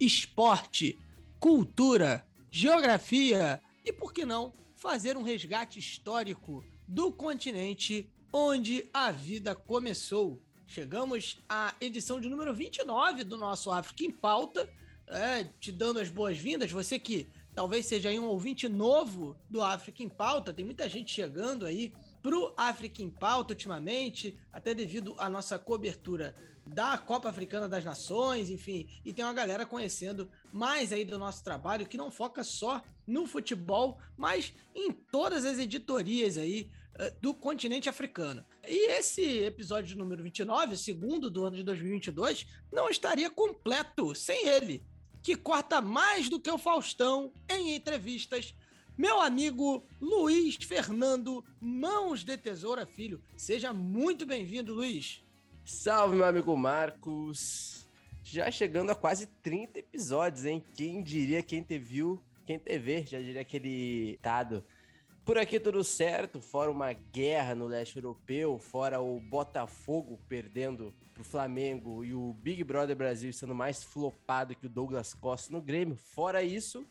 esporte, cultura, geografia e, por que não, fazer um resgate histórico do continente onde a vida começou. Chegamos à edição de número 29 do nosso África em Pauta, é, te dando as boas-vindas. Você que talvez seja um ouvinte novo do África em Pauta, tem muita gente chegando aí pro África em Pauta ultimamente, até devido à nossa cobertura da Copa Africana das Nações, enfim, e tem uma galera conhecendo mais aí do nosso trabalho que não foca só no futebol, mas em todas as editorias aí uh, do continente africano. E esse episódio número 29, segundo do ano de 2022, não estaria completo sem ele, que corta mais do que o Faustão em entrevistas meu amigo Luiz Fernando Mãos de Tesoura Filho. Seja muito bem-vindo, Luiz. Salve, meu amigo Marcos. Já chegando a quase 30 episódios, hein? Quem diria, quem te viu, quem te vê, já diria aquele tado. Por aqui tudo certo, fora uma guerra no leste europeu, fora o Botafogo perdendo pro Flamengo e o Big Brother Brasil sendo mais flopado que o Douglas Costa no Grêmio. Fora isso,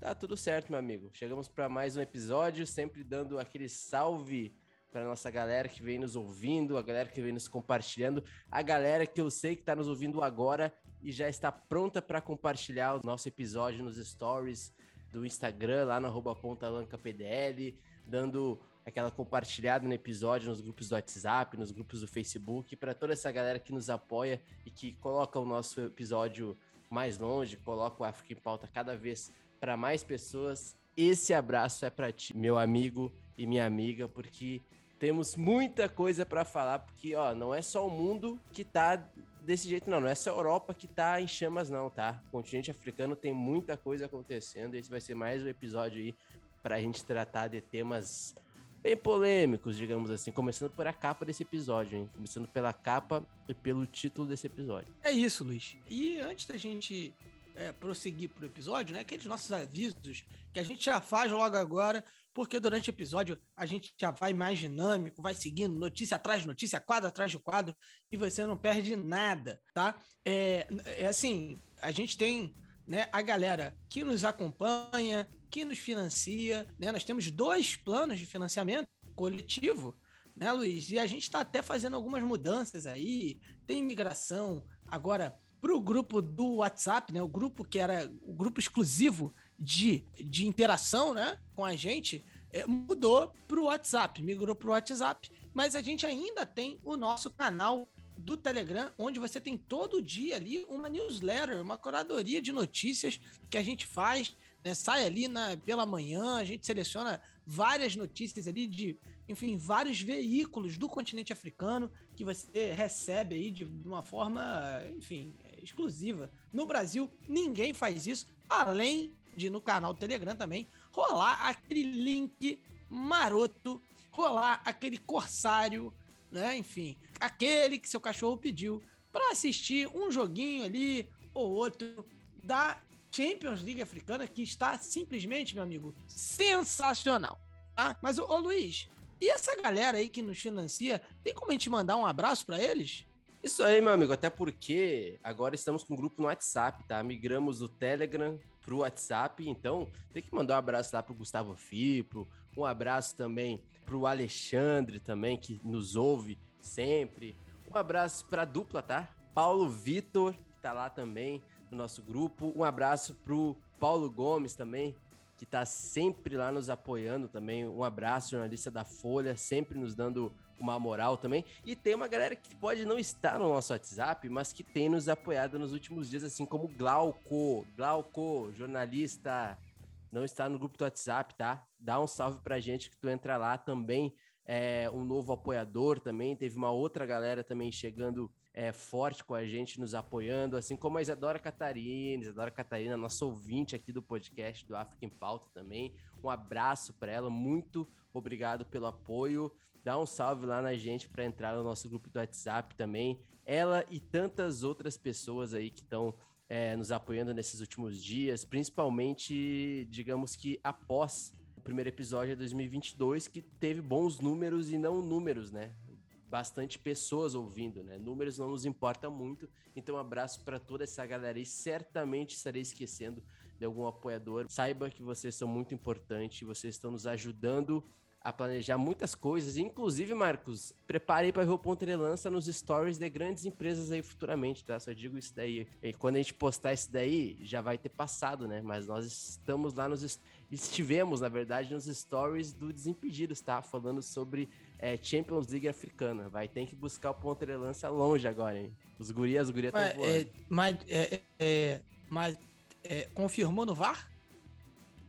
Tá tudo certo, meu amigo. Chegamos para mais um episódio, sempre dando aquele salve para nossa galera que vem nos ouvindo, a galera que vem nos compartilhando, a galera que eu sei que está nos ouvindo agora e já está pronta para compartilhar o nosso episódio nos stories do Instagram, lá no pontalancapdl, dando aquela compartilhada no episódio nos grupos do WhatsApp, nos grupos do Facebook, para toda essa galera que nos apoia e que coloca o nosso episódio mais longe, coloca o África em Pauta cada vez para mais pessoas. Esse abraço é para ti, meu amigo e minha amiga, porque temos muita coisa para falar, porque ó, não é só o mundo que tá desse jeito não, não é só a Europa que tá em chamas não, tá? O continente africano tem muita coisa acontecendo, esse vai ser mais um episódio aí para a gente tratar de temas bem polêmicos, digamos assim, começando por a capa desse episódio, hein? Começando pela capa e pelo título desse episódio. É isso, Luiz. E antes da gente é, prosseguir pro episódio, né? Aqueles nossos avisos que a gente já faz logo agora, porque durante o episódio a gente já vai mais dinâmico, vai seguindo notícia atrás de notícia, quadro atrás de quadro, e você não perde nada, tá? É, é assim, a gente tem né, a galera que nos acompanha, que nos financia, né? Nós temos dois planos de financiamento coletivo, né, Luiz? E a gente está até fazendo algumas mudanças aí, tem imigração agora para o grupo do WhatsApp, né? O grupo que era o grupo exclusivo de, de interação, né? Com a gente, é, mudou para o WhatsApp, migrou para o WhatsApp, mas a gente ainda tem o nosso canal do Telegram, onde você tem todo dia ali uma newsletter, uma curadoria de notícias que a gente faz, né? Sai ali na, pela manhã, a gente seleciona várias notícias ali de, enfim, vários veículos do continente africano que você recebe aí de uma forma, enfim, exclusiva. No Brasil, ninguém faz isso, além de no canal do Telegram também rolar aquele link maroto, rolar aquele corsário, né? Enfim, aquele que seu cachorro pediu para assistir um joguinho ali ou outro da Champions League africana que está simplesmente, meu amigo, sensacional. Tá? Mas, ô, ô Luiz, e essa galera aí que nos financia, tem como a gente mandar um abraço para eles? Isso aí, meu amigo, até porque agora estamos com um grupo no WhatsApp, tá? Migramos do Telegram pro WhatsApp, então tem que mandar um abraço lá pro Gustavo Fipro, um abraço também pro Alexandre também, que nos ouve sempre. Um abraço pra dupla, tá? Paulo Vitor, que tá lá também no nosso grupo. Um abraço pro Paulo Gomes também, que tá sempre lá nos apoiando também. Um abraço, jornalista da Folha, sempre nos dando uma moral também. E tem uma galera que pode não estar no nosso WhatsApp, mas que tem nos apoiado nos últimos dias, assim como Glauco. Glauco, jornalista, não está no grupo do WhatsApp, tá? Dá um salve pra gente que tu entra lá também. É um novo apoiador também. Teve uma outra galera também chegando é, forte com a gente, nos apoiando, assim como a Isadora Catarina, Isadora Catarina, nossa ouvinte aqui do podcast do África em Pauta também. Um abraço para ela, muito obrigado pelo apoio. Dá um salve lá na gente para entrar no nosso grupo do WhatsApp também. Ela e tantas outras pessoas aí que estão é, nos apoiando nesses últimos dias, principalmente, digamos que após o primeiro episódio de 2022, que teve bons números e não números, né? bastante pessoas ouvindo, né? Números não nos importa muito. Então, um abraço para toda essa galera e certamente estarei esquecendo de algum apoiador. Saiba que vocês são muito importantes, vocês estão nos ajudando a planejar muitas coisas. Inclusive, Marcos, preparei para ver o Ponto de Lança nos stories de grandes empresas aí futuramente, tá? Só digo isso daí. E quando a gente postar isso daí, já vai ter passado, né? Mas nós estamos lá nos. Estivemos, na verdade, nos stories do Desimpedidos, tá? Falando sobre é, Champions League africana. Vai ter que buscar o ponto de lança longe agora, hein? Os gurias, os gurias estão voando. É, mas, é, é, mas é, confirmou no VAR?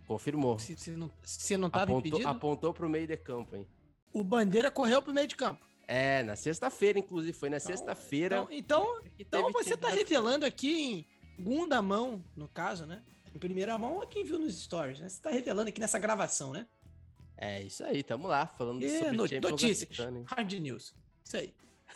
Confirmou. Se, se não, se não tava apontou, impedido? Apontou pro meio de campo, hein? O Bandeira correu pro meio de campo. É, na sexta-feira, inclusive. Foi na então, sexta-feira. Então, então, então você tá revelando aqui em segunda mão, no caso, né? Em primeira mão, é quem viu nos stories, né? Você tá revelando aqui nessa gravação, né? É isso aí, tamo lá falando é, sobre no, notícias, hard news. Isso aí.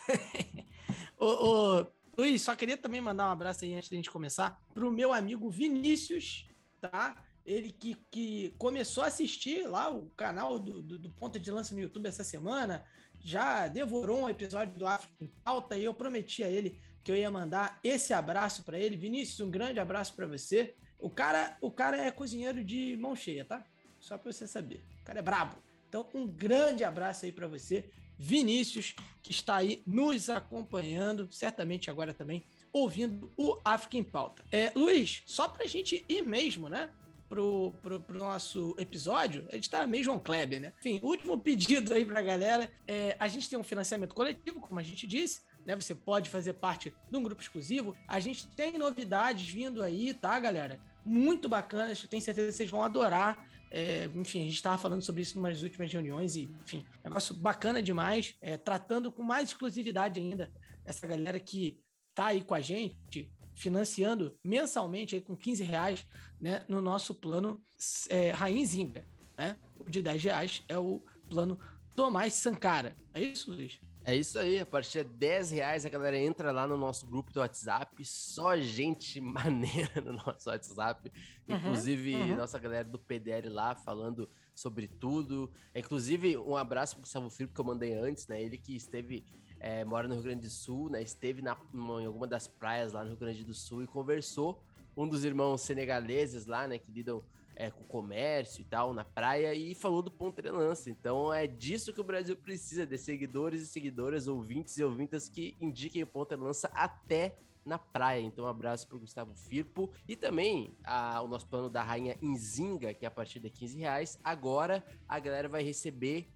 ô, ô, Luiz, só queria também mandar um abraço aí antes da gente começar pro meu amigo Vinícius, tá? Ele que, que começou a assistir lá o canal do, do, do Ponta de Lança no YouTube essa semana, já devorou um episódio do África em Pauta e eu prometi a ele que eu ia mandar esse abraço para ele. Vinícius, um grande abraço para você. O cara, o cara é cozinheiro de mão cheia, tá? Só para você saber. O cara é brabo. Então, um grande abraço aí para você, Vinícius, que está aí nos acompanhando, certamente agora também ouvindo o África em Pauta. É, Luiz, só para a gente ir mesmo, né? Pro, pro, pro, nosso episódio, a gente tá meio João Kleber, né? Enfim, último pedido aí pra galera. É, a gente tem um financiamento coletivo, como a gente disse, né? Você pode fazer parte de um grupo exclusivo. A gente tem novidades vindo aí, tá, galera? Muito bacanas, tenho certeza que vocês vão adorar. É, enfim, a gente estava falando sobre isso umas últimas reuniões e, enfim, negócio bacana demais, é, tratando com mais exclusividade ainda essa galera que tá aí com a gente, financiando mensalmente aí com 15 reais, né, no nosso plano é, Rainzinga, né? O de 10 reais é o plano Tomás Sankara. É isso, Luiz? É isso aí, a partir de 10 reais a galera entra lá no nosso grupo do WhatsApp, só gente maneira no nosso WhatsApp, uhum, inclusive uhum. nossa galera do PDL lá falando sobre tudo. Inclusive, um abraço pro Gustavo Filho que eu mandei antes, né? Ele que esteve, é, mora no Rio Grande do Sul, né? Esteve na, em alguma das praias lá no Rio Grande do Sul e conversou. Um dos irmãos senegaleses lá, né? Que lidam é, com comércio e tal na praia e falou do ponto de lança. Então é disso que o Brasil precisa, de seguidores e seguidoras, ouvintes e ouvintas que indiquem o ponto de lança até na praia. Então, um abraço para o Gustavo Firpo. E também a, o nosso plano da Rainha Inzinga, que é a partir de 15 reais. Agora a galera vai receber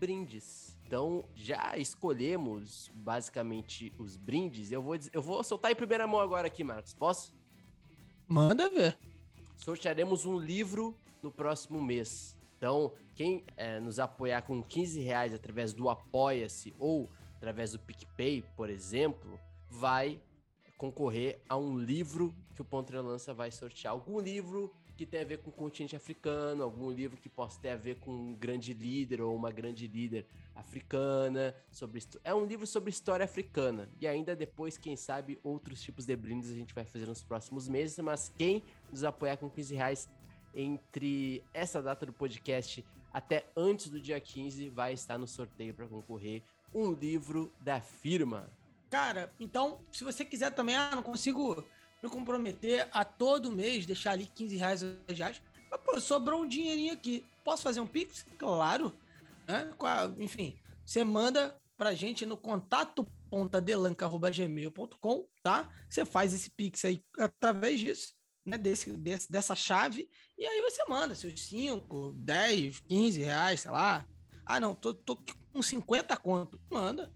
brindes. Então, já escolhemos basicamente os brindes. Eu vou, eu vou soltar em primeira mão agora aqui, Marcos. Posso? Manda ver sortearemos um livro no próximo mês. Então, quem é, nos apoiar com 15 reais através do Apoia-se ou através do PicPay, por exemplo, vai concorrer a um livro que o Pontre Lança vai sortear. Algum livro que tem a ver com o continente africano, algum livro que possa ter a ver com um grande líder ou uma grande líder africana, sobre é um livro sobre história africana. E ainda depois, quem sabe, outros tipos de brindes a gente vai fazer nos próximos meses, mas quem nos apoiar com 15 reais entre essa data do podcast até antes do dia 15 vai estar no sorteio para concorrer um livro da firma. Cara, então, se você quiser também, ah, não consigo me comprometer a todo mês deixar ali 15 reais, reais. Mas, pô, sobrou um dinheirinho aqui. Posso fazer um Pix? Claro. Né? Enfim, você manda pra gente no contato pontadelanca.gmail.com, tá? Você faz esse Pix aí através disso, né? Desse, desse, dessa chave, e aí você manda seus 5, 10, 15 reais, sei lá. Ah, não, tô, tô com 50 conto. Manda,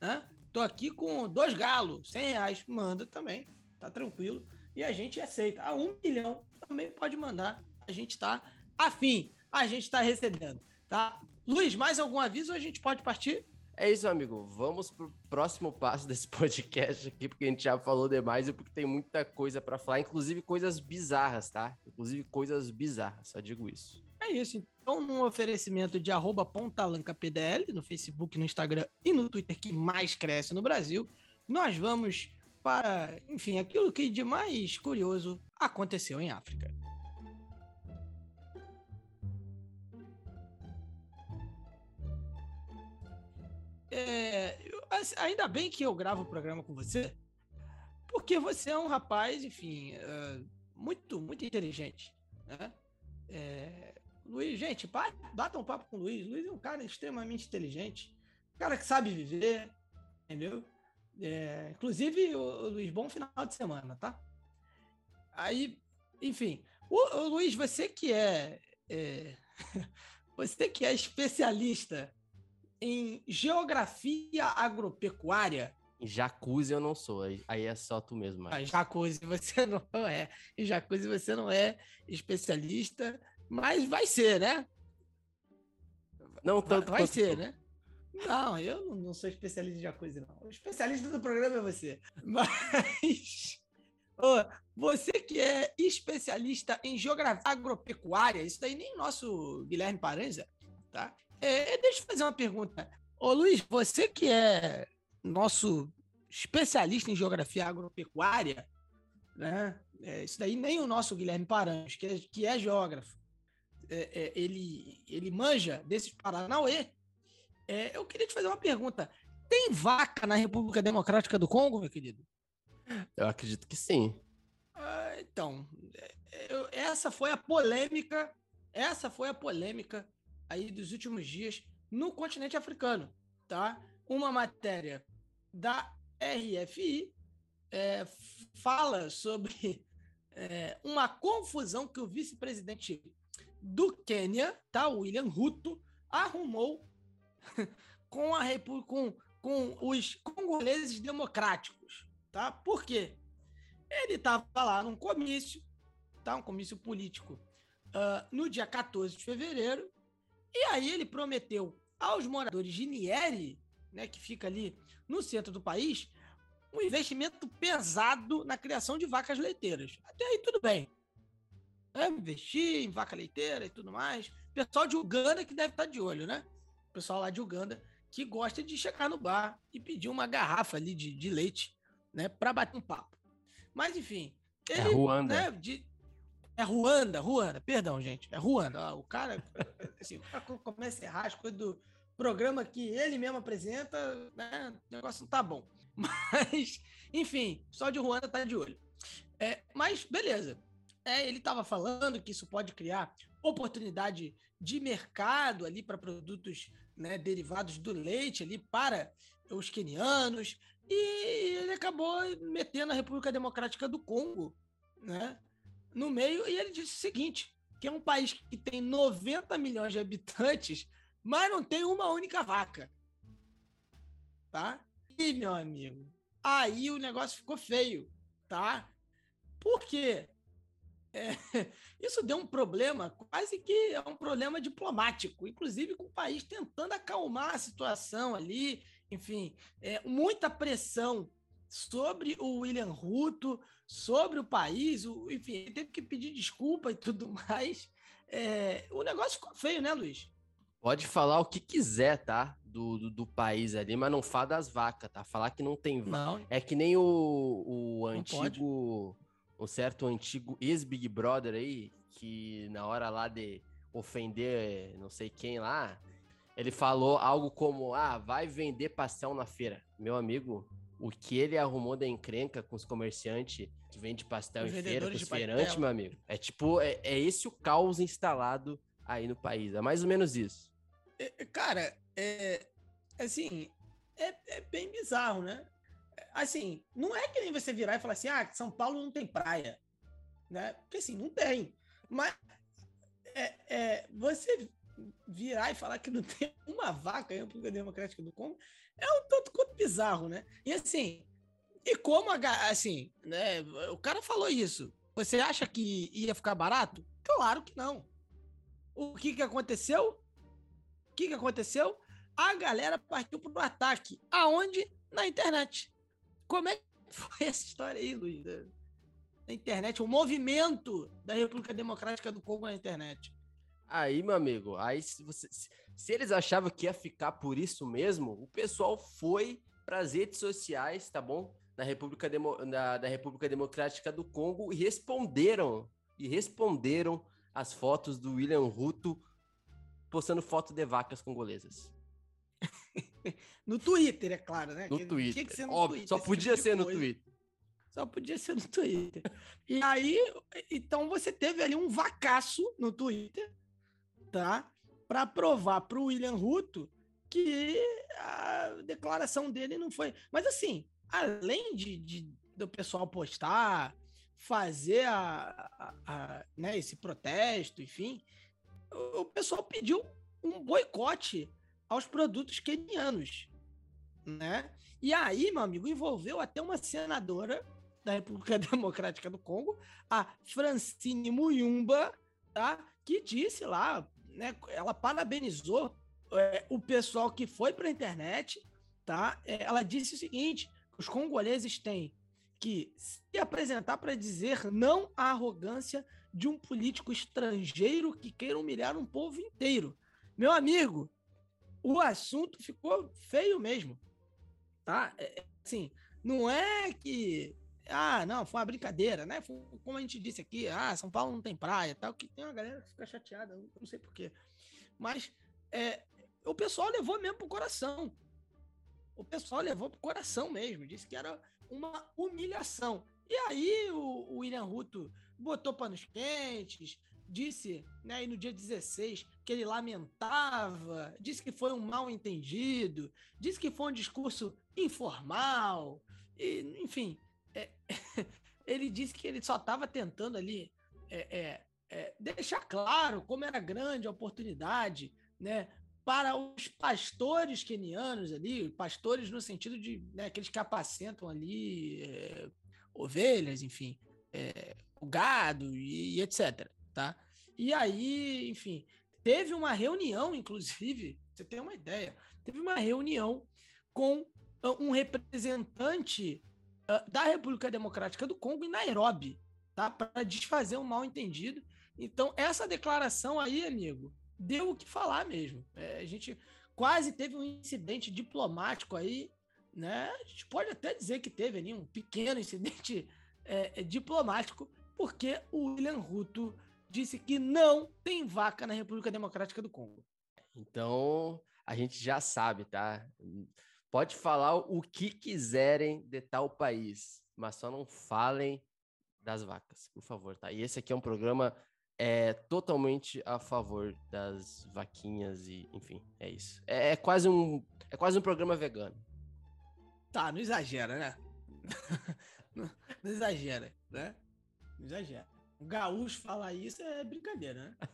né? Tô aqui com dois galos, 100 reais. Manda também tá tranquilo. E a gente aceita. A um milhão também pode mandar. A gente tá afim. A gente tá recebendo, tá? Luiz, mais algum aviso ou a gente pode partir É isso, amigo. Vamos pro próximo passo desse podcast aqui, porque a gente já falou demais e porque tem muita coisa para falar, inclusive coisas bizarras, tá? Inclusive coisas bizarras, só digo isso. É isso. Então, num oferecimento de arroba pontalancapdl no Facebook, no Instagram e no Twitter que mais cresce no Brasil, nós vamos para, enfim, aquilo que de mais curioso aconteceu em África. É, ainda bem que eu gravo o programa com você, porque você é um rapaz, enfim, uh, muito, muito inteligente, né? É, Luiz, gente, bata um papo com o Luiz. Luiz é um cara extremamente inteligente, um cara que sabe viver, entendeu? É, inclusive, o, Luiz, bom final de semana, tá? Aí, enfim, o, o Luiz, você que é, é você que é especialista em geografia agropecuária. Em jacuzzi eu não sou, aí é só tu mesmo. Ah, jacuzzi você não é. Em jacuzzi você não é especialista, mas vai ser, né? Não tanto Vai, vai ser, né? Não, eu não sou especialista em jacuzzi, não. O especialista do programa é você. Mas. Oh, você que é especialista em geografia agropecuária, isso daí nem nosso Guilherme Paranza, tá? É, deixa eu fazer uma pergunta. Ô Luiz, você que é nosso especialista em geografia agropecuária, né? É, isso daí nem o nosso Guilherme Paranhos, que é, que é geógrafo, é, é, ele, ele manja desses Paranauê. É, eu queria te fazer uma pergunta. Tem vaca na República Democrática do Congo, meu querido? Eu acredito que sim. Ah, então, é, é, essa foi a polêmica, essa foi a polêmica aí dos últimos dias no continente africano, tá? Uma matéria da RFI é, fala sobre é, uma confusão que o vice-presidente do Quênia, tá? William Ruto, arrumou com a com, com os congoleses democráticos, tá? Por quê? Ele estava lá num comício, tá? Um comício político uh, no dia 14 de fevereiro e aí ele prometeu aos moradores de Nieri, né, que fica ali no centro do país, um investimento pesado na criação de vacas leiteiras. Até aí tudo bem. É, investir em vaca leiteira e tudo mais. Pessoal de Uganda que deve estar de olho, né? Pessoal lá de Uganda que gosta de chegar no bar e pedir uma garrafa ali de, de leite, né, para bater um papo. Mas enfim, é ele, é Ruanda. Né, de, é Ruanda, Ruanda, perdão, gente. É Ruanda. O cara, assim, o cara começa a errar as coisas do programa que ele mesmo apresenta, né? O negócio não tá bom. Mas, enfim, só de Ruanda tá de olho. É, mas, beleza. É, ele estava falando que isso pode criar oportunidade de mercado ali para produtos né, derivados do leite ali para os quenianos. E ele acabou metendo a República Democrática do Congo, né? no meio e ele disse o seguinte: que é um país que tem 90 milhões de habitantes, mas não tem uma única vaca. Tá? E, meu amigo, aí o negócio ficou feio, tá? Por quê? É, isso deu um problema, quase que é um problema diplomático, inclusive com o país tentando acalmar a situação ali, enfim, é, muita pressão sobre o William Ruto, sobre o país, o, enfim, ele teve que pedir desculpa e tudo mais. É, o negócio ficou feio, né, Luiz? Pode falar o que quiser, tá? Do, do, do país ali, mas não fala das vacas, tá? Falar que não tem vaca. É que nem o, o antigo. Um certo antigo ex-Big Brother aí, que na hora lá de ofender não sei quem lá, ele falou algo como: ah, vai vender pastel na feira. Meu amigo, o que ele arrumou da encrenca com os comerciantes que vende pastel os em feira, com os feirantes, meu amigo. É tipo, é, é esse o caos instalado aí no país. É mais ou menos isso. É, é cara, é, assim, é, é, bem bizarro, né? Assim, não é que nem você virar e falar assim, ah, São Paulo não tem praia, né? Porque assim, não tem. Mas é, é, você virar e falar que não tem uma vaca em República Democrática do Congo é um tanto quanto bizarro, né? E assim, e como, a, assim, né, o cara falou isso, você acha que ia ficar barato? Claro que não. O que que aconteceu? O que que aconteceu? a galera partiu para o ataque. Aonde? Na internet. Como é que foi essa história aí, Luiz? Na internet, o movimento da República Democrática do Congo na internet. Aí, meu amigo, aí se, você, se eles achavam que ia ficar por isso mesmo, o pessoal foi para as redes sociais, tá bom? Da República, Demo, da, da República Democrática do Congo e responderam, e responderam as fotos do William Ruto postando foto de vacas congolesas. no Twitter, é claro, né? No Twitter. No Óbvio, Twitter, só podia tipo ser no Twitter. Só podia ser no Twitter. E aí, então você teve ali um vacaço no Twitter, tá? Para provar para o William Ruto que a declaração dele não foi. Mas assim, além de, de do pessoal postar, fazer a, a, a, né, esse protesto, enfim, o, o pessoal pediu um boicote aos produtos quenianos, né? E aí, meu amigo, envolveu até uma senadora da República Democrática do Congo, a Francine Muyumba, tá? Que disse lá, né? Ela parabenizou é, o pessoal que foi para a internet, tá? É, ela disse o seguinte: os congoleses têm que se apresentar para dizer não à arrogância de um político estrangeiro que queira humilhar um povo inteiro. Meu amigo, o assunto ficou feio mesmo, tá? É, é, assim, não é que ah, não, foi uma brincadeira, né? Foi, como a gente disse aqui, ah, São Paulo não tem praia, tal, que tem uma galera que fica chateada, não sei porquê. Mas é, o pessoal levou mesmo pro coração. O pessoal levou pro coração mesmo, disse que era uma humilhação. E aí o, o William Ruto botou panos quentes, disse, né, aí no dia 16, que ele lamentava, disse que foi um mal entendido, disse que foi um discurso informal, e, enfim, é, ele disse que ele só estava tentando ali é, é, é, deixar claro como era grande a oportunidade, né, para os pastores quenianos ali, pastores no sentido de né, aqueles que apacentam ali é, ovelhas, enfim, é, o gado e, e, etc. Tá? E aí, enfim, teve uma reunião, inclusive, você tem uma ideia, teve uma reunião com ah, um representante uh, da República Democrática do Congo em Nairobi, tá? Para desfazer um mal entendido. Então, essa declaração aí, amigo, deu o que falar mesmo. É, a gente quase teve um incidente diplomático aí, né? A gente pode até dizer que teve ali um pequeno incidente é, é, diplomático, porque o William Ruto disse que não tem vaca na República Democrática do Congo. Então, a gente já sabe, tá? Pode falar o que quiserem de tal país, mas só não falem das vacas, por favor, tá? E esse aqui é um programa é totalmente a favor das vaquinhas e, enfim, é isso. É, é quase um é quase um programa vegano. Tá, não exagera, né? não, não exagera, né? Não exagera. O gaúcho falar isso é brincadeira, né?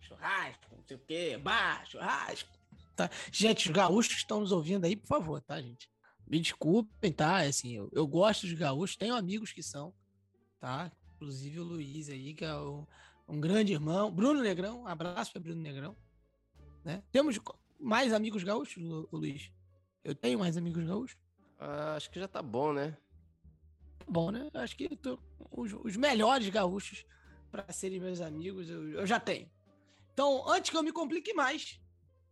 churrasco, não sei o quê, bar, churrasco. Tá? Gente, os gaúchos que estão nos ouvindo aí, por favor, tá, gente? Me desculpem, tá? É assim, eu, eu gosto dos gaúchos, tenho amigos que são, tá? Inclusive o Luiz aí, que é o, um grande irmão. Bruno Negrão, um abraço para Bruno Negrão. Né? Temos mais amigos gaúchos, Luiz? Eu tenho mais amigos gaúchos? Ah, acho que já tá bom, né? Bom, né? Acho que tô, os, os, melhores gaúchos para serem meus amigos eu, eu, já tenho. Então, antes que eu me complique mais,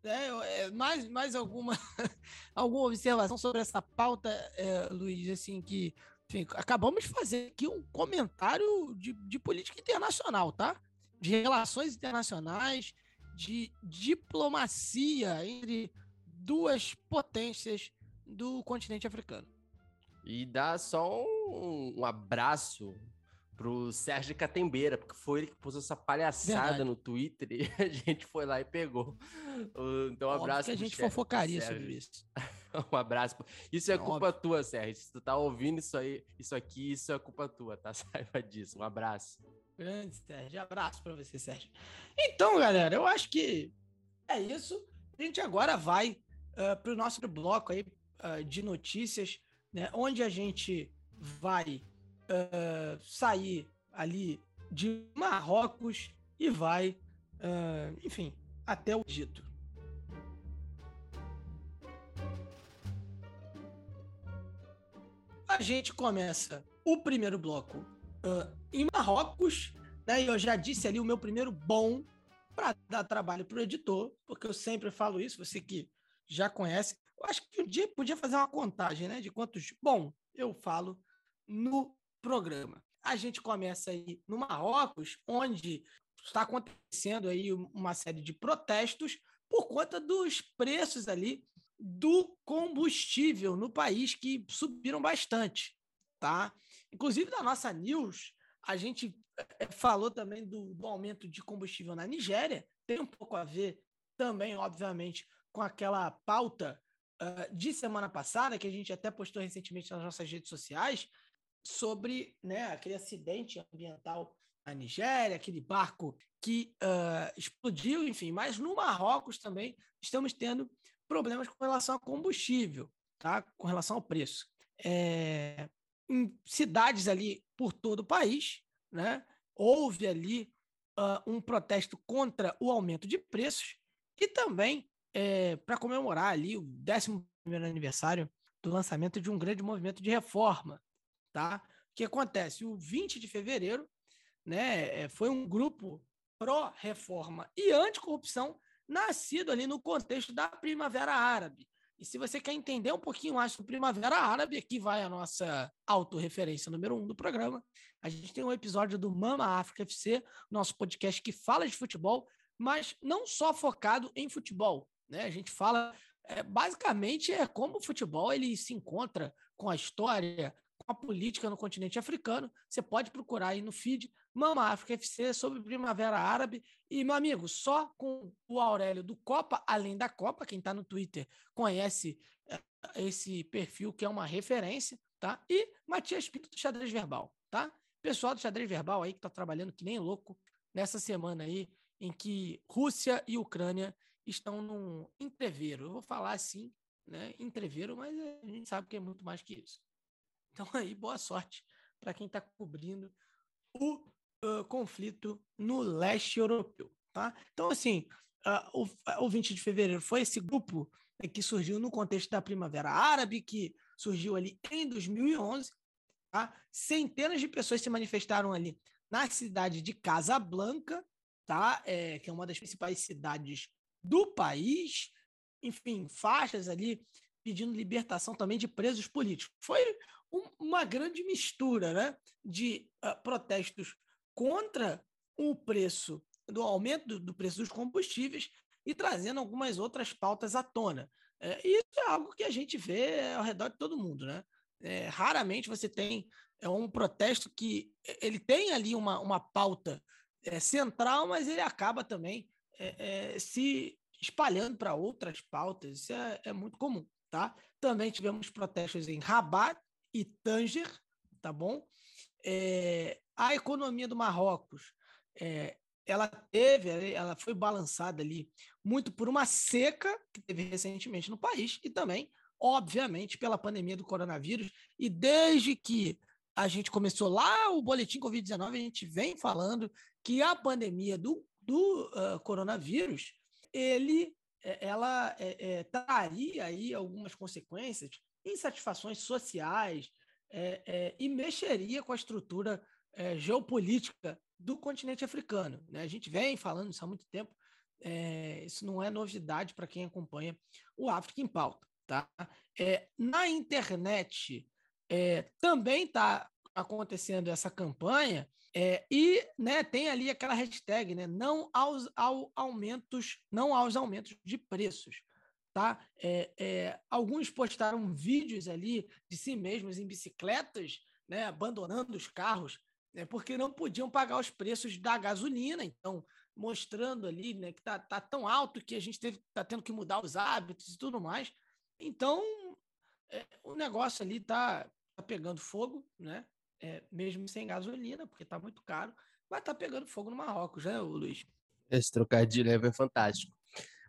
né, é, mais, mais alguma, alguma observação sobre essa pauta, é, Luiz, assim, que enfim, acabamos de fazer aqui um comentário de, de política internacional, tá? De relações internacionais, de diplomacia entre duas potências do continente africano. E dá só um, um abraço pro Sérgio Catembeira, porque foi ele que pôs essa palhaçada Verdade. no Twitter e a gente foi lá e pegou. Então, um abraço. que a gente fofocaria sobre isso. um abraço. Isso é, culpa óbvio. tua, Sérgio. Se tu tá ouvindo isso aí, isso aqui, isso é culpa tua, tá? Saiba disso. Um abraço. Grande, Sérgio. Abraço para você, Sérgio. Então, galera, eu acho que é isso. A gente agora vai uh, pro nosso bloco aí uh, de notícias, né? onde a gente vai uh, sair ali de Marrocos e vai, uh, enfim, até o Egito. A gente começa o primeiro bloco uh, em Marrocos, né? E eu já disse ali o meu primeiro bom para dar trabalho para o editor, porque eu sempre falo isso, você que já conhece, eu acho que um dia podia fazer uma contagem, né? De quantos bom eu falo no programa. A gente começa aí no Marrocos, onde está acontecendo aí uma série de protestos por conta dos preços ali do combustível no país que subiram bastante, tá? Inclusive da nossa news, a gente eh, falou também do, do aumento de combustível na Nigéria, tem um pouco a ver também, obviamente, com aquela pauta uh, de semana passada, que a gente até postou recentemente nas nossas redes sociais, sobre né, aquele acidente ambiental na Nigéria, aquele barco que uh, explodiu, enfim. Mas no Marrocos também estamos tendo problemas com relação a combustível, tá? com relação ao preço. É, em cidades ali por todo o país, né, houve ali uh, um protesto contra o aumento de preços e também é, para comemorar ali o 11 aniversário do lançamento de um grande movimento de reforma. Tá? O que acontece? O 20 de fevereiro né, é, foi um grupo pró-reforma e anticorrupção nascido ali no contexto da Primavera Árabe. E se você quer entender um pouquinho mais sobre Primavera Árabe, aqui vai a nossa autorreferência número um do programa. A gente tem um episódio do Mama África FC, nosso podcast que fala de futebol, mas não só focado em futebol. Né? A gente fala, é, basicamente, é como o futebol ele se encontra com a história, com a política no continente africano. Você pode procurar aí no feed Mama África FC sobre Primavera Árabe. E, meu amigo, só com o Aurélio do Copa, além da Copa, quem está no Twitter conhece eh, esse perfil que é uma referência, tá? E Matias Pinto do Xadrez Verbal, tá? Pessoal do Xadrez Verbal aí que está trabalhando que nem louco nessa semana aí em que Rússia e Ucrânia estão num entreveiro. Eu vou falar assim, né? Entreveiro, mas a gente sabe que é muito mais que isso. Então aí, boa sorte para quem está cobrindo o uh, conflito no leste europeu, tá? Então, assim, uh, o, o 20 de fevereiro foi esse grupo né, que surgiu no contexto da Primavera Árabe, que surgiu ali em 2011, tá? Centenas de pessoas se manifestaram ali na cidade de Casablanca, tá? É, que é uma das principais cidades do país, enfim, faixas ali pedindo libertação também de presos políticos. Foi um, uma grande mistura né, de uh, protestos contra o preço do aumento do, do, preço dos combustíveis e trazendo algumas outras pautas à tona. É, isso é algo que a gente vê ao redor de todo mundo. Né? É, raramente você tem é, um protesto que ele tem ali uma, uma pauta é, central, mas ele acaba também é, é, se espalhando para outras pautas. Isso é, é muito comum. Tá? Também tivemos protestos em Rabat, e Tanger, tá bom? É, a economia do Marrocos, é, ela teve, ela foi balançada ali muito por uma seca que teve recentemente no país e também, obviamente, pela pandemia do coronavírus. E desde que a gente começou lá o boletim Covid-19, a gente vem falando que a pandemia do, do uh, coronavírus, ele, é, ela é, é, traria aí algumas consequências insatisfações sociais é, é, e mexeria com a estrutura é, geopolítica do continente africano. Né? A gente vem falando isso há muito tempo, isso não é novidade para quem acompanha o África em Pauta. Tá? Na internet também está acontecendo essa campanha e né, tem ali aquela hashtag, né, não aos ao aumentos, não aos aumentos de preços tá? É, é, alguns postaram vídeos ali de si mesmos em bicicletas, né, abandonando os carros, né, porque não podiam pagar os preços da gasolina, então mostrando ali, né, que tá, tá tão alto que a gente teve, tá tendo que mudar os hábitos e tudo mais. Então, é, o negócio ali tá, tá pegando fogo, né? É, mesmo sem gasolina, porque tá muito caro, mas tá pegando fogo no Marrocos, né, Luiz? Esse trocadilho foi fantástico.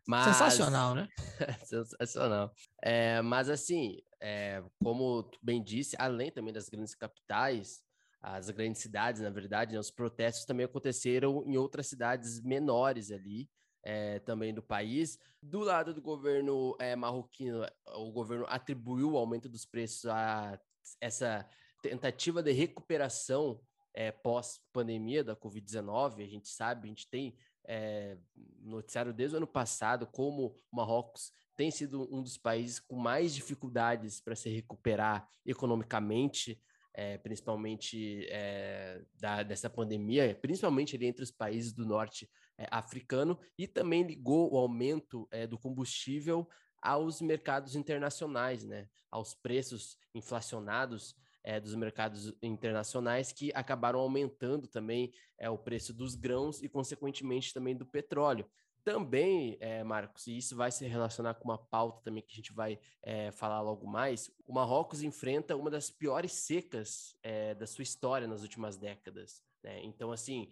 Mas... Sensacional, né? Sensacional. É, mas assim, é, como tu bem disse, além também das grandes capitais, as grandes cidades, na verdade, né, os protestos também aconteceram em outras cidades menores ali, é, também do país. Do lado do governo é, marroquino, o governo atribuiu o aumento dos preços a essa tentativa de recuperação é, pós-pandemia da Covid-19. A gente sabe, a gente tem é, noticiário desde o ano passado como o Marrocos tem sido um dos países com mais dificuldades para se recuperar economicamente, é, principalmente é, da, dessa pandemia, principalmente ali entre os países do norte é, africano, e também ligou o aumento do combustível aos mercados internacionais, né, aos preços inflacionados é, dos mercados internacionais que acabaram aumentando também é, o preço dos grãos e, consequentemente, também do petróleo. Também, é, Marcos, e isso vai se relacionar com uma pauta também que a gente vai é, falar logo mais, o Marrocos enfrenta uma das piores secas é, da sua história nas últimas décadas. Né? Então, assim,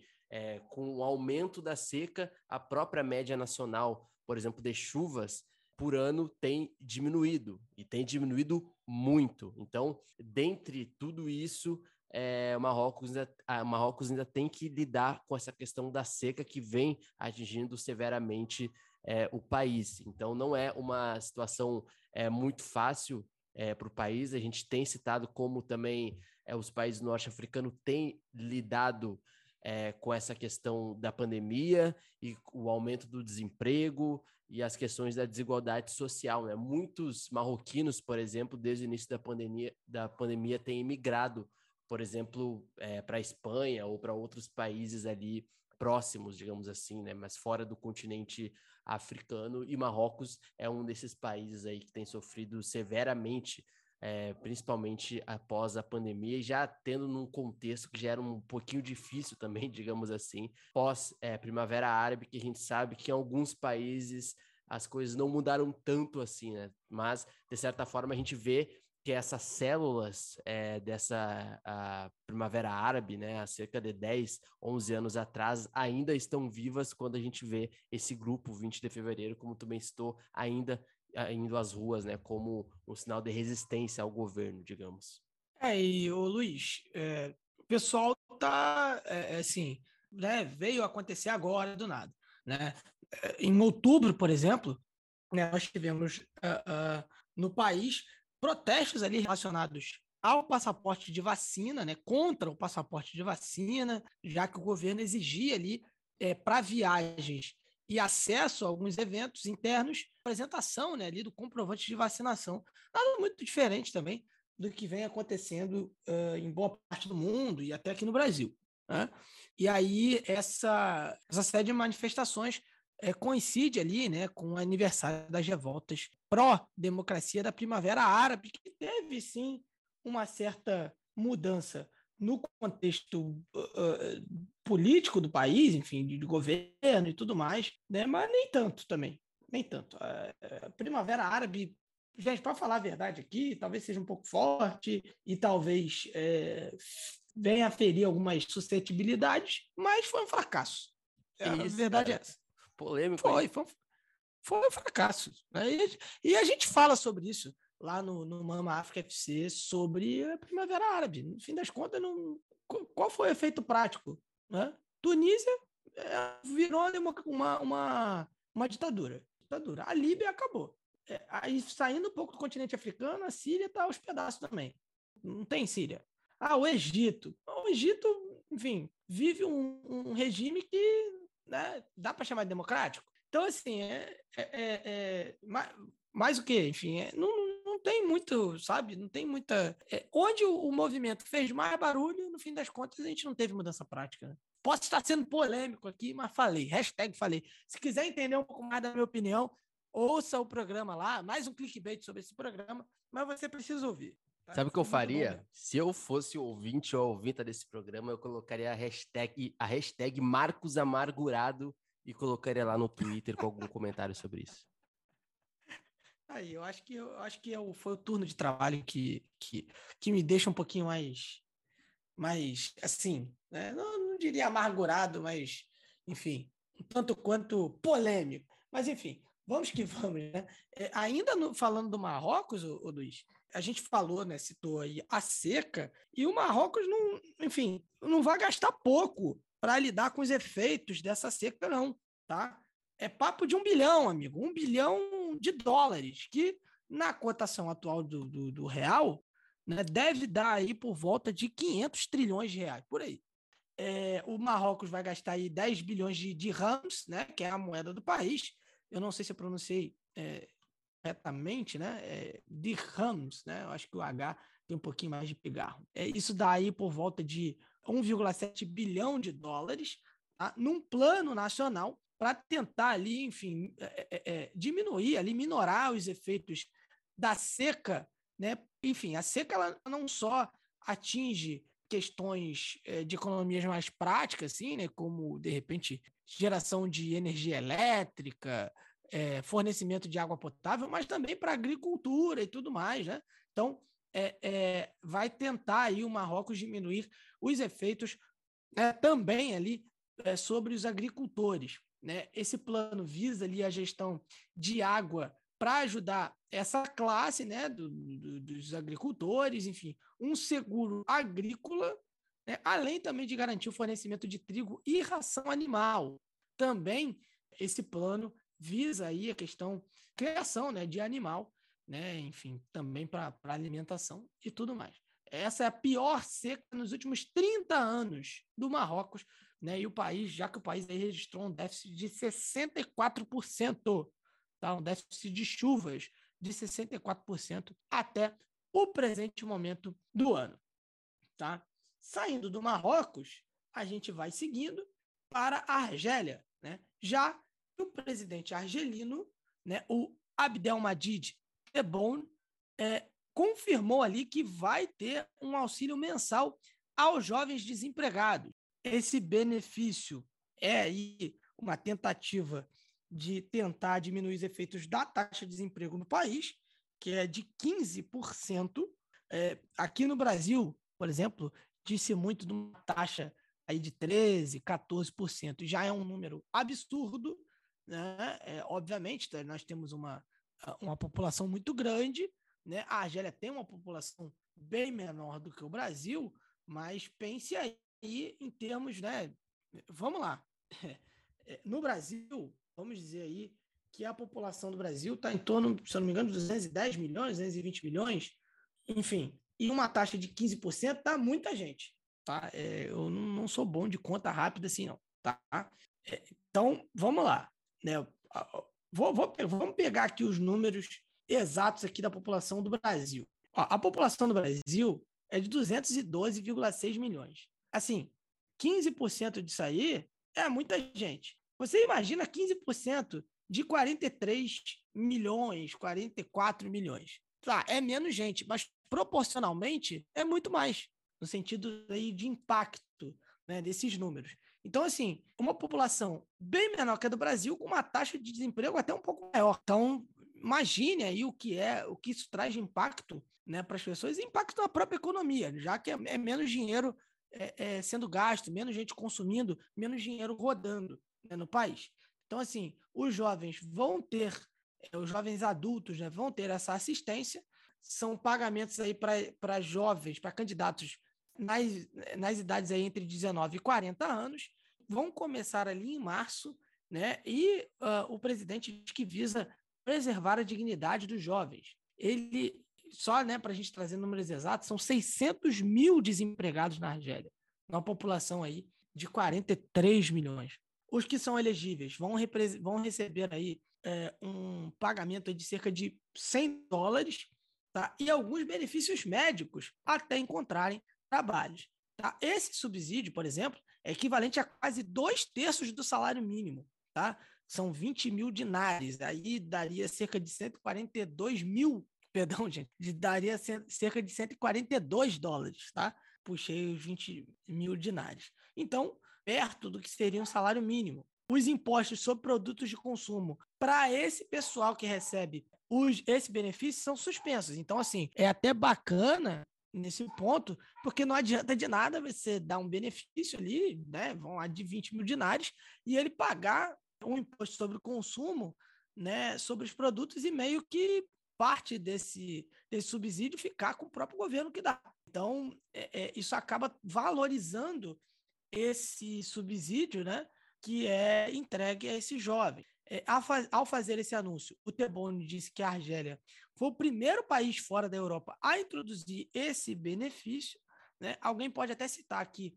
com o aumento da seca, a própria média nacional, por exemplo, de chuvas por ano tem diminuído e tem diminuído muito. Então, dentre tudo isso, é, Marrocos ainda, a Marrocos ainda tem que lidar com essa questão da seca que vem atingindo severamente é, o país. Então, não é uma situação é, muito fácil é, para o país. A gente tem citado como também é, os países norte-africanos têm lidado é, com essa questão da pandemia e o aumento do desemprego e as questões da desigualdade social. Né? Muitos marroquinos, por exemplo, desde o início da pandemia, da pandemia têm imigrado, por exemplo, é, para a Espanha ou para outros países ali próximos, digamos assim, né? mas fora do continente africano. E Marrocos é um desses países aí que tem sofrido severamente é, principalmente após a pandemia, e já tendo num contexto que já era um pouquinho difícil também, digamos assim, pós é, Primavera Árabe, que a gente sabe que em alguns países as coisas não mudaram tanto assim, né? Mas, de certa forma, a gente vê que essas células é, dessa Primavera Árabe, né, há cerca de 10, 11 anos atrás, ainda estão vivas quando a gente vê esse grupo, 20 de fevereiro, como tu bem citou, ainda indo às ruas, né, como um sinal de resistência ao governo, digamos. É, e o Luiz, é, o pessoal tá, é, é, assim, né, veio acontecer agora do nada, né? É, em outubro, por exemplo, né, nós tivemos uh, uh, no país protestos ali relacionados ao passaporte de vacina, né, contra o passaporte de vacina, já que o governo exigia ali é, para viagens e acesso a alguns eventos internos, apresentação né, ali do comprovante de vacinação. Nada muito diferente também do que vem acontecendo uh, em boa parte do mundo e até aqui no Brasil. Né? E aí essa, essa série de manifestações é, coincide ali né, com o aniversário das revoltas pró-democracia da Primavera Árabe, que teve sim uma certa mudança no contexto uh, político do país, enfim, de, de, governo e tudo mais, né? mas nem tanto também, nem tanto. A, a Primavera Árabe, gente, para falar a verdade aqui, talvez seja um pouco forte e talvez é, venha a ferir algumas suscetibilidades, mas foi um fracasso. É, Isso, a verdade cara. é essa. Polêmico. Foi, foi, foi um fracasso. Né? E, e a gente fala sobre isso lá no, no Mama África FC sobre a Primavera Árabe. No fim das contas, não, qual foi o efeito prático? Né? Tunísia é, virou uma, uma, uma ditadura. ditadura. A Líbia acabou. É, aí, saindo um pouco do continente africano, a Síria está aos pedaços também. Não tem Síria. Ah, o Egito. O Egito, enfim, vive um, um regime que né, dá para chamar de democrático. Então, assim, é, é, é, é mais, mais, o que? Enfim, é, não, não tem muito, sabe? Não tem muita. É, onde o, o, movimento fez mais barulho, no fim das contas, a gente não teve mudança prática. Né? Posso estar sendo polêmico aqui, mas falei. Hashtag falei. Se quiser entender um pouco mais da minha opinião, ouça o programa lá, mais um clickbait sobre esse programa, mas você precisa ouvir. Tá? Sabe o que eu faria? Se eu fosse ouvinte ou ouvinte desse programa, eu colocaria a hashtag, a hashtag Marcos Amargurado e colocaria lá no Twitter com algum comentário sobre isso. Aí, eu acho que eu acho que eu, foi o turno de trabalho que, que, que me deixa um pouquinho mais, mais assim, né? não, não diria amargurado, mas, enfim, um tanto quanto polêmico. Mas, enfim, vamos que vamos, né? É, ainda no, falando do Marrocos, o, o Luiz, a gente falou, né? Citou aí a seca, e o Marrocos não, enfim, não vai gastar pouco para lidar com os efeitos dessa seca, não, tá? é papo de um bilhão, amigo. Um bilhão de dólares, que na cotação atual do, do, do real né, deve dar aí por volta de 500 trilhões de reais, por aí. É, o Marrocos vai gastar aí 10 bilhões de dirhams, né, que é a moeda do país. Eu não sei se eu pronunciei é, corretamente, né, é, dirhams, né, eu acho que o H tem um pouquinho mais de pigarro. É, isso dá aí por volta de 1,7 bilhão de dólares, tá, num plano nacional para tentar ali, enfim, é, é, é, diminuir, ali, minorar os efeitos da seca, né? Enfim, a seca ela não só atinge questões é, de economias mais práticas, assim, né? Como de repente geração de energia elétrica, é, fornecimento de água potável, mas também para agricultura e tudo mais, né? Então é, vai tentar aí o Marrocos diminuir os efeitos né, também ali sobre os agricultores. Né? Esse plano visa ali a gestão de água para ajudar essa classe né, do, do, dos agricultores, enfim, um seguro agrícola, né, além também de garantir o fornecimento de trigo e ração animal. Também esse plano visa aí a questão criação né, de animal, né, enfim, também para alimentação e tudo mais. Essa é a pior seca nos últimos 30 anos do Marrocos, né? E o país, já que o país aí registrou um déficit de 64%, tá? Um déficit de chuvas de 64% até o presente momento do ano, tá? Saindo do Marrocos, a gente vai seguindo para a Argélia, né? Já o presidente argelino, né, o Abdelmadid Tebboune, é, confirmou ali que vai ter um auxílio mensal aos jovens desempregados. Esse benefício é aí uma tentativa de tentar diminuir os efeitos da taxa de desemprego no país, que é de 15%. É, aqui no Brasil, por exemplo, disse muito de uma taxa aí de 13%, 14%. Já é um número absurdo, né? É, obviamente, nós temos uma, uma população muito grande, né? A Argélia tem uma população bem menor do que o Brasil, mas pense aí em termos, né? Vamos lá. É, no Brasil, vamos dizer aí que a população do Brasil está em torno, se eu não me engano, de 210 milhões, 220 milhões, enfim, e uma taxa de 15% tá muita gente, tá? É, eu não sou bom de conta rápida assim, não, tá? É, então, vamos lá, né? Vou, vou, vamos pegar aqui os números exatos aqui da população do Brasil. Ó, a população do Brasil é de 212,6 milhões. Assim, 15% disso aí é muita gente. Você imagina 15% de 43 milhões, 44 milhões. Tá, é menos gente, mas proporcionalmente é muito mais, no sentido aí de impacto né, desses números. Então, assim, uma população bem menor que a do Brasil, com uma taxa de desemprego até um pouco maior. Então, imagine aí o que é, o que isso traz de impacto né, para as pessoas e impacto na própria economia, já que é, é menos dinheiro é, é, sendo gasto, menos gente consumindo, menos dinheiro rodando né, no país. Então, assim, os jovens vão ter, é, os jovens adultos né, vão ter essa assistência, são pagamentos aí para jovens, para candidatos nas, nas idades aí entre 19 e 40 anos, vão começar ali em março, né? E uh, o presidente diz que visa preservar a dignidade dos jovens. Ele, só né, para a gente trazer números exatos, são 600 mil desempregados na Argélia, uma população aí de 43 milhões. Os que são elegíveis vão, vão receber aí é, um pagamento de cerca de 100 dólares tá? e alguns benefícios médicos até encontrarem trabalhos. Tá? Esse subsídio, por exemplo, é equivalente a quase dois terços do salário mínimo. Tá? são 20 mil dinares, aí daria cerca de 142 mil, perdão, gente, daria cerca de 142 dólares, tá? Puxei os 20 mil dinares. Então, perto do que seria um salário mínimo. Os impostos sobre produtos de consumo para esse pessoal que recebe os, esse benefício são suspensos. Então, assim, é até bacana nesse ponto, porque não adianta de nada você dar um benefício ali, né? Vão lá de 20 mil dinares e ele pagar um imposto sobre o consumo, né, sobre os produtos e meio que parte desse, desse subsídio ficar com o próprio governo que dá. Então, é, é, isso acaba valorizando esse subsídio, né, que é entregue a esse jovem. É, ao fazer esse anúncio, o Teboni disse que a Argélia foi o primeiro país fora da Europa a introduzir esse benefício. Né? Alguém pode até citar aqui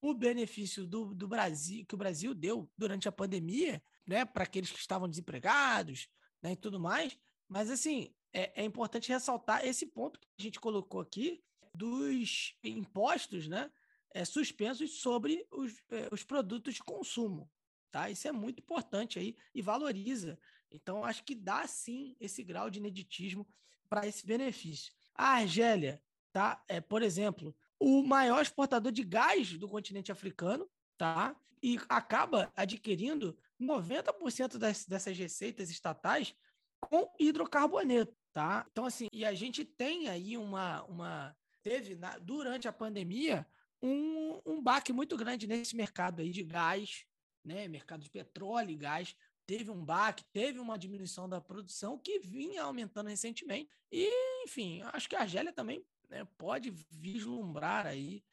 o benefício do, do Brasil que o Brasil deu durante a pandemia, né, para aqueles que estavam desempregados, né, e tudo mais. Mas assim, é, é importante ressaltar esse ponto que a gente colocou aqui dos impostos, né, é, suspensos sobre os, é, os produtos de consumo. Tá? Isso é muito importante aí e valoriza. Então, acho que dá sim esse grau de ineditismo para esse benefício. A Argélia, tá? É, por exemplo, o maior exportador de gás do continente africano, tá? E acaba adquirindo 90% das, dessas receitas estatais com hidrocarboneto, tá? Então, assim, e a gente tem aí uma. uma teve, na, durante a pandemia, um, um baque muito grande nesse mercado aí de gás, né? Mercado de petróleo e gás. Teve um baque, teve uma diminuição da produção que vinha aumentando recentemente. E, enfim, acho que a Argélia também né, pode vislumbrar aí,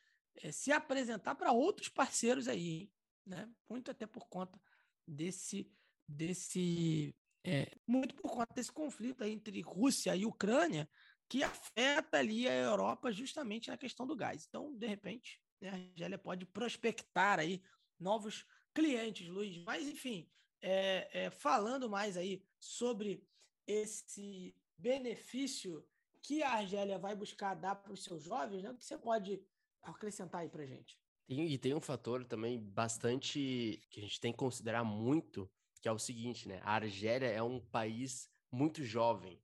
é, se apresentar para outros parceiros aí, né? Muito até por conta desse, desse é, muito por conta desse conflito entre Rússia e Ucrânia, que afeta ali a Europa justamente na questão do gás. Então, de repente, né, a Argélia pode prospectar aí novos clientes, Luiz. Mas, enfim, é, é, falando mais aí sobre esse benefício que a Argélia vai buscar dar para os seus jovens, né? O que você pode acrescentar aí para gente? Tem, e tem um fator também bastante que a gente tem que considerar muito, que é o seguinte, né? A Argélia é um país muito jovem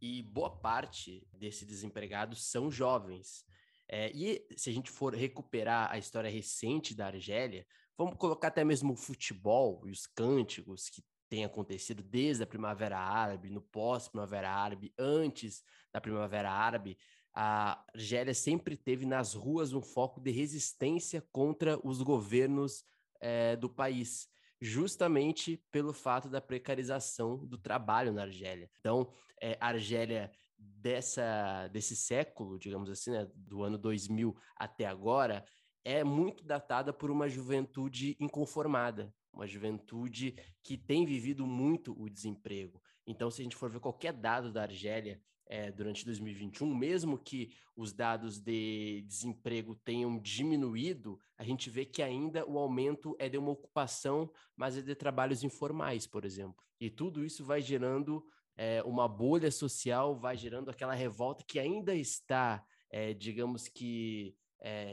e boa parte desses desempregados são jovens. É, e se a gente for recuperar a história recente da Argélia, vamos colocar até mesmo o futebol e os cânticos que têm acontecido desde a Primavera Árabe, no pós-Primavera Árabe, antes da Primavera Árabe, a Argélia sempre teve nas ruas um foco de resistência contra os governos é, do país, justamente pelo fato da precarização do trabalho na Argélia. Então, é, a Argélia dessa, desse século, digamos assim, né, do ano 2000 até agora, é muito datada por uma juventude inconformada, uma juventude que tem vivido muito o desemprego. Então, se a gente for ver qualquer dado da Argélia é, durante 2021, mesmo que os dados de desemprego tenham diminuído, a gente vê que ainda o aumento é de uma ocupação, mas é de trabalhos informais, por exemplo. E tudo isso vai gerando é, uma bolha social, vai gerando aquela revolta que ainda está, é, digamos que,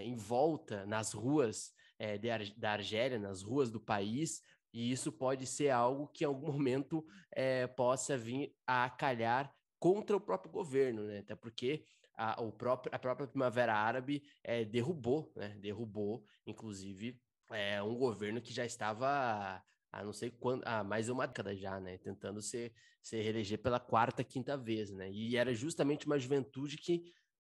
em volta nas ruas de, da Argélia, nas ruas do país, e isso pode ser algo que em algum momento possa vir a calhar contra o próprio governo, né? Até porque a, o próprio, a própria Primavera Árabe é, derrubou, né? Derrubou, inclusive, é, um governo que já estava há não sei quando, há mais uma década já, né? Tentando se, se reeleger pela quarta, quinta vez, né? E era justamente uma juventude que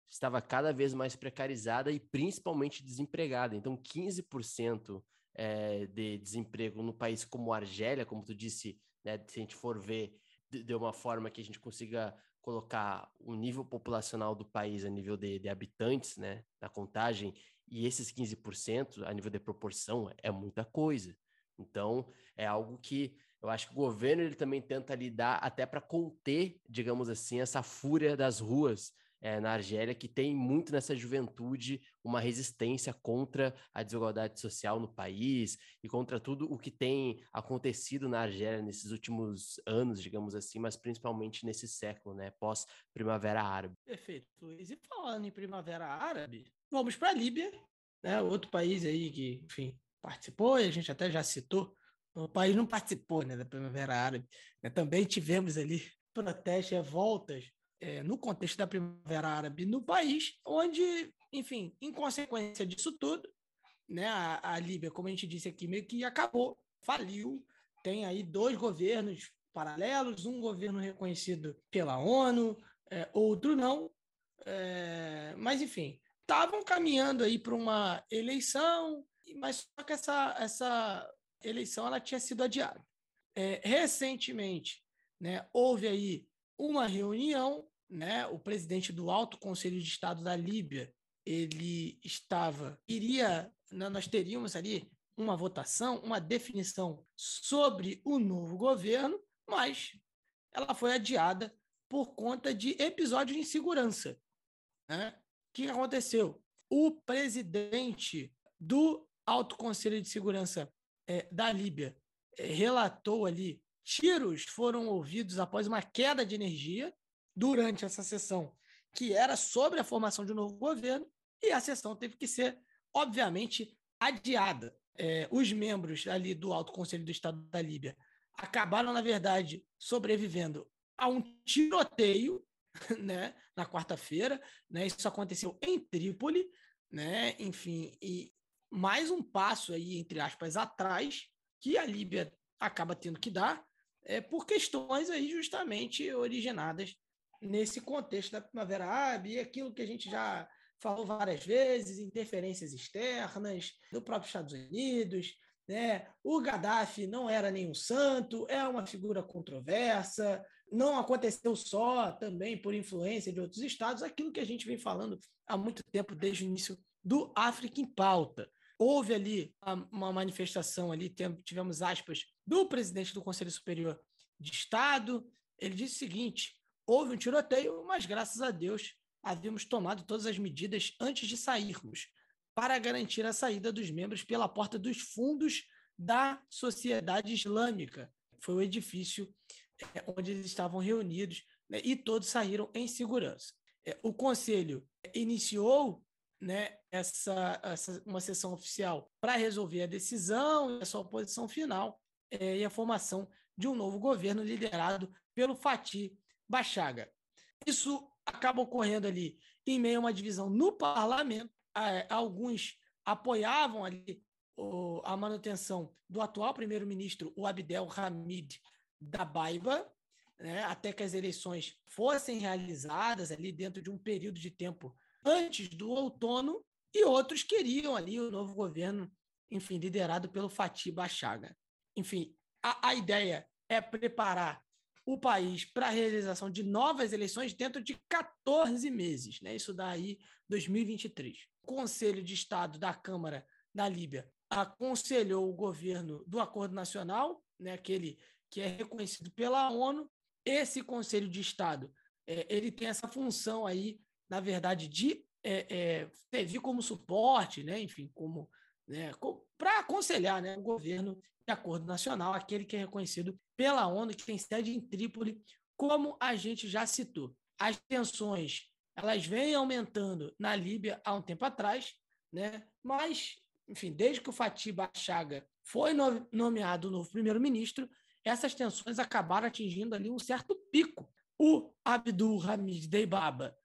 estava cada vez mais precarizada e principalmente desempregada. Então, 15% é, de desemprego no país como a Argélia, como tu disse, né, se a gente for ver de, de uma forma que a gente consiga colocar o nível populacional do país a nível de, de habitantes, né, na contagem, e esses 15% a nível de proporção é muita coisa. Então, é algo que eu acho que o governo ele também tenta lidar até para conter, digamos assim, essa fúria das ruas é, na Argélia, que tem muito nessa juventude uma resistência contra a desigualdade social no país e contra tudo o que tem acontecido na Argélia nesses últimos anos, digamos assim, mas principalmente nesse século, né, pós-Primavera Árabe. Perfeito. E falando em Primavera Árabe, vamos para a Líbia, né, outro país aí que, enfim, participou e a gente até já citou. O país não participou né, da Primavera Árabe. Né, também tivemos ali protestos, revoltas é, no contexto da Primavera Árabe no país, onde, enfim, em consequência disso tudo, né, a, a Líbia, como a gente disse aqui, meio que acabou, faliu. Tem aí dois governos paralelos, um governo reconhecido pela ONU, é, outro não. É, mas, enfim, estavam caminhando aí para uma eleição, mas só que essa, essa eleição ela tinha sido adiada. É, recentemente, né, houve aí uma reunião, né? O presidente do Alto Conselho de Estado da Líbia, ele estava, iria, nós teríamos ali uma votação, uma definição sobre o novo governo, mas ela foi adiada por conta de episódios de insegurança. Né? O que aconteceu? O presidente do Alto Conselho de Segurança é, da Líbia é, relatou ali tiros foram ouvidos após uma queda de energia durante essa sessão, que era sobre a formação de um novo governo, e a sessão teve que ser, obviamente, adiada. É, os membros ali do Alto Conselho do Estado da Líbia acabaram, na verdade, sobrevivendo a um tiroteio né, na quarta-feira. Né, isso aconteceu em Trípoli, né, enfim, e mais um passo aí, entre aspas, atrás, que a Líbia acaba tendo que dar, é, por questões aí justamente originadas nesse contexto da Primavera Árabe e aquilo que a gente já falou várias vezes, interferências externas do próprio Estados Unidos, né? O Gaddafi não era nenhum santo, é uma figura controversa, não aconteceu só também por influência de outros estados, aquilo que a gente vem falando há muito tempo desde o início do África em Pauta. Houve ali uma manifestação ali, tivemos aspas do presidente do Conselho Superior de Estado. Ele disse o seguinte: houve um tiroteio, mas graças a Deus havíamos tomado todas as medidas antes de sairmos para garantir a saída dos membros pela porta dos fundos da Sociedade Islâmica. Foi o edifício é, onde eles estavam reunidos né, e todos saíram em segurança. É, o conselho iniciou né, essa, essa, uma sessão oficial para resolver a decisão, essa oposição final é, e a formação de um novo governo liderado pelo Fatih Bachaga. Isso acaba ocorrendo ali em meio a uma divisão no parlamento. Alguns apoiavam ali a manutenção do atual primeiro-ministro, o Abdel Hamid Dabaiba, né, até que as eleições fossem realizadas ali dentro de um período de tempo antes do outono, e outros queriam ali o novo governo, enfim, liderado pelo Fatih Bachaga. Enfim, a, a ideia é preparar o país para a realização de novas eleições dentro de 14 meses, né? Isso daí 2023. O Conselho de Estado da Câmara da Líbia aconselhou o governo do Acordo Nacional, né, aquele que é reconhecido pela ONU. Esse Conselho de Estado é, ele tem essa função aí na verdade, de é, é, servir como suporte, né, enfim, como né, para aconselhar né, o governo de acordo nacional, aquele que é reconhecido pela ONU, que tem sede em Trípoli, como a gente já citou. As tensões elas vêm aumentando na Líbia há um tempo atrás, né? mas, enfim, desde que o Fatih Bachaga foi nomeado novo primeiro-ministro, essas tensões acabaram atingindo ali um certo pico. O Abdul Hamid Deibaba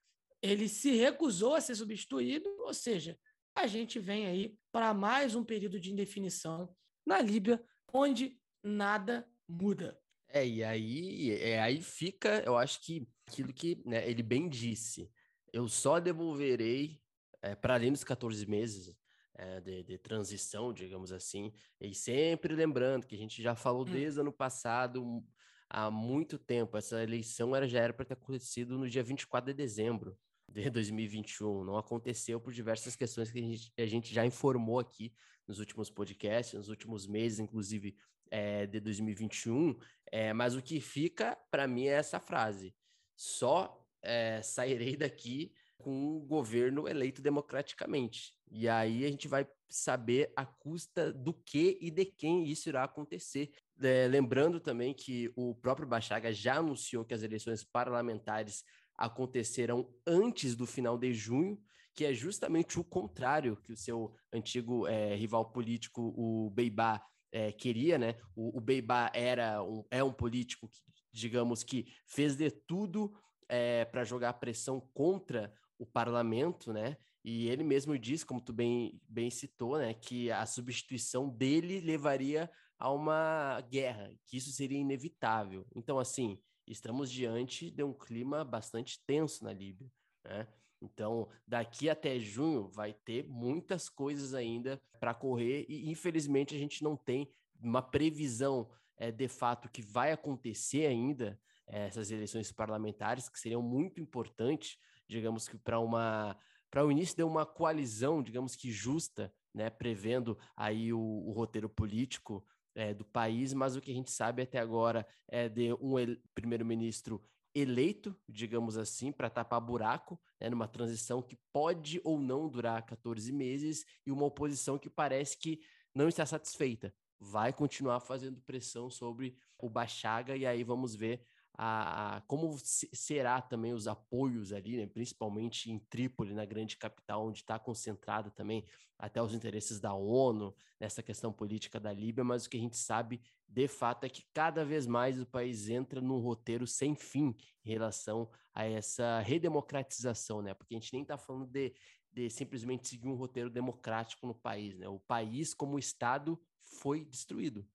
ele se recusou a ser substituído, ou seja, a gente vem aí para mais um período de indefinição na Líbia, onde nada muda. É, e aí, é, aí fica, eu acho que aquilo que né, ele bem disse, eu só devolverei é, para além dos 14 meses é, de, de, transição, digamos assim, e sempre lembrando que a gente já falou hum. desde ano passado, há muito tempo, essa eleição era, já era para ter acontecido no dia 24 de dezembro de 2021. Não aconteceu por diversas questões que a gente, a gente já informou aqui nos últimos podcasts, nos últimos meses, inclusive é, de 2021. É, mas o que fica para mim é essa frase: só é, sairei daqui com um governo eleito democraticamente. E aí a gente vai saber a custa do que e de quem isso irá acontecer. É, lembrando também que o próprio Bachaga já anunciou que as eleições parlamentares acontecerão antes do final de junho, que é justamente o contrário que o seu antigo é, rival político, o Beibá, é, queria, né? O, o Beibá era um, é um político que, digamos que fez de tudo é, para jogar pressão contra o parlamento, né? E ele mesmo disse, como tu bem, bem citou, né, que a substituição dele levaria a uma guerra, que isso seria inevitável. Então, assim, estamos diante de um clima bastante tenso na Líbia, né? Então, daqui até junho vai ter muitas coisas ainda para correr e infelizmente a gente não tem uma previsão é, de fato que vai acontecer ainda é, essas eleições parlamentares que seriam muito importantes, digamos que para uma para o início de uma coalizão, digamos que justa né, prevendo aí o, o roteiro político é, do país, mas o que a gente sabe até agora é de um primeiro-ministro eleito, digamos assim, para tapar buraco, né, numa transição que pode ou não durar 14 meses, e uma oposição que parece que não está satisfeita. Vai continuar fazendo pressão sobre o Bachaga, e aí vamos ver a, a, como será também os apoios ali, né, principalmente em Trípoli, na grande capital, onde está concentrada também até os interesses da ONU nessa questão política da Líbia, mas o que a gente sabe de fato é que cada vez mais o país entra num roteiro sem fim em relação a essa redemocratização, né? Porque a gente nem está falando de, de simplesmente seguir um roteiro democrático no país, né? O país como Estado foi destruído.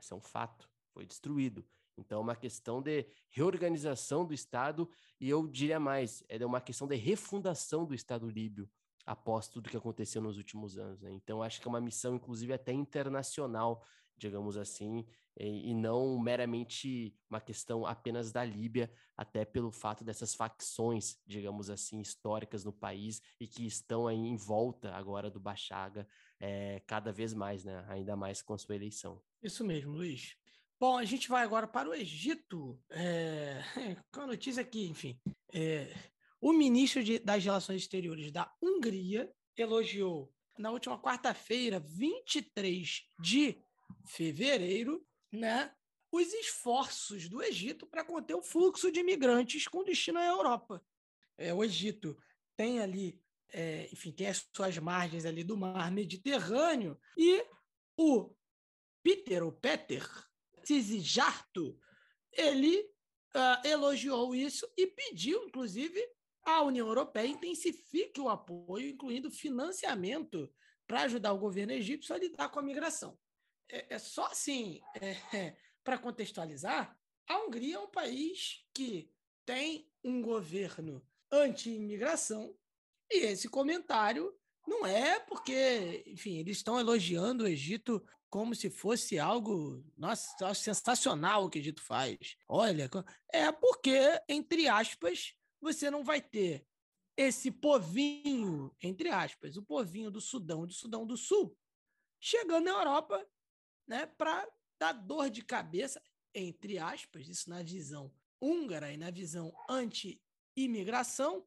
Isso é um fato, foi destruído. Então, é uma questão de reorganização do Estado e eu diria mais, é uma questão de refundação do Estado líbio após tudo que aconteceu nos últimos anos. Né? Então, acho que é uma missão, inclusive, até internacional, digamos assim, e, e não meramente uma questão apenas da Líbia, até pelo fato dessas facções, digamos assim, históricas no país e que estão aí em volta agora do Bachaga é, cada vez mais, né? ainda mais com a sua eleição. Isso mesmo, Luiz. Bom, a gente vai agora para o Egito, é, com a notícia aqui, enfim. É, o ministro de, das Relações Exteriores da Hungria elogiou na última quarta-feira, 23 de fevereiro, né, os esforços do Egito para conter o fluxo de imigrantes com destino à Europa. É, o Egito tem ali, é, enfim, tem as suas margens ali do mar Mediterrâneo e o Peter, o Peter, Jarto, ele uh, elogiou isso e pediu, inclusive, à União Europeia intensifique o apoio, incluindo financiamento para ajudar o governo egípcio a lidar com a migração. É, é só assim, é, é, para contextualizar, a Hungria é um país que tem um governo anti-imigração e esse comentário não é porque, enfim, eles estão elogiando o Egito como se fosse algo, nossa, sensacional o que o Egito faz. Olha, é porque, entre aspas, você não vai ter esse povinho, entre aspas, o povinho do Sudão e do Sudão do Sul, chegando na Europa né, para dar dor de cabeça, entre aspas, isso na visão húngara e na visão anti-imigração,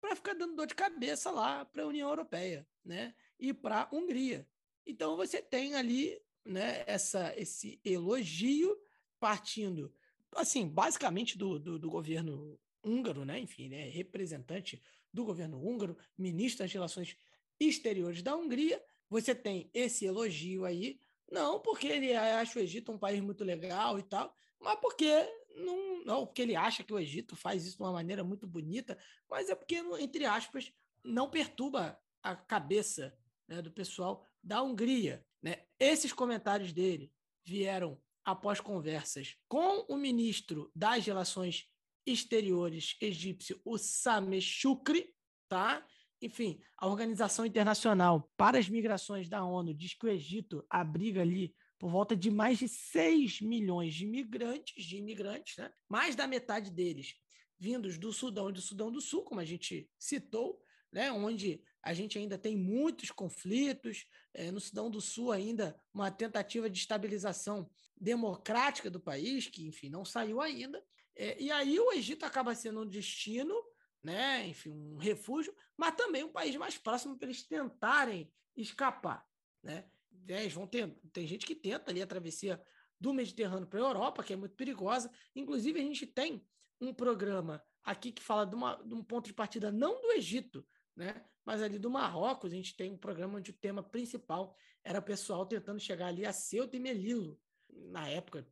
para ficar dando dor de cabeça lá para a União Europeia né, e para a Hungria. Então você tem ali né, essa, esse elogio partindo, assim, basicamente do, do, do governo húngaro, né, enfim, né, representante do governo húngaro, ministro das Relações Exteriores da Hungria. Você tem esse elogio aí, não porque ele acha o Egito um país muito legal e tal, mas porque não, não porque ele acha que o Egito faz isso de uma maneira muito bonita, mas é porque, entre aspas, não perturba a cabeça né, do pessoal da Hungria. Né? Esses comentários dele vieram após conversas com o ministro das Relações Exteriores egípcio, o Sameh Shukri, tá? Enfim, a Organização Internacional para as Migrações da ONU diz que o Egito abriga ali por volta de mais de 6 milhões de imigrantes, de imigrantes, né? mais da metade deles vindos do Sudão e do Sudão do Sul, como a gente citou, né? onde a gente ainda tem muitos conflitos, é, no Sudão do Sul ainda uma tentativa de estabilização democrática do país, que, enfim, não saiu ainda. É, e aí o Egito acaba sendo um destino, né? enfim, um refúgio, mas também um país mais próximo para eles tentarem escapar. Né? É, eles vão ter, tem gente que tenta ali a travessia do Mediterrâneo para a Europa, que é muito perigosa. Inclusive, a gente tem um programa aqui que fala de, uma, de um ponto de partida não do Egito, né? Mas ali do Marrocos, a gente tem um programa onde o tema principal era o pessoal tentando chegar ali a Ceuta e Melilo, na época,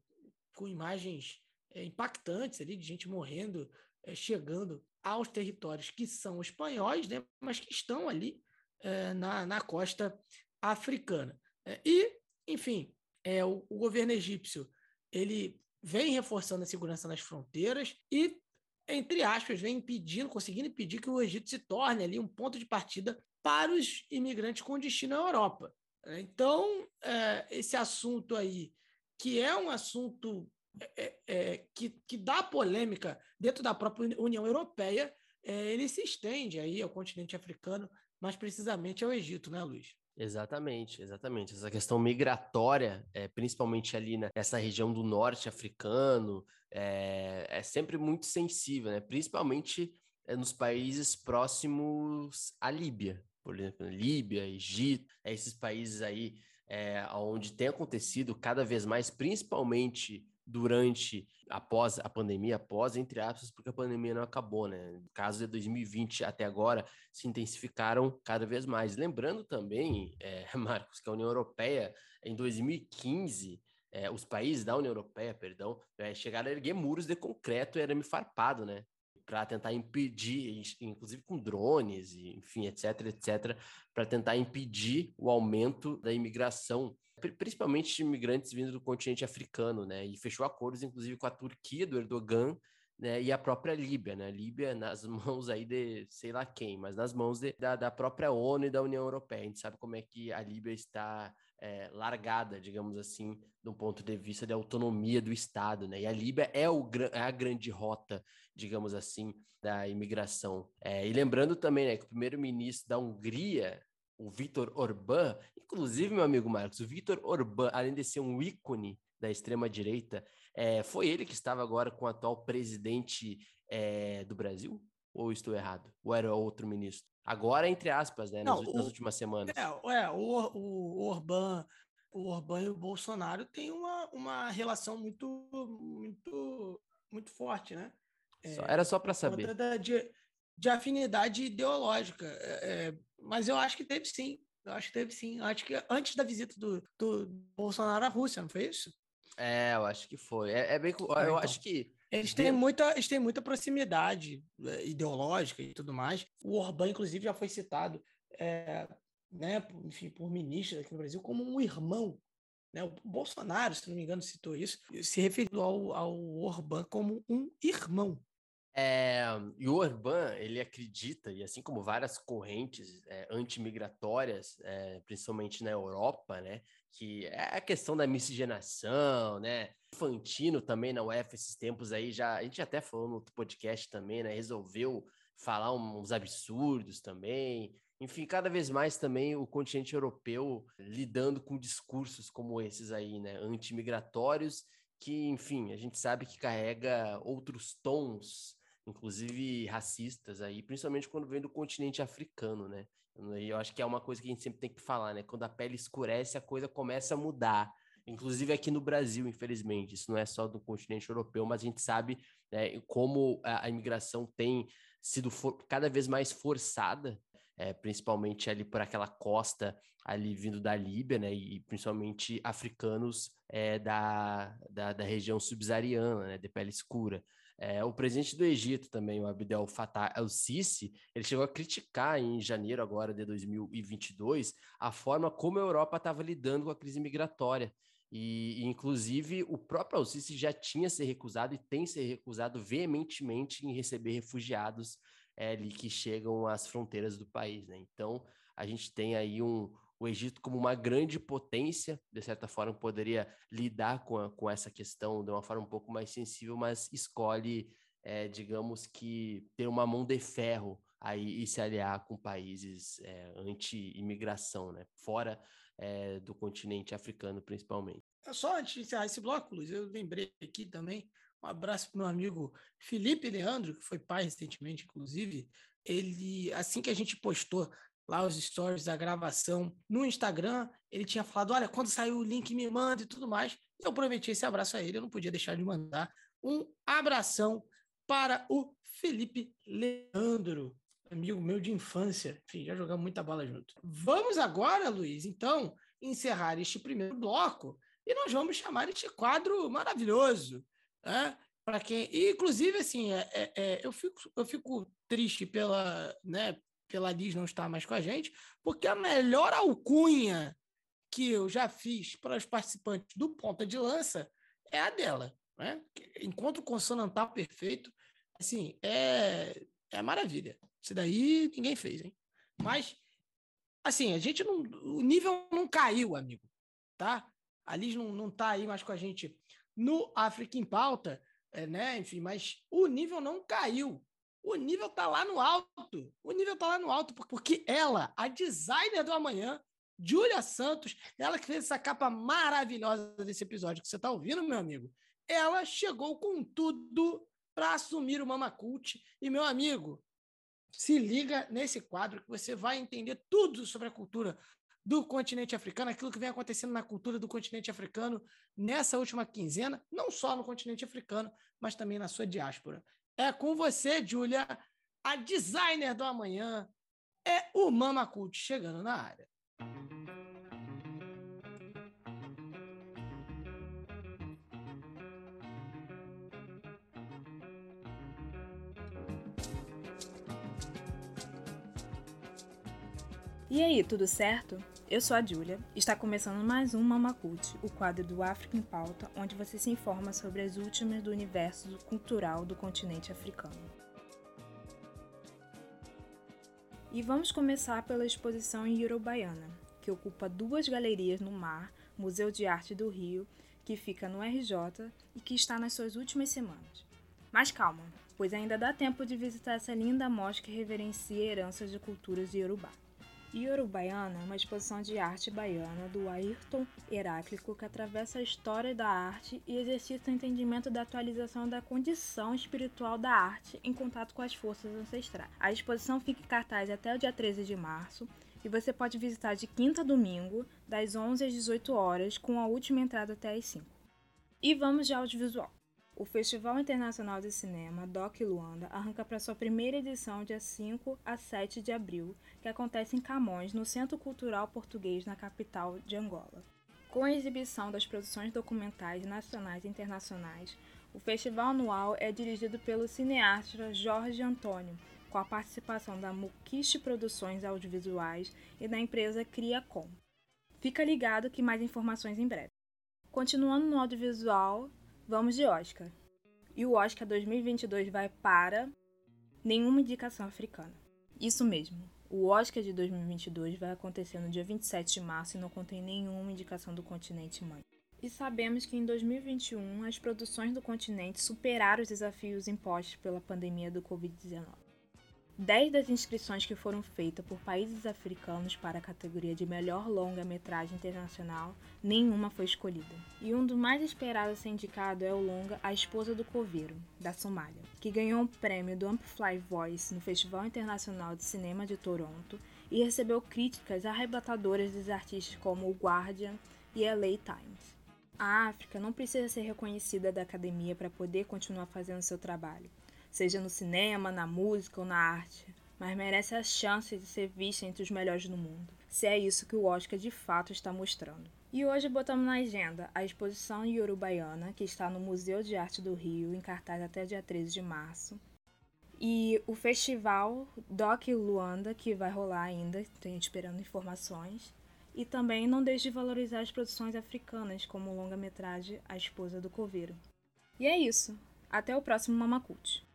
com imagens é, impactantes ali de gente morrendo, é, chegando aos territórios que são espanhóis, né? Mas que estão ali é, na, na costa africana. e, enfim, é, o, o governo egípcio ele vem reforçando a segurança nas fronteiras e entre aspas, vem impedindo, conseguindo impedir que o Egito se torne ali um ponto de partida para os imigrantes com destino à Europa. Então, é, esse assunto aí, que é um assunto é, é, que, que dá polêmica dentro da própria União Europeia, é, ele se estende aí ao continente africano, mais precisamente ao Egito, né, Luiz? Exatamente, exatamente. Essa questão migratória, é, principalmente ali nessa região do norte africano, é, é sempre muito sensível, né? Principalmente é, nos países próximos à Líbia, por exemplo, Líbia, Egito, é esses países aí é, onde tem acontecido cada vez mais, principalmente durante, após a pandemia, após, entre aspas, porque a pandemia não acabou, né? Casos de 2020 até agora se intensificaram cada vez mais. Lembrando também, é, Marcos, que a União Europeia, em 2015, é, os países da União Europeia, perdão, é, chegaram a erguer muros de concreto e arame farpado, né? Para tentar impedir, inclusive com drones, enfim, etc, etc, para tentar impedir o aumento da imigração principalmente de imigrantes vindo do continente africano, né? E fechou acordos, inclusive, com a Turquia do Erdogan, né? E a própria Líbia, né? Líbia nas mãos aí de sei lá quem, mas nas mãos de, da, da própria ONU e da União Europeia. A gente sabe como é que a Líbia está é, largada, digamos assim, do ponto de vista de autonomia do Estado, né? E a Líbia é, o, é a grande rota, digamos assim, da imigração. É, e lembrando também, né, que o primeiro-ministro da Hungria, o Vitor Orbán. Inclusive, meu amigo Marcos, o Vitor Orbán, além de ser um ícone da extrema-direita, é, foi ele que estava agora com o atual presidente do Brasil? Ou estou errado? Ou era outro ministro? Agora, entre aspas, né, Não, nas, o, nas, últimas semanas. É, é o, o, Orbán, o Orbán e o Bolsonaro têm uma, uma relação muito, muito, muito forte, né? É, era só para saber. Da, de, de afinidade ideológica. É, é, mas eu acho que teve sim. Eu acho que teve sim. Eu acho que antes da visita do, do Bolsonaro à Rússia, não foi isso? É, eu acho que foi. É, é bem. Eu então, acho que. Eles têm, muita, eles têm muita proximidade é, ideológica e tudo mais. O Orbán, inclusive, já foi citado, é, né, enfim, por ministros aqui no Brasil, como um irmão. Né? O Bolsonaro, se não me engano, citou isso, se referiu ao, ao Orbán como um irmão. É, e o Orbán, ele acredita, e assim como várias correntes é, antimigratórias, é, principalmente na Europa, né, que é a questão da miscigenação, né, Fantino também na UEFA esses tempos aí, já, a gente até falou no outro podcast também, né, resolveu falar uns absurdos também, enfim, cada vez mais também o continente europeu lidando com discursos como esses aí, né, antimigratórios, que, enfim, a gente sabe que carrega outros tons inclusive racistas aí, principalmente quando vem do continente africano, né? E eu acho que é uma coisa que a gente sempre tem que falar, né? Quando a pele escurece, a coisa começa a mudar. Inclusive aqui no Brasil, infelizmente, isso não é só do continente europeu, mas a gente sabe né, como a, a imigração tem sido for, cada vez mais forçada, é, principalmente ali por aquela costa ali vindo da Líbia, né, e principalmente africanos é, da, da, da região subsaariana, né, de pele escura. É, o presidente do Egito também, o Abdel Fattah el-Sisi, ele chegou a criticar em janeiro agora de 2022 a forma como a Europa estava lidando com a crise migratória. E, inclusive, o próprio el-Sisi já tinha se recusado e tem se recusado veementemente em receber refugiados é, ali que chegam às fronteiras do país. Né? Então, a gente tem aí um, o Egito como uma grande potência, de certa forma, poderia lidar com, a, com essa questão de uma forma um pouco mais sensível, mas escolhe, é, digamos que, ter uma mão de ferro aí e se aliar com países é, anti-imigração, né? fora é, do continente africano, principalmente. É só antes de encerrar esse bloco, Luiz, eu lembrei aqui também, um abraço para meu amigo Felipe Leandro, que foi pai recentemente, inclusive. Ele, assim que a gente postou lá os stories da gravação no Instagram, ele tinha falado: olha, quando sair o link, me manda e tudo mais. Eu prometi esse abraço a ele, eu não podia deixar de mandar um abração para o Felipe Leandro, amigo meu de infância. Enfim, já jogamos muita bola junto. Vamos agora, Luiz, então, encerrar este primeiro bloco e nós vamos chamar este quadro maravilhoso, né? Para quem, e, inclusive, assim, é, é, é, eu, fico, eu fico triste pela, né, pela Liz não estar mais com a gente, porque a melhor alcunha que eu já fiz para os participantes do Ponta de Lança é a dela. Né? Encontro consonantal perfeito, assim, é, é maravilha. Isso daí ninguém fez, hein? Mas, assim, a gente não. O nível não caiu, amigo, tá? A Liz não, não tá aí mais com a gente no África em Pauta, é, né? Enfim, mas o nível não caiu o nível tá lá no alto. O nível tá lá no alto, porque ela, a designer do amanhã, Júlia Santos, ela que fez essa capa maravilhosa desse episódio que você está ouvindo, meu amigo. Ela chegou com tudo para assumir o Mama Cult. E, meu amigo, se liga nesse quadro que você vai entender tudo sobre a cultura do continente africano, aquilo que vem acontecendo na cultura do continente africano nessa última quinzena, não só no continente africano, mas também na sua diáspora. É com você, Júlia, a designer do amanhã, é o Mama Cult chegando na área. E aí, tudo certo? Eu sou a Júlia. Está começando mais um Mamacult, o quadro do África em Pauta, onde você se informa sobre as últimas do universo cultural do continente africano. E vamos começar pela exposição em Eurobaiana, que ocupa duas galerias no mar, Museu de Arte do Rio, que fica no RJ e que está nas suas últimas semanas. Mas calma, pois ainda dá tempo de visitar essa linda mostra que reverencia heranças de culturas de Yorubá. Yorubaiana é uma exposição de arte baiana do Ayrton Heráclito que atravessa a história da arte e exercita o entendimento da atualização da condição espiritual da arte em contato com as forças ancestrais. A exposição fica em cartaz até o dia 13 de março e você pode visitar de quinta a domingo, das 11 às 18 horas, com a última entrada até às 5. E vamos de audiovisual. O Festival Internacional de Cinema Doc Luanda arranca para sua primeira edição dia 5 a 7 de abril, que acontece em Camões, no Centro Cultural Português, na capital de Angola. Com a exibição das produções documentais nacionais e internacionais, o festival anual é dirigido pelo cineasta Jorge Antônio, com a participação da Muquiche Produções Audiovisuais e da empresa Criacom. Fica ligado que mais informações em breve. Continuando no audiovisual, Vamos de Oscar. E o Oscar 2022 vai para nenhuma indicação africana. Isso mesmo. O Oscar de 2022 vai acontecer no dia 27 de março e não contém nenhuma indicação do continente mãe. E sabemos que em 2021 as produções do continente superaram os desafios impostos pela pandemia do Covid-19. Dez das inscrições que foram feitas por países africanos para a categoria de melhor longa-metragem internacional, nenhuma foi escolhida. E um dos mais esperados a ser indicado é o longa A Esposa do Coveiro, da Somália, que ganhou um prêmio do Amplify Voice no Festival Internacional de Cinema de Toronto e recebeu críticas arrebatadoras dos artistas como o Guardian e LA Times. A África não precisa ser reconhecida da academia para poder continuar fazendo seu trabalho seja no cinema, na música ou na arte, mas merece a chance de ser vista entre os melhores do mundo, se é isso que o Oscar de fato está mostrando. E hoje botamos na agenda a exposição Yorubaiana, que está no Museu de Arte do Rio, em cartaz até dia 13 de março. E o festival Doc Luanda, que vai rolar ainda, estou esperando informações. E também não deixe de valorizar as produções africanas, como o longa-metragem A Esposa do Coveiro. E é isso. Até o próximo Mamacult.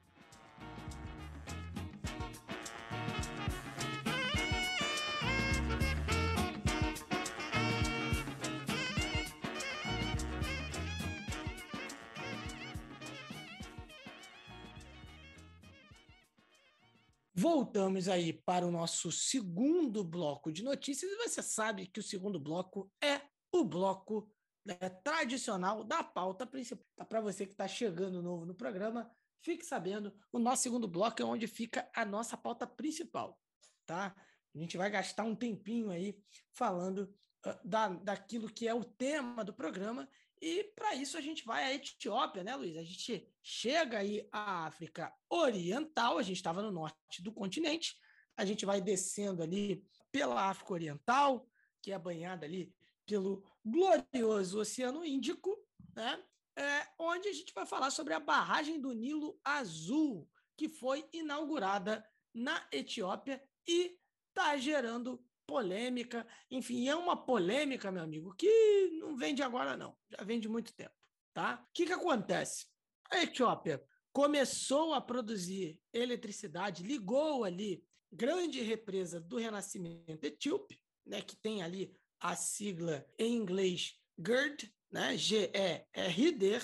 Voltamos aí para o nosso segundo bloco de notícias e você sabe que o segundo bloco é o bloco né, tradicional da pauta principal. Tá, para você que está chegando novo no programa, fique sabendo, o nosso segundo bloco é onde fica a nossa pauta principal, tá? A gente vai gastar um tempinho aí falando uh, da, daquilo que é o tema do programa e para isso a gente vai à Etiópia, né, Luiz? A gente chega aí à África Oriental, a gente estava no norte do continente, a gente vai descendo ali pela África Oriental, que é banhada ali pelo glorioso Oceano Índico, né? É, onde a gente vai falar sobre a barragem do Nilo Azul, que foi inaugurada na Etiópia e está gerando polêmica. Enfim, é uma polêmica, meu amigo, que não vem de agora, não. Já vem de muito tempo. Tá? O que, que acontece? A Etiópia começou a produzir eletricidade, ligou ali grande represa do Renascimento Etíope, né, que tem ali a sigla em inglês GERD, né, G-E-R-D,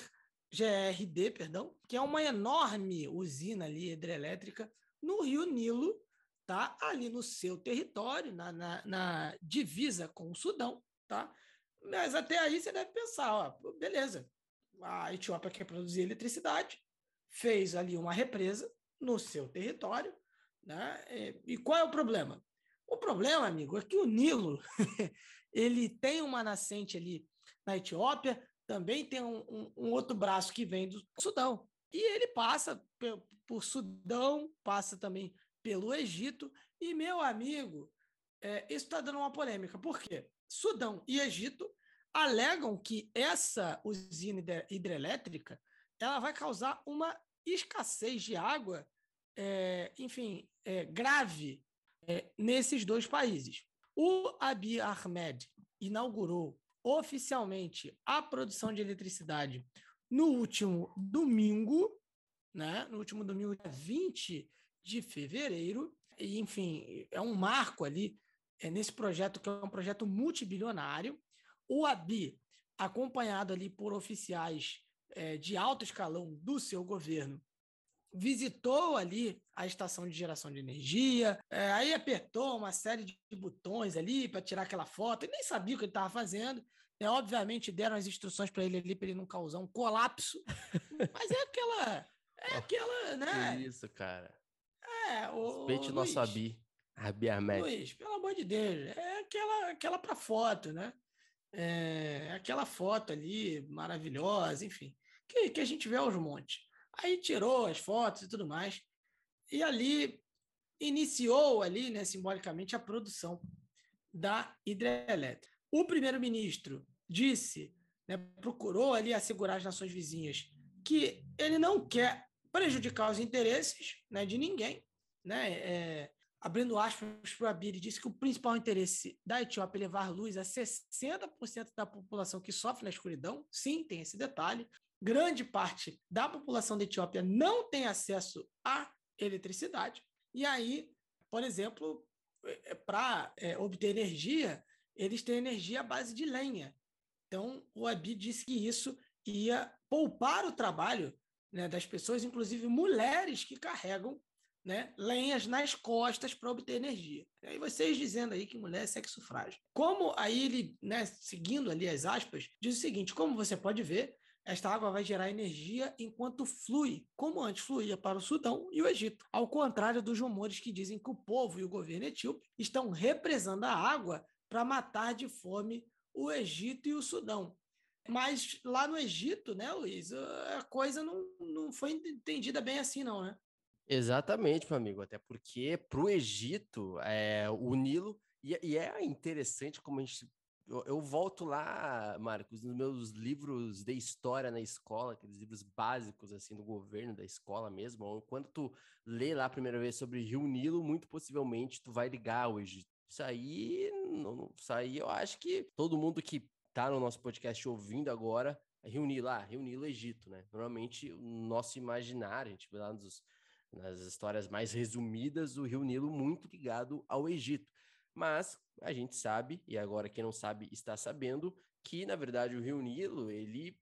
GRD, perdão, que é uma enorme usina ali hidrelétrica no Rio Nilo, tá ali no seu território, na, na, na divisa com o Sudão, tá? Mas até aí você deve pensar, ó, beleza, a Etiópia quer produzir eletricidade, fez ali uma represa no seu território, né? E qual é o problema? O problema, amigo, é que o Nilo ele tem uma nascente ali na Etiópia, também tem um, um, um outro braço que vem do Sudão. E ele passa por Sudão, passa também pelo Egito. E, meu amigo, é, isso está dando uma polêmica. Por quê? Sudão e Egito alegam que essa usina hidrelétrica ela vai causar uma escassez de água, é, enfim, é, grave é, nesses dois países. O Abiy Ahmed inaugurou oficialmente a produção de eletricidade no último domingo, né? no último domingo, 20 de fevereiro, e, enfim, é um marco ali é, nesse projeto, que é um projeto multibilionário. O ABI, acompanhado ali por oficiais é, de alto escalão do seu governo, visitou ali a estação de geração de energia, é, aí apertou uma série de botões ali para tirar aquela foto, e nem sabia o que ele estava fazendo. É, obviamente deram as instruções para ele ali para ele não causar um colapso, mas é aquela, é aquela, né? Que isso, cara. É, o Respeite o nosso Abi, Abi Ahmed. Luiz, pelo amor de Deus, é aquela, aquela para foto, né? É aquela foto ali maravilhosa, enfim, que, que a gente vê aos montes. Aí tirou as fotos e tudo mais, e ali iniciou ali, né, simbolicamente, a produção da hidrelétrica. O primeiro-ministro disse, né, procurou ali assegurar as nações vizinhas que ele não quer prejudicar os interesses né, de ninguém, né? É, abrindo aspas para o Abir, disse que o principal interesse da Etiópia é levar luz a 60% da população que sofre na escuridão. Sim, tem esse detalhe. Grande parte da população da Etiópia não tem acesso à eletricidade. E aí, por exemplo, é, para é, obter energia, eles têm energia à base de lenha. Então, o Abi disse que isso ia poupar o trabalho né, das pessoas, inclusive mulheres que carregam né, lenhas nas costas para obter energia. E aí vocês dizendo aí que mulher é sexo frágil. Como aí ele, né, seguindo ali as aspas, diz o seguinte, como você pode ver, esta água vai gerar energia enquanto flui, como antes fluía para o Sudão e o Egito. Ao contrário dos rumores que dizem que o povo e o governo etíope estão represando a água para matar de fome o Egito e o Sudão. Mas lá no Egito, né, Luiz, a coisa não, não foi entendida bem assim, não, né? Exatamente, meu amigo, até porque para o Egito, é, o Nilo, e, e, é interessante como a gente. Eu, eu, volto lá, Marcos, nos meus livros de história na escola, aqueles livros básicos assim do governo, da escola mesmo. Quando tu lê lá a primeira vez sobre Rio Nilo, muito possivelmente tu vai ligar ao Egito. Isso aí, não, isso aí eu acho que todo mundo que tá no nosso podcast ouvindo agora, reunir lá, reunir o Egito, né? Normalmente o nosso imaginário, a gente vê lá nos, nas histórias mais resumidas, o Rio Nilo muito ligado ao Egito. Mas a gente sabe, e agora quem não sabe está sabendo, que na verdade o Rio Nilo, ele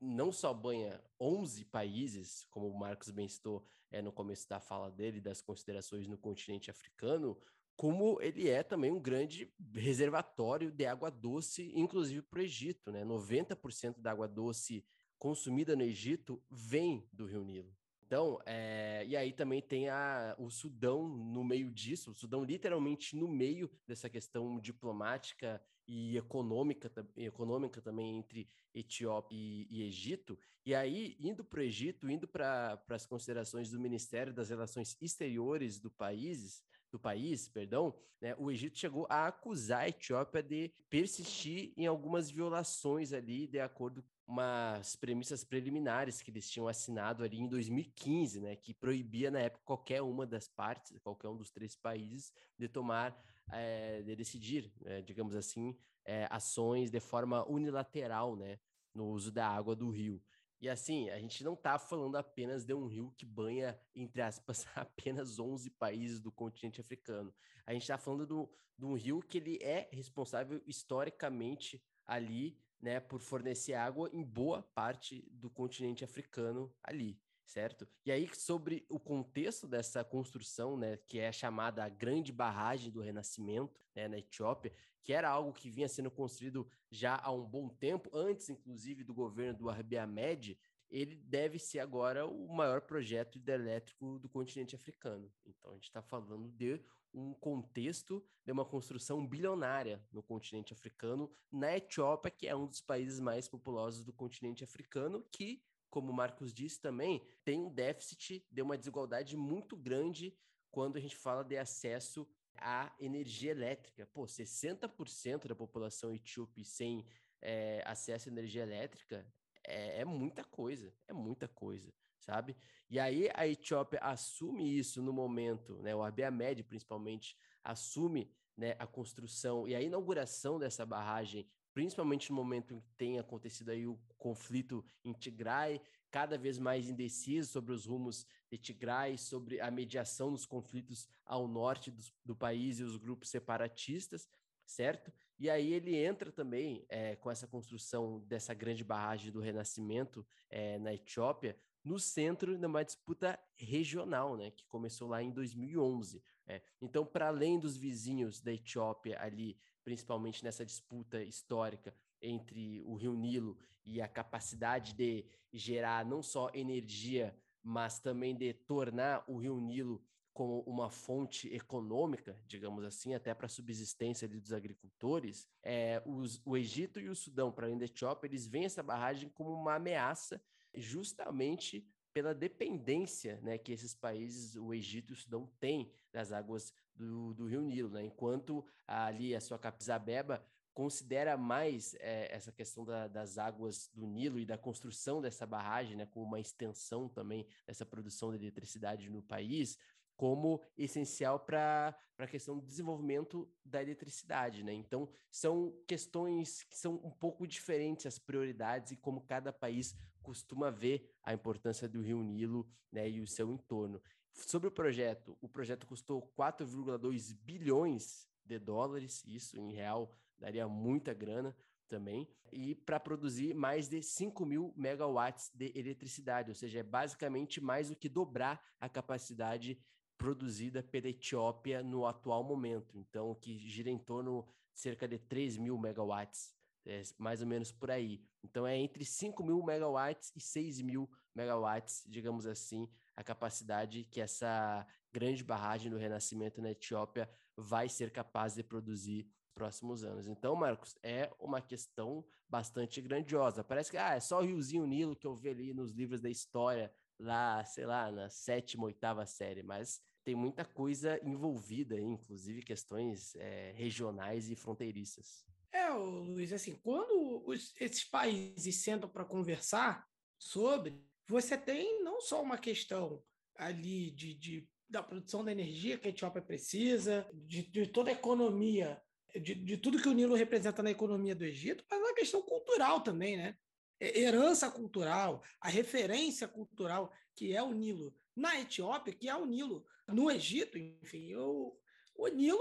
não só banha 11 países, como o Marcos bem citou é, no começo da fala dele, das considerações no continente africano, como ele é também um grande reservatório de água doce, inclusive para o Egito. Né? 90% da água doce consumida no Egito vem do Rio Nilo. Então, é, e aí também tem a, o Sudão no meio disso, o Sudão literalmente no meio dessa questão diplomática e econômica, econômica também entre Etiópia e, e Egito. E aí, indo para o Egito, indo para as considerações do Ministério das Relações Exteriores do país, do país, perdão, né, o Egito chegou a acusar a Etiópia de persistir em algumas violações ali, de acordo umas premissas preliminares que eles tinham assinado ali em 2015, né, que proibia na época qualquer uma das partes, qualquer um dos três países, de tomar, é, de decidir, é, digamos assim, é, ações de forma unilateral, né, no uso da água do rio. E assim, a gente não está falando apenas de um rio que banha, entre aspas, apenas 11 países do continente africano. A gente está falando do, de um rio que ele é responsável historicamente ali, né, por fornecer água em boa parte do continente africano ali. certo? E aí, sobre o contexto dessa construção, né, que é chamada a Grande Barragem do Renascimento, né, na Etiópia, que era algo que vinha sendo construído já há um bom tempo, antes, inclusive, do governo do Abiy Ahmed, ele deve ser agora o maior projeto hidrelétrico do continente africano. Então, a gente está falando de um contexto de uma construção bilionária no continente africano, na Etiópia, que é um dos países mais populosos do continente africano, que como o Marcos disse também, tem um déficit de uma desigualdade muito grande quando a gente fala de acesso à energia elétrica. Pô, 60% da população etíope sem é, acesso à energia elétrica é, é muita coisa, é muita coisa sabe? E aí a Etiópia assume isso no momento, né? O Abiy Ahmed principalmente assume né, a construção e a inauguração dessa barragem principalmente no momento em que tem acontecido aí o conflito em Tigray, cada vez mais indeciso sobre os rumos de Tigray, sobre a mediação dos conflitos ao norte do, do país e os grupos separatistas, certo? E aí ele entra também é, com essa construção dessa grande barragem do Renascimento é, na Etiópia, no centro de uma disputa regional, né, que começou lá em 2011. É. Então, para além dos vizinhos da Etiópia ali principalmente nessa disputa histórica entre o Rio Nilo e a capacidade de gerar não só energia, mas também de tornar o Rio Nilo como uma fonte econômica, digamos assim, até para a subsistência dos agricultores, é, os, o Egito e o Sudão, para além da Etiópia, eles veem essa barragem como uma ameaça justamente pela dependência né, que esses países, o Egito e o Sudão, têm das águas do, do Rio Nilo, né? enquanto ali a sua Capizabeba considera mais é, essa questão da, das águas do Nilo e da construção dessa barragem, né, como uma extensão também dessa produção de eletricidade no país, como essencial para a questão do desenvolvimento da eletricidade, né? Então, são questões que são um pouco diferentes as prioridades e como cada país costuma ver a importância do Rio Nilo né, e o seu entorno. Sobre o projeto, o projeto custou 4,2 bilhões de dólares, isso em real daria muita grana também, e para produzir mais de 5 mil megawatts de eletricidade, ou seja, é basicamente mais do que dobrar a capacidade produzida pela Etiópia no atual momento, então que gira em torno de cerca de 3 mil megawatts, é mais ou menos por aí. Então é entre 5 mil megawatts e 6 mil megawatts, digamos assim, a capacidade que essa grande barragem do Renascimento na Etiópia vai ser capaz de produzir nos próximos anos. Então, Marcos, é uma questão bastante grandiosa. Parece que ah, é só o Riozinho Nilo que eu vi ali nos livros da história, lá, sei lá, na sétima, oitava série, mas tem muita coisa envolvida, inclusive questões é, regionais e fronteiriças. É, Luiz, assim, quando os, esses países sentam para conversar sobre, você tem não só uma questão ali de, de da produção da energia que a Etiópia precisa, de, de toda a economia, de, de tudo que o Nilo representa na economia do Egito, mas uma questão cultural também, né? Herança cultural, a referência cultural que é o Nilo na Etiópia, que é o Nilo no Egito, enfim, o, o Nilo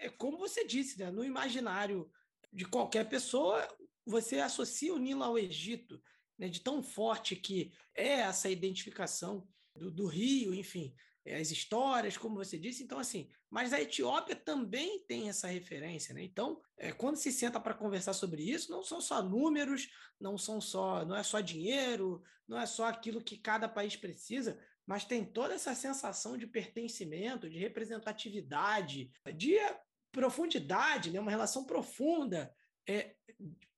é como você disse, né? no imaginário de qualquer pessoa, você associa o Nilo ao Egito, né? de tão forte que é essa identificação do, do rio, enfim, as histórias, como você disse. Então, assim, mas a Etiópia também tem essa referência, né? Então, é, quando se senta para conversar sobre isso, não são só números, não são só, não é só dinheiro, não é só aquilo que cada país precisa, mas tem toda essa sensação de pertencimento, de representatividade, de profundidade, né? uma relação profunda é,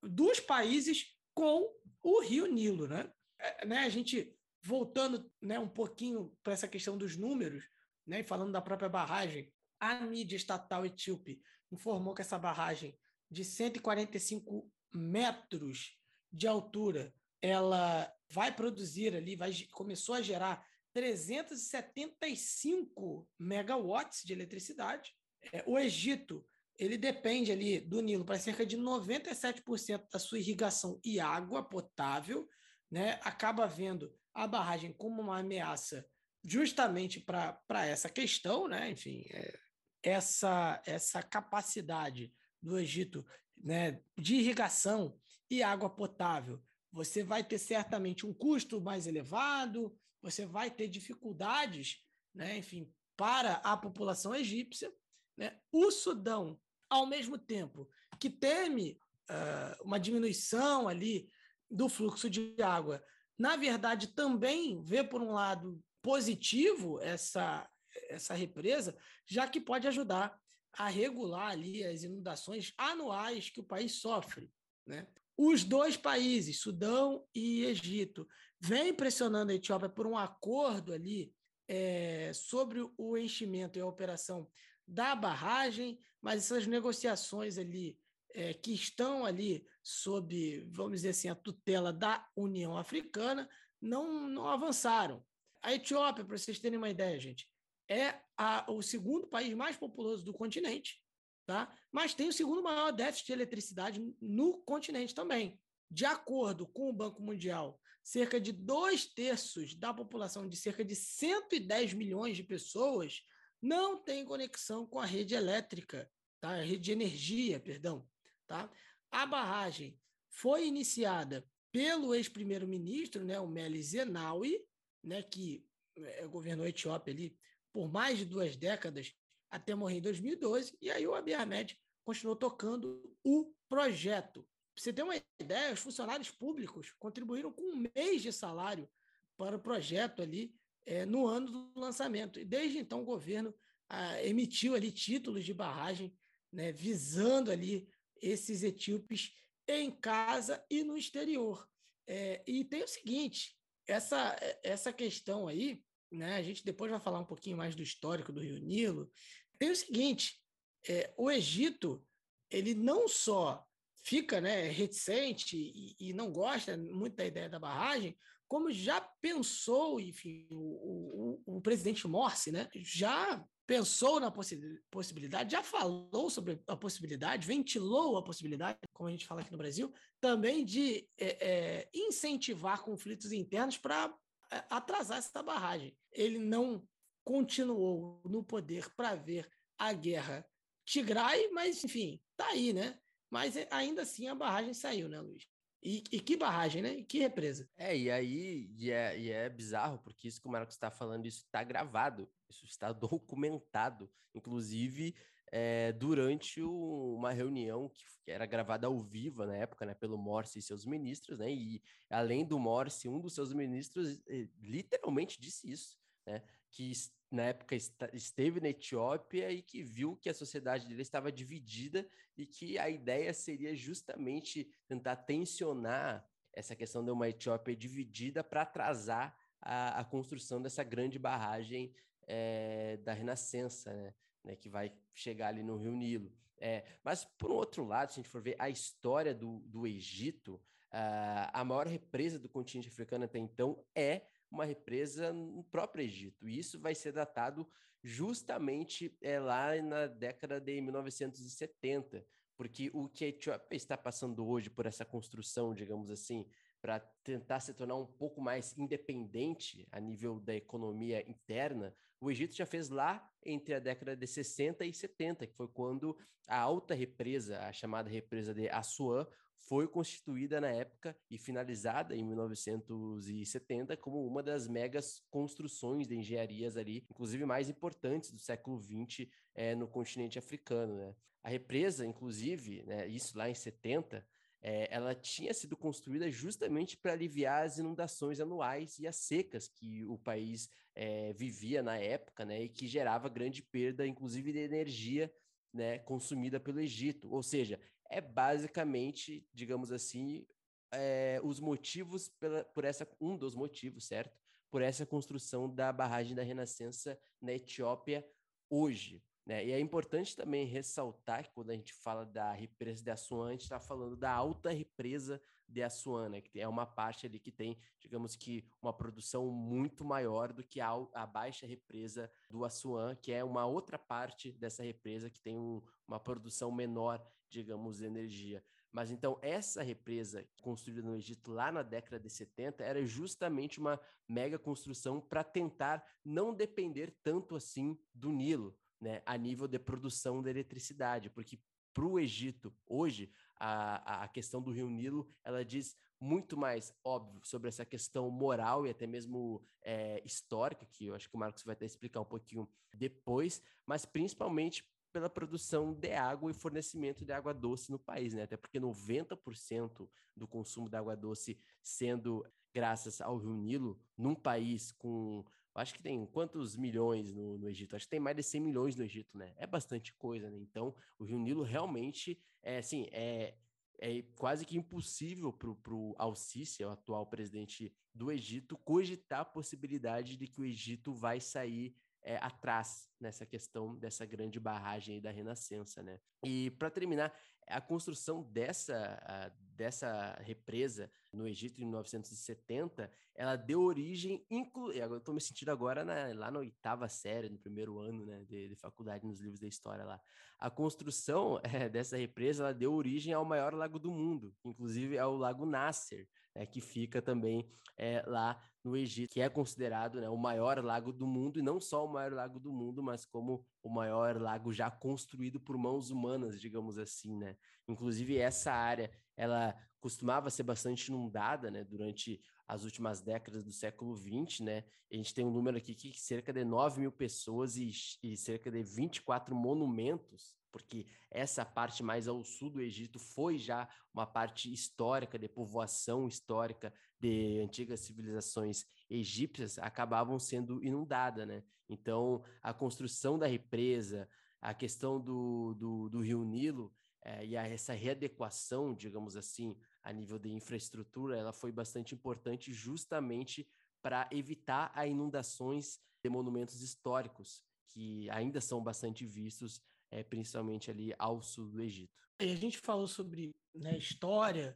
dos países com o Rio Nilo. Né? É, né? A gente, voltando né, um pouquinho para essa questão dos números, né, falando da própria barragem, a mídia estatal etíope informou que essa barragem de 145 metros de altura, ela vai produzir ali, vai, começou a gerar 375 megawatts de eletricidade. É, o Egito ele depende ali do Nilo para cerca de 97% da sua irrigação e água potável, né? acaba vendo a barragem como uma ameaça justamente para essa questão, né? enfim, é, essa, essa capacidade do Egito né, de irrigação e água potável, você vai ter certamente um custo mais elevado, você vai ter dificuldades, né, enfim, para a população egípcia. Né? O Sudão, ao mesmo tempo que teme uh, uma diminuição ali do fluxo de água, na verdade também vê por um lado positivo essa essa represa, já que pode ajudar a regular ali as inundações anuais que o país sofre, né? Os dois países, Sudão e Egito, vêm pressionando a Etiópia por um acordo ali é, sobre o enchimento e a operação da barragem, mas essas negociações ali é, que estão ali sob, vamos dizer assim, a tutela da União Africana, não, não avançaram. A Etiópia, para vocês terem uma ideia, gente, é a, o segundo país mais populoso do continente, tá? mas tem o segundo maior déficit de eletricidade no continente também. De acordo com o Banco Mundial, cerca de dois terços da população de cerca de 110 milhões de pessoas não tem conexão com a rede elétrica, tá? a rede de energia, perdão. Tá? A barragem foi iniciada pelo ex-primeiro-ministro, né, o Meles Zenawi, né, que é, governou a Etiópia ali por mais de duas décadas, até morrer em 2012, e aí o Abiy Ahmed continuou tocando o projeto. Para você ter uma ideia, os funcionários públicos contribuíram com um mês de salário para o projeto ali é, no ano do lançamento. E desde então o governo ah, emitiu ali títulos de barragem, né, visando ali esses etíopes em casa e no exterior. É, e tem o seguinte, essa, essa questão aí, né, a gente depois vai falar um pouquinho mais do histórico do Rio Nilo, tem o seguinte: é, o Egito ele não só fica né, reticente e, e, não gosta muito da ideia da barragem, como já pensou, enfim, o, o, o presidente Morsi né, já pensou na possi possibilidade, já falou sobre a possibilidade, ventilou a possibilidade, como a gente fala aqui no Brasil, também de é, é, incentivar conflitos internos para é, atrasar essa barragem. Ele não continuou no poder para ver a guerra Tigray, mas enfim, tá aí, né? Mas é, ainda assim a barragem saiu, né, Luiz? E, e, que barragem, né? E que represa. É, e aí e é, e é bizarro, porque isso que o Marcos está falando, isso está gravado, isso está documentado, inclusive é, durante o, uma reunião que, era gravada ao vivo na época, né, pelo Morsi e seus ministros, né? E além do Morsi, um dos seus ministros eh, literalmente disse isso, né? Que na época esteve na Etiópia e que viu que a sociedade dele estava dividida e que a ideia seria justamente tentar tensionar essa questão de uma Etiópia dividida para atrasar a, a, construção dessa grande barragem é, da Renascença, né? né? que vai chegar ali no Rio Nilo. É, mas, por um outro lado, se a gente for ver a história do, do Egito, uh, a maior represa do continente africano até então é uma represa no próprio Egito. E isso vai ser datado justamente é, lá na década de 1970, porque o que a Etiópia está passando hoje por essa construção, digamos assim, para tentar se tornar um pouco mais independente a nível da economia interna, o Egito já fez lá entre a década de 60 e 70, que foi quando a alta represa, a chamada represa de Assuan, foi constituída na época e finalizada em 1970 como uma das megas construções de engenharias ali, inclusive mais importantes do século XX é, eh, no continente africano. Né? A represa, inclusive, né, isso lá em 70, é, ela tinha sido construída justamente para aliviar as inundações anuais e as secas que o país é, vivia na época, né, e que gerava grande perda, inclusive de energia, né, consumida pelo Egito. Ou seja, é basicamente, digamos assim, é, os motivos pela, por essa um dos motivos, certo? Por essa construção da barragem da Renascença na Etiópia hoje. Né? E é importante também ressaltar que quando a gente fala da represa de Assuan, a gente está falando da alta represa de Assuan, né? que é uma parte ali que tem, digamos que, uma produção muito maior do que a, a baixa represa do Assuan, que é uma outra parte dessa represa que tem um, uma produção menor, digamos, energia. Mas então, essa represa construída no Egito lá na década de 70 era justamente uma mega construção para tentar não depender tanto assim do Nilo né, a nível de produção de eletricidade, porque para o Egito, hoje, a, a questão do Rio Nilo, ela diz muito mais óbvio sobre essa questão moral e até mesmo é, histórica, que eu acho que o Marcos vai até explicar um pouquinho depois, mas principalmente pela produção de água e fornecimento de água doce no país, né? Até porque 90% do consumo de água doce sendo graças ao Rio Nilo, num país com acho que tem quantos milhões no, no, Egito? Acho que tem mais de 100 milhões no Egito, né? É bastante coisa, né? Então, o Rio Nilo realmente é assim, é, é quase que impossível para o Al-Sisi, o atual presidente do Egito, cogitar a possibilidade de que o Egito vai sair é, atrás nessa questão dessa grande barragem da Renascença, né? E para terminar, a construção dessa, a, dessa represa no Egito em 1970, ela deu origem, inclu... eu estou me sentindo agora na, lá na oitava série, no primeiro ano né, de, de, faculdade, nos livros da história lá. A construção é, dessa represa, ela deu origem ao maior lago do mundo, inclusive ao Lago Nasser, né, que fica também é, lá no Egito, que é considerado né, o maior lago do mundo, e não só o maior lago do mundo, mas como o maior lago já construído por mãos humanas, digamos assim, né? Inclusive, essa área, ela costumava ser bastante inundada, né, durante as últimas décadas do século XX, né? A gente tem um número aqui que cerca de 9 mil pessoas e, e cerca de 24 monumentos porque essa parte mais ao sul do Egito foi já uma parte histórica, de povoação histórica de antigas civilizações egípcias, acabavam sendo inundadas, né? Então, a construção da represa, a questão do, do, do rio Nilo é, e a, essa readequação, digamos assim, a nível de infraestrutura, ela foi bastante importante justamente para evitar a inundações de monumentos históricos, que ainda são bastante vistos é, principalmente ali ao sul do Egito. E a gente falou sobre né, história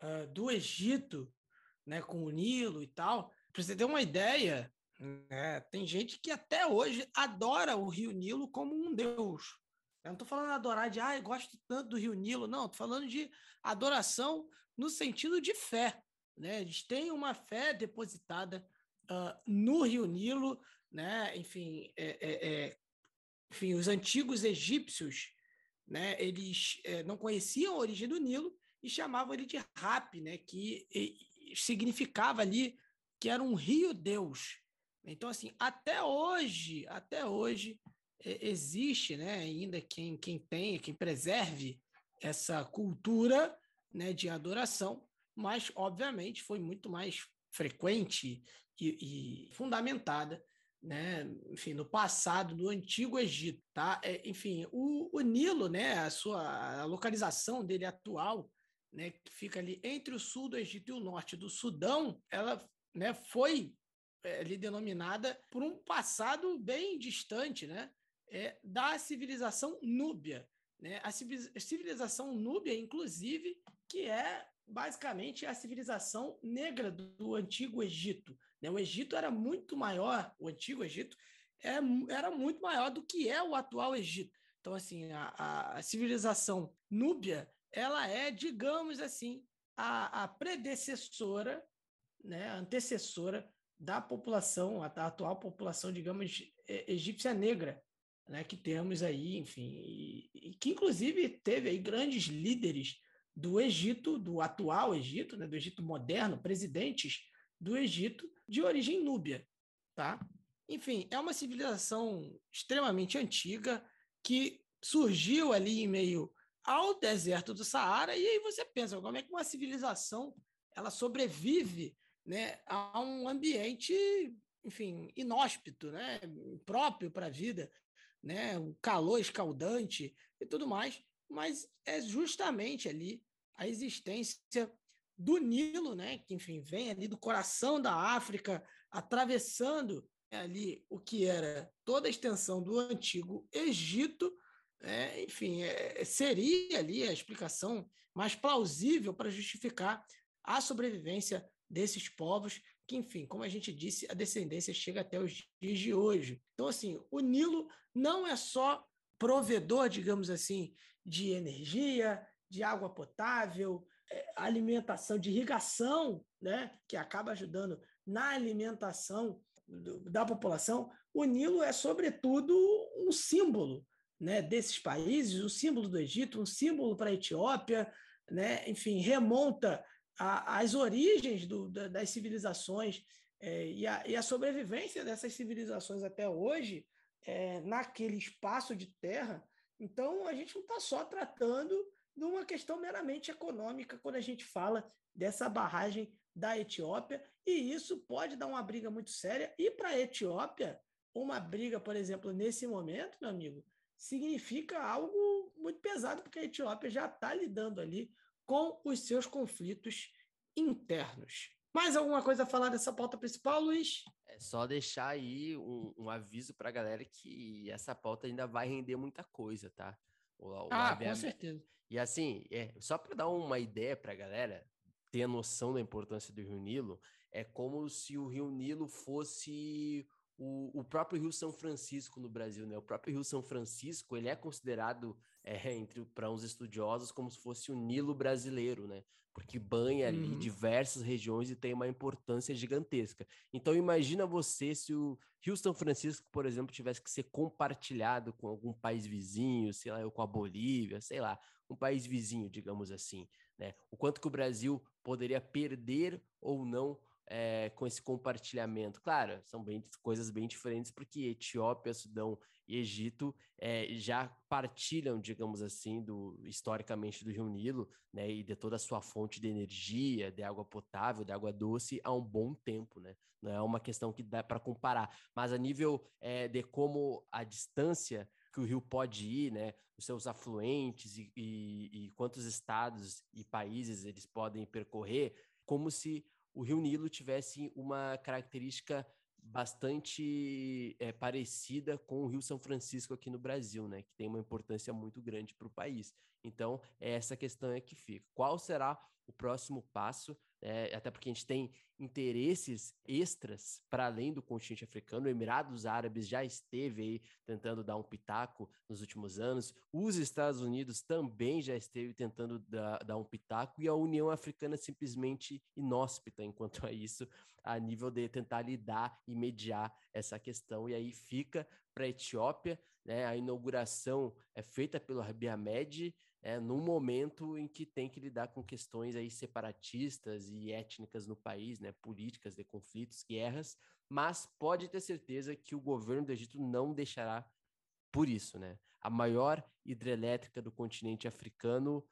uh, do Egito, né, com o Nilo e tal. Para você ter uma ideia, né, tem gente que até hoje adora o Rio Nilo como um deus. Eu não estou falando adorar de, ah, eu gosto tanto do Rio Nilo, não. Estou falando de adoração no sentido de fé. Né? Eles têm uma fé depositada uh, no Rio Nilo, né? enfim, é, é, é, enfim, os antigos egípcios, né, eles é, não conheciam a origem do Nilo e chamavam ele de Rap, né, que e, significava ali que era um rio-deus. Então, assim, até hoje, até hoje, é, existe né, ainda quem, quem tenha, quem preserve essa cultura né, de adoração, mas, obviamente, foi muito mais frequente e, e fundamentada né, enfim, no passado do antigo Egito, tá? É, enfim, o, o, Nilo, né, a sua a localização dele atual, né, que fica ali entre o sul do Egito e o norte do Sudão, ela, né, foi é, ali denominada por um passado bem distante, né, é, da civilização núbia, né? A civilização núbia, inclusive, que é basicamente a civilização negra do antigo Egito, né? O Egito era muito maior, o antigo Egito é, era muito maior do que é o atual Egito. Então, assim, a, a civilização núbia, ela é, digamos assim, a, a predecessora, né, a antecessora da população, a, da atual população, digamos, egípcia negra, né, que temos aí, enfim, e, e, que inclusive teve aí grandes líderes do Egito, do atual Egito, né, do Egito moderno, presidentes do Egito de origem núbia, tá? Enfim, é uma civilização extremamente antiga que surgiu ali em meio ao deserto do Saara e aí você pensa como é que uma civilização ela sobrevive, né, a um ambiente, enfim, inóspito, né, próprio para a vida, né, o calor escaldante e tudo mais, mas é justamente ali a existência do Nilo, né, que enfim vem ali do coração da África, atravessando ali o que era toda a extensão do antigo Egito, é, enfim, é, seria ali a explicação mais plausível para justificar a sobrevivência desses povos, que, enfim, como a gente disse, a descendência chega até os dias de hoje. Então, assim, o Nilo não é só provedor, digamos assim, de energia, de água potável, é, alimentação, de irrigação, né, que acaba ajudando na alimentação do, da população, o Nilo é, sobretudo, um símbolo né, desses países, um símbolo do Egito, um símbolo para a Etiópia, né, enfim, remonta às origens do, das civilizações é, e, a, e, a, sobrevivência dessas civilizações até hoje é, naquele espaço de terra. Então, a gente não está só tratando de uma questão meramente econômica quando a gente fala dessa barragem da Etiópia, e isso pode dar uma briga muito séria. E para a Etiópia, uma briga, por exemplo, nesse momento, meu amigo, significa algo muito pesado, porque a Etiópia já está lidando ali com os seus conflitos internos. Mais alguma coisa a falar dessa pauta principal, Luiz? É só deixar aí um, um aviso para a galera que essa pauta ainda vai render muita coisa, tá? O, o ah, com certeza. E assim, é, só para dar uma ideia para a galera ter a noção da importância do Rio Nilo, é como se o Rio Nilo fosse o, o próprio Rio São Francisco no Brasil, né? O próprio Rio São Francisco, ele é considerado é, entre para uns estudiosos como se fosse o Nilo brasileiro, né? Porque banha ali uhum. diversas regiões e tem uma importância gigantesca. Então imagina você se o Rio São Francisco, por exemplo, tivesse que ser compartilhado com algum país vizinho, sei lá, com a Bolívia, sei lá, um país vizinho, digamos assim, né? O quanto que o Brasil poderia perder ou não é, com esse compartilhamento. Claro, são bem, coisas bem diferentes, porque Etiópia, Sudão e Egito é, já partilham, digamos assim, do historicamente do Rio Nilo, né, e de toda a sua fonte de energia, de água potável, de água doce, há um bom tempo, né? Não é uma questão que dá para comparar, mas a nível é, de como a distância que o rio pode ir, né? Os seus afluentes e, e, e quantos estados e países eles podem percorrer, como se o Rio Nilo tivesse uma característica bastante é, parecida com o Rio São Francisco aqui no Brasil, né? Que tem uma importância muito grande para o país. Então, é essa questão é que fica. Qual será o próximo passo? É, até porque a gente tem interesses extras para além do continente africano. O Emirados Árabes já esteve aí tentando dar um pitaco nos últimos anos. Os Estados Unidos também já esteve tentando dar, dar um pitaco e a União Africana simplesmente inóspita enquanto a isso, a nível de tentar lidar e mediar essa questão. E aí fica para a Etiópia, né? A inauguração é feita pelo Abiy Ahmed, é, num momento em que tem que lidar com questões aí separatistas e étnicas no país, né, políticas de conflitos, guerras, mas pode ter certeza que o governo do Egito não deixará por isso, né? A maior hidrelétrica do continente africano,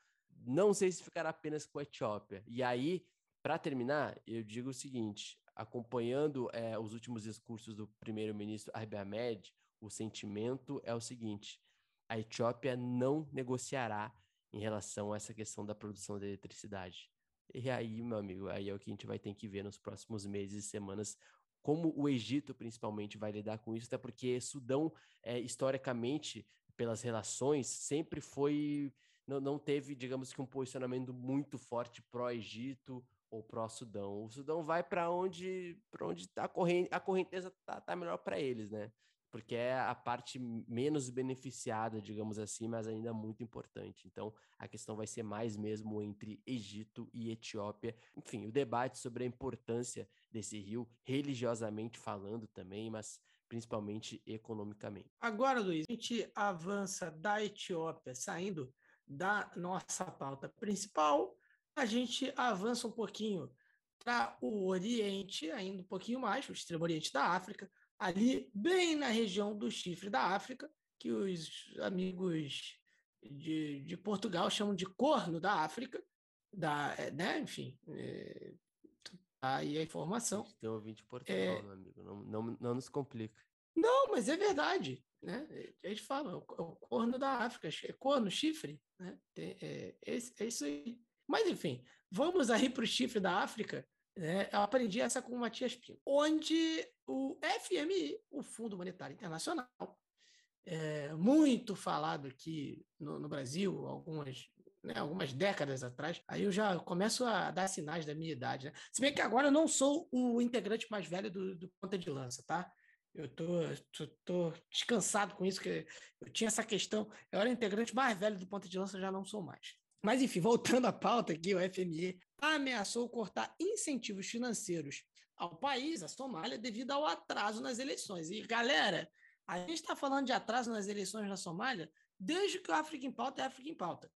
não sei se ficará apenas com a Etiópia. E aí, para terminar, eu digo o seguinte: acompanhando é, os últimos discursos do primeiro-ministro Abiy Ahmed, o sentimento é o seguinte: a Etiópia não negociará em relação a essa questão da produção de eletricidade. E aí, meu amigo, aí é o que a gente vai ter que ver nos próximos meses e semanas como o Egito principalmente vai lidar com isso, até porque Sudão, é, historicamente, pelas relações, sempre foi. Não, não teve, digamos que, um posicionamento muito forte pró-Egito ou pró-Sudão. O Sudão vai para onde para onde tá a, corrente, a correnteza tá, tá melhor para eles, né? Porque é a parte menos beneficiada, digamos assim, mas ainda muito importante. Então, a questão vai ser mais mesmo entre Egito e Etiópia. Enfim, o debate sobre a importância desse rio, religiosamente falando também, mas principalmente economicamente. Agora, Luiz, a gente avança da Etiópia, saindo da nossa pauta principal, a gente avança um pouquinho para o Oriente, ainda um pouquinho mais, o extremo Oriente da África, ali bem na região do chifre da África, que os amigos de, de Portugal chamam de corno da África, da, é, né? enfim, é, aí a informação. Tem ouvinte de Portugal, é, meu amigo, não, não, não nos complica. Não, mas é verdade, né? A gente fala, é o, o corno da África, é corno, chifre, né? É, é, é isso aí. Mas, enfim, vamos aí para o chifre da África, né, eu aprendi essa com o Matias Pinto, onde o FMI, o Fundo Monetário Internacional, é, muito falado aqui no, no Brasil, algumas, né, algumas décadas atrás, aí eu já começo a dar sinais da minha idade. Né? Se bem que agora eu não sou o integrante mais velho do, do Ponta de Lança, tá? Eu tô, tô, tô, descansado com isso, que eu tinha essa questão. Eu era integrante mais velho do Ponta de Lança, já não sou mais. Mas, enfim, voltando à pauta aqui, o FMI ameaçou cortar incentivos financeiros ao país, a Somália, devido ao atraso nas eleições. E, galera, a gente está falando de atraso nas eleições na Somália desde que o África em Pauta é África em Pauta.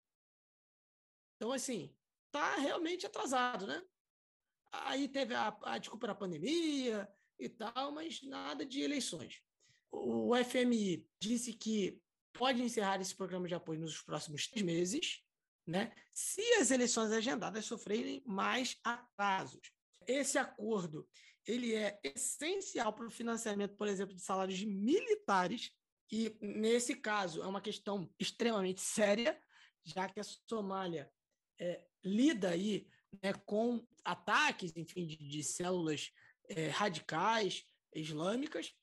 Então, assim, tá realmente atrasado, né? Aí teve a, a desculpa da pandemia e tal, mas nada de eleições. O FMI disse que pode encerrar esse programa de apoio nos próximos três meses, né? Se as eleições agendadas sofrerem mais atrasos. Esse acordo ele é essencial para o financiamento, por exemplo, de salários de militares e nesse caso é uma questão extremamente séria, já que a Somália é, lida aí né, com ataques, enfim, de, de células é, radicais islâmicas.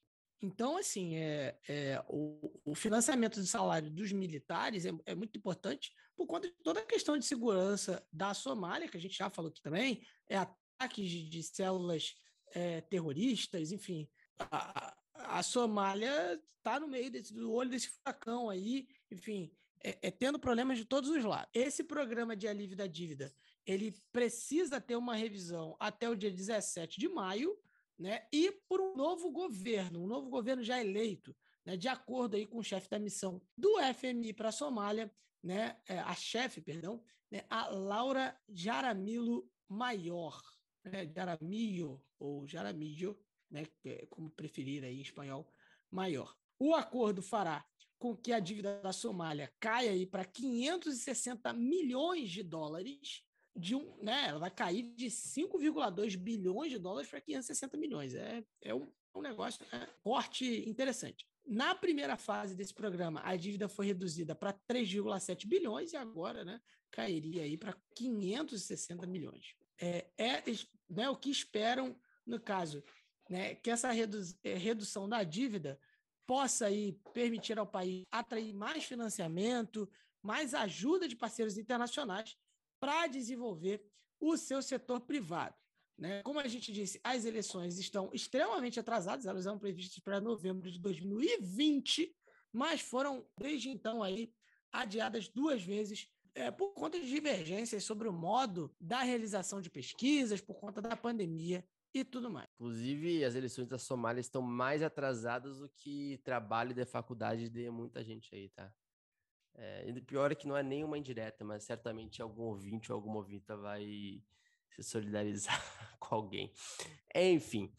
Então, assim, é, é o, o, financiamento do salário dos militares é, é, muito importante por conta de toda a questão de segurança da Somália, que a gente já falou aqui também, é ataques de, de células é, terroristas, enfim. A, a Somália está no meio desse, do olho desse furacão aí, enfim, é, é, tendo problemas de todos os lados. Esse programa de alívio da dívida, ele precisa ter uma revisão até o dia 17 de maio, né? E por um novo governo, um novo governo já eleito, né? De acordo aí com o chefe da missão do FMI para a Somália, né? É, a chefe, perdão, né? a Laura Jaramillo Maior, né? Jaramillo ou Jaramillo, né? É como preferir aí em espanhol, Maior. O acordo fará com que a dívida da Somália caia para 560 milhões de dólares, de um, né, ela vai cair de 5,2 bilhões de dólares para 560 milhões. É, é um, um negócio, é, corte interessante. Na primeira fase desse programa, a dívida foi reduzida para 3,7 bilhões e agora né, cairia aí para 560 milhões. É, é né, o que esperam, no caso, né, que essa redu é, redução da dívida possa aí permitir ao país atrair mais financiamento, mais ajuda de parceiros internacionais para desenvolver o seu setor privado. Né? Como a gente disse, as eleições estão extremamente atrasadas, elas eram previstas para novembro de 2020, mas foram, desde então, aí, adiadas duas vezes é, por conta de divergências sobre o modo da realização de pesquisas, por conta da pandemia e tudo mais. Inclusive, as eleições da Somália estão mais atrasadas do que trabalho de faculdade de muita gente aí, tá? É, e pior é que não é nenhuma indireta, mas certamente algum ouvinte ou alguma ouvinte vai se solidarizar com alguém. Enfim,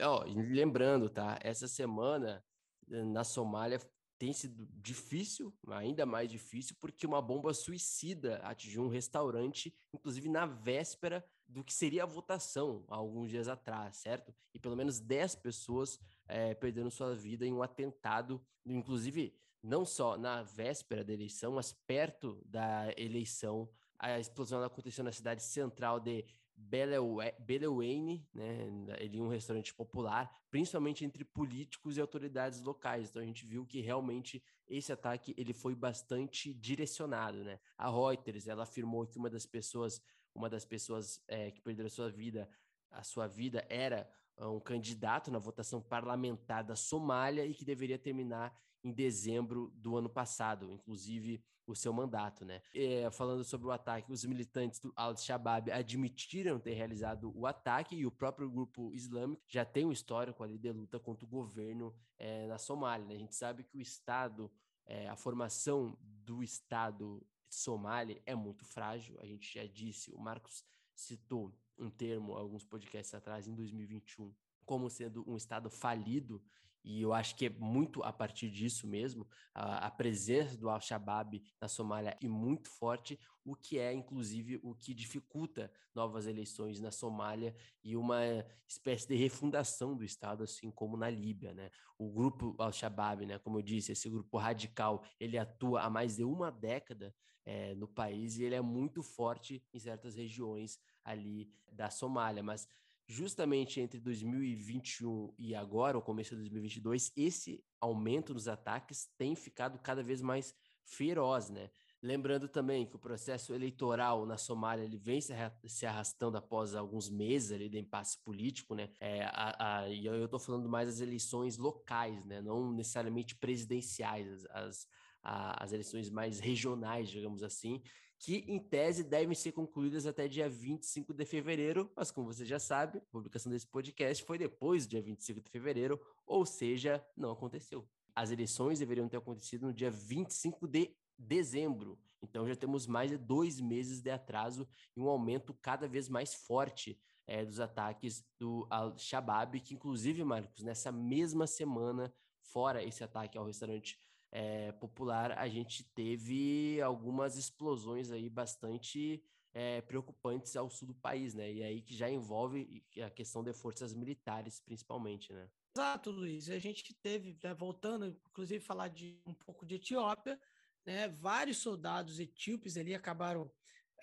ó, lembrando, tá? Essa semana na Somália tem sido difícil, ainda mais difícil, porque uma bomba suicida atingiu um restaurante, inclusive na véspera do que seria a votação há alguns dias atrás, certo? E pelo menos 10 pessoas é, perderam sua vida em um atentado, inclusive não só na véspera da eleição, mas perto da eleição. A explosão aconteceu na cidade central de Belewayne, né, ele um restaurante popular, principalmente entre políticos e autoridades locais. Então a gente viu que realmente esse ataque ele foi bastante direcionado, né? A Reuters ela afirmou que uma das pessoas, uma das pessoas é, que perderam a sua vida, a sua vida era um candidato na votação parlamentar da Somália e que deveria terminar em dezembro do ano passado, inclusive o seu mandato, né? É, falando sobre o ataque, os militantes do Al-Shabaab admitiram ter realizado o ataque e o próprio grupo islâmico já tem um histórico ali de luta contra o governo é, na Somália. Né? A gente sabe que o Estado, é, a formação do Estado Somália é muito frágil. A gente já disse, o Marcos citou um termo alguns podcasts atrás, em 2021, como sendo um Estado falido e eu acho que é muito a partir disso mesmo, a, a presença do Al-Shabaab na Somália é muito forte, o que é, inclusive, o que dificulta novas eleições na Somália e uma espécie de refundação do Estado, assim como na Líbia, né? O grupo Al-Shabaab, né, como eu disse, esse grupo radical, ele atua há mais de uma década é, no país e ele é muito forte em certas regiões ali da Somália, mas justamente entre 2021 e agora, o começo de 2022, esse aumento dos ataques tem ficado cada vez mais feroz, né? Lembrando também que o processo eleitoral na Somália ele vem se arrastando após alguns meses ali de impasse político, né? É, a, a, e eu estou falando mais das eleições locais, né? Não necessariamente presidenciais, as, as, a, as eleições mais regionais, digamos assim, que em tese devem ser concluídas até dia 25 de fevereiro, mas como você já sabe, a publicação desse podcast foi depois do dia 25 de fevereiro, ou seja, não aconteceu. As eleições deveriam ter acontecido no dia 25 de dezembro. Então já temos mais de dois meses de atraso e um aumento cada vez mais forte é, dos ataques do Al-Shabaab, que inclusive, Marcos, nessa mesma semana, fora esse ataque ao restaurante é, popular, a gente teve algumas explosões aí bastante é, preocupantes ao sul do país, né? E aí que já envolve a questão de forças militares, principalmente, né? Exato, Luiz. A gente teve, né, voltando, inclusive, falar de um pouco de Etiópia, né? Vários soldados etíopes ali acabaram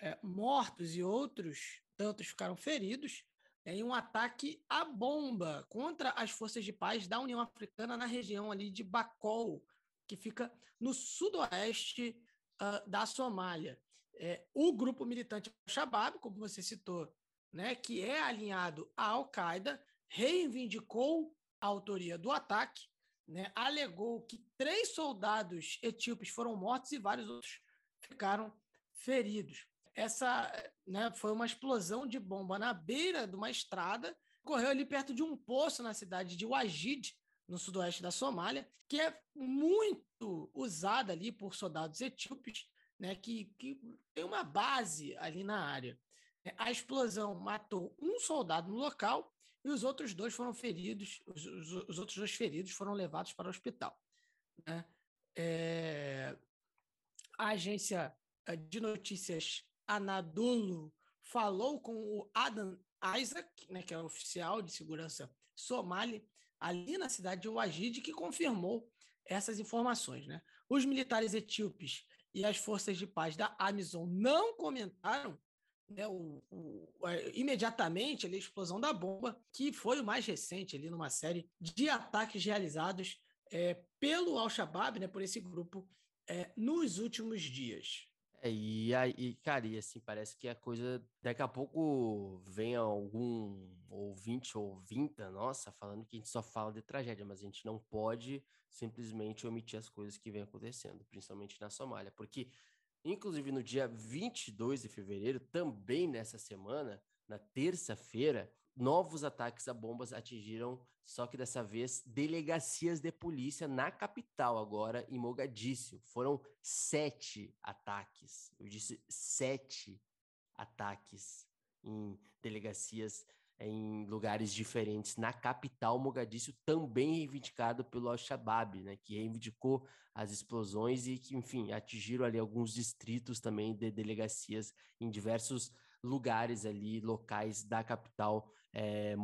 é, mortos e outros tantos ficaram feridos né, em um ataque à bomba contra as forças de paz da União Africana na região ali de Bacol, que fica no sudoeste uh, da Somália. É, o grupo militante Al-Shabaab, como você citou, né, que é alinhado à Al-Qaeda, reivindicou a autoria do ataque, né, alegou que três soldados etíopes foram mortos e vários outros ficaram feridos essa né, foi uma explosão de bomba na beira de uma estrada, ocorreu ali perto de um poço na cidade de Wajid, no sudoeste da Somália, que é muito usada ali por soldados etíopes, né, que, que tem uma base ali na área. A explosão matou um soldado no local e os outros dois foram feridos, os, os, os outros dois feridos foram levados para o hospital. Né? É, a agência eh, de notícias Anadolu falou com o Adam Isaac, né, que é oficial de segurança somali, ali na cidade de Wajid, que confirmou essas informações. Né? Os militares etíopes e as forças de paz da Amazon não comentaram né, o, o, imediatamente ali, a explosão da bomba, que foi o mais recente ali numa série de ataques realizados é, pelo Al-Shabaab, né, por esse grupo, é, nos últimos dias. É, e aí, cara, e assim, parece que a coisa. Daqui a pouco vem algum ouvinte ou ouvinta, nossa, falando que a gente só fala de tragédia, mas a gente não pode simplesmente omitir as coisas que vem acontecendo, principalmente na Somália, porque, inclusive, no dia 22 de fevereiro, também nessa semana, na terça-feira, novos ataques a bombas atingiram, só que dessa vez, delegacias de polícia na capital, agora em Mogadíscio. Foram sete ataques. Eu disse sete ataques em delegacias em lugares diferentes na capital Mogadíscio, também reivindicado pelo Al-Shabaab, né, que reivindicou as explosões e que, enfim, atingiram ali alguns distritos também de delegacias em diversos lugares ali, locais da capital é.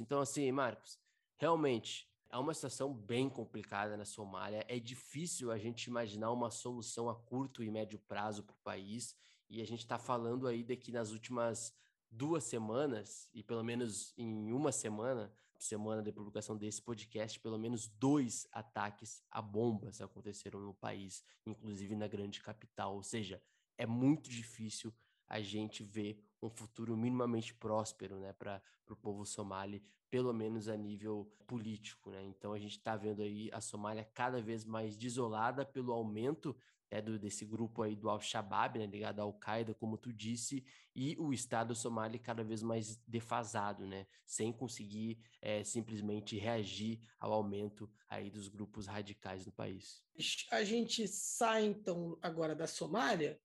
Então, assim, Marcos, realmente é uma situação bem complicada na Somália. É difícil a gente imaginar uma solução a curto e médio prazo para o país. E a gente está falando aí de que nas últimas duas semanas, e pelo menos em uma semana, semana de publicação desse podcast, pelo menos dois ataques a bombas aconteceram no país, inclusive na grande capital. Ou seja, é muito difícil a gente vê um futuro minimamente próspero né, para o povo somali, pelo menos a nível político. Né? Então a gente está vendo aí a Somália cada vez mais desolada pelo aumento é, do, desse grupo aí do Al-Shabaab, né, ligado à Al-Qaeda, como tu disse, e o Estado somali cada vez mais defasado, né, sem conseguir é, simplesmente reagir ao aumento aí dos grupos radicais no país. A gente sai então agora da Somália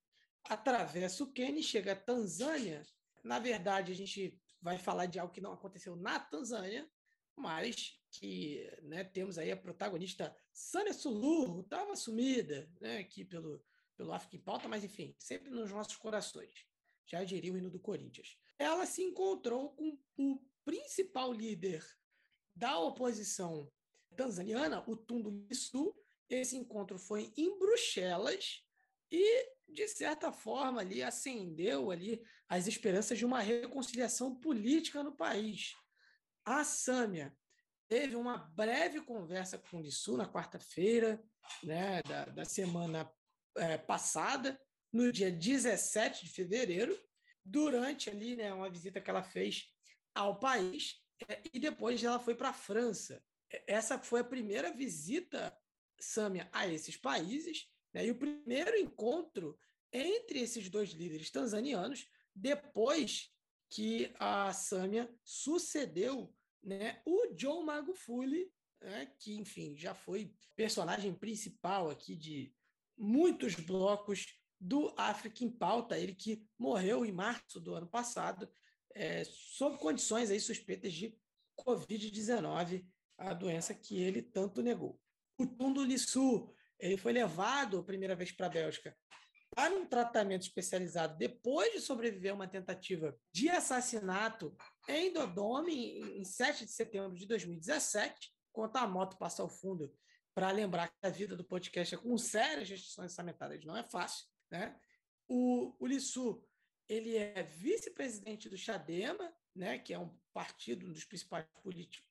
atravessa o Quênia, chega à Tanzânia. Na verdade, a gente vai falar de algo que não aconteceu na Tanzânia, mas que né, temos aí a protagonista Sânia Suluhu, estava sumida né, aqui pelo, pelo África em Pauta, mas enfim, sempre nos nossos corações. Já diria o hino do Corinthians. Ela se encontrou com o principal líder da oposição tanzaniana, o Tundu Lissu. Esse encontro foi em Bruxelas e de certa forma, ali acendeu ali as esperanças de uma reconciliação política no país. A Sâmia teve uma breve conversa com o Lissu na quarta-feira né, da, da semana é, passada, no dia 17 de fevereiro, durante ali né, uma visita que ela fez ao país, é, e depois ela foi para a França. Essa foi a primeira visita, Sâmia, a esses países, né? E o primeiro encontro entre esses dois líderes tanzanianos, depois que a Sâmia sucedeu né, o John Magufuli, né, que, enfim, já foi personagem principal aqui de, muitos blocos do África em Pauta, ele que morreu em março do ano passado, é, sob condições aí suspeitas de Covid-19, a doença que ele tanto negou. O Tundo Lissu, ele foi levado a primeira vez para a Bélgica para um tratamento especializado depois de sobreviver a uma tentativa de assassinato em Dodome em 7 de setembro de 2017, quando a moto passa ao fundo, para lembrar que a vida do podcast é com sérias restrições sanitárias, não é fácil. Né? O, o Lissu ele é vice-presidente do Chadema, né, que é um partido, um dos principais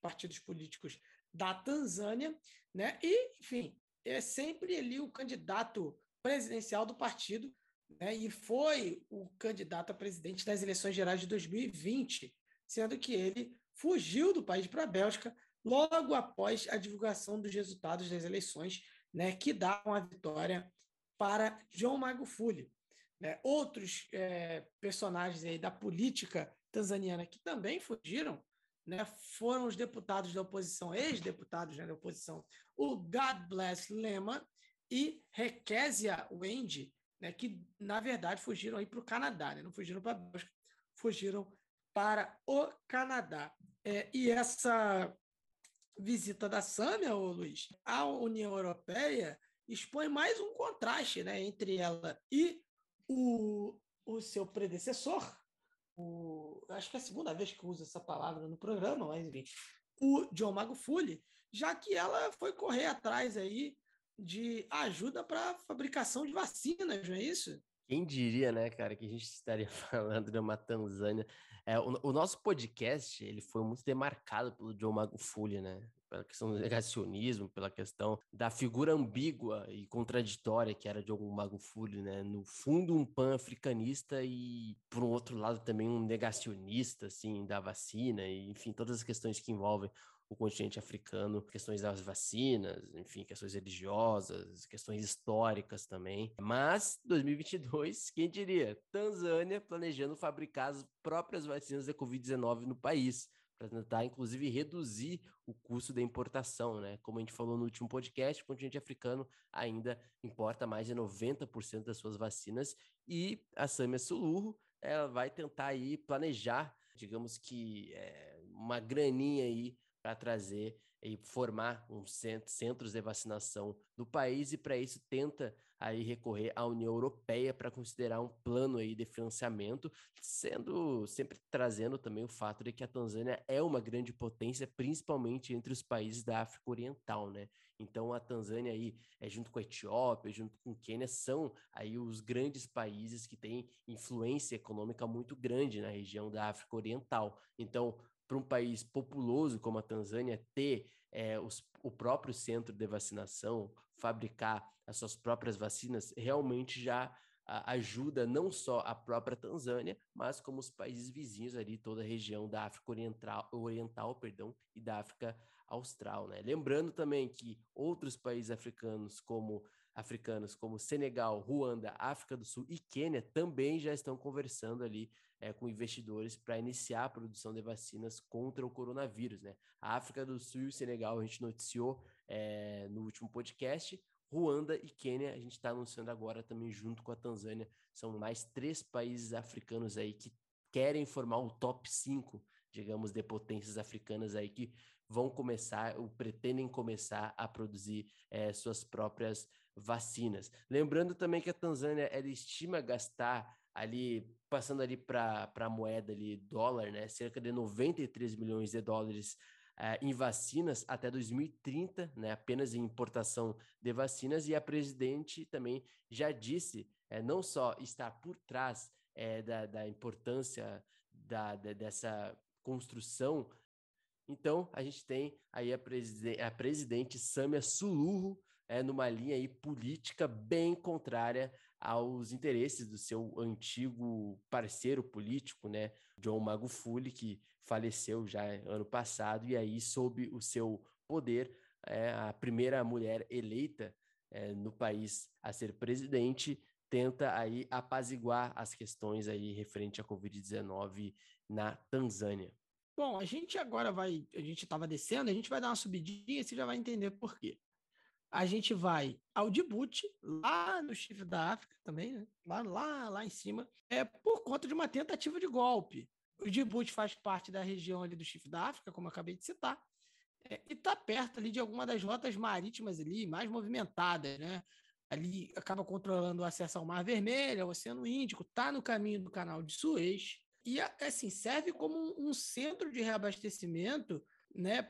partidos políticos da Tanzânia, né, e, enfim, é sempre ali o candidato presidencial do partido, né, e foi o candidato a presidente das eleições gerais de 2020, sendo que ele fugiu do país para a Bélgica logo após a divulgação dos resultados das eleições, né, que davam a vitória para João Magufuli. Né? Outros é, personagens aí da política tanzaniana que também fugiram né, foram os deputados da oposição, ex-deputados né, da oposição, o God Bless Lema e Rekésia Wendy, né, que na verdade fugiram para o Canadá, né, não fugiram para a Bélgica, fugiram para o Canadá. É, e essa visita da Sâmia, Luiz, à União Europeia expõe mais um contraste né, entre ela e o, o seu predecessor, o, acho que é a segunda vez que usa essa palavra no programa, mas enfim, o John Magufuli, já que ela foi correr atrás aí de ajuda para fabricação de vacinas, não é isso? Quem diria, né, cara, que a gente estaria falando de uma Tanzânia. É, o, o, nosso podcast ele foi muito demarcado pelo John Magufuli, né? Pela questão do negacionismo, pela questão da figura ambígua e contraditória que era de algum Magufuli, né? No fundo, um pan-africanista e, por outro lado, também um negacionista, assim, da vacina, e, enfim, todas as questões que envolvem o continente africano, questões das vacinas, enfim, questões religiosas, questões históricas também. Mas 2022, quem diria? Tanzânia planejando fabricar as próprias vacinas da Covid-19 no país para tentar, inclusive, reduzir o custo da importação, né? Como a gente falou no último podcast, o continente africano ainda importa mais de 90% das suas vacinas e a Samia Suluhu, ela vai tentar aí planejar, digamos que é, uma graninha aí para trazer e formar um centro, centros de vacinação no país e para isso tenta aí recorrer à União Europeia para considerar um plano aí de financiamento, sendo sempre trazendo também o fato de que a Tanzânia é uma grande potência, principalmente entre os países da África Oriental, né? Então a Tanzânia aí, é, junto com a Etiópia, junto com o Quênia, são aí os grandes países que têm influência econômica muito grande na região da África Oriental. Então, para um país populoso como a Tanzânia ter é, os, o próprio centro de vacinação, fabricar as suas próprias vacinas, realmente já a, ajuda não só a própria Tanzânia, mas como os países vizinhos ali, toda a região da África Oriental, Oriental perdão, e da África Austral. Né? Lembrando também que outros países africanos, como africanos como Senegal, Ruanda, África do Sul e Quênia também já estão conversando ali é, com investidores para iniciar a produção de vacinas contra o coronavírus. Né? A África do Sul e o Senegal a gente noticiou é, no último podcast. Ruanda e Quênia, a gente está anunciando agora também junto com a Tanzânia. São mais três países africanos aí que querem formar o top 5, digamos, de potências africanas aí que vão começar ou pretendem começar a produzir é, suas próprias vacinas. Lembrando também que a Tanzânia ela estima gastar ali, passando ali para a moeda ali, dólar, né, cerca de 93 milhões de dólares uh, em vacinas até 2030, né, apenas em importação de vacinas, e a presidente também já disse, é, não só está por trás é, da, da importância da, da, dessa construção, então a gente tem aí a, preside a presidente Samia Suluhu, é, numa linha aí política bem contrária aos interesses do seu antigo parceiro político, né, John Magufuli, que faleceu já ano passado, e aí, sob o seu poder, é, a primeira mulher eleita é, no país a ser presidente, tenta aí apaziguar as questões aí referente à Covid-19 na Tanzânia. Bom, a gente agora vai, a gente estava descendo, a gente vai dar uma subidinha e você já vai entender por quê. A gente vai ao Djibouti, lá no chifre da África também, né? lá, lá, lá em cima, é por conta de uma tentativa de golpe. O Djibouti faz parte da região ali do chifre da África, como eu acabei de citar, é, e está perto ali de alguma das rotas marítimas ali mais movimentadas, né? Ali acaba controlando o acesso ao Mar Vermelho, ao Oceano Índico, está no caminho do Canal de Suez e assim serve como um centro de reabastecimento, né,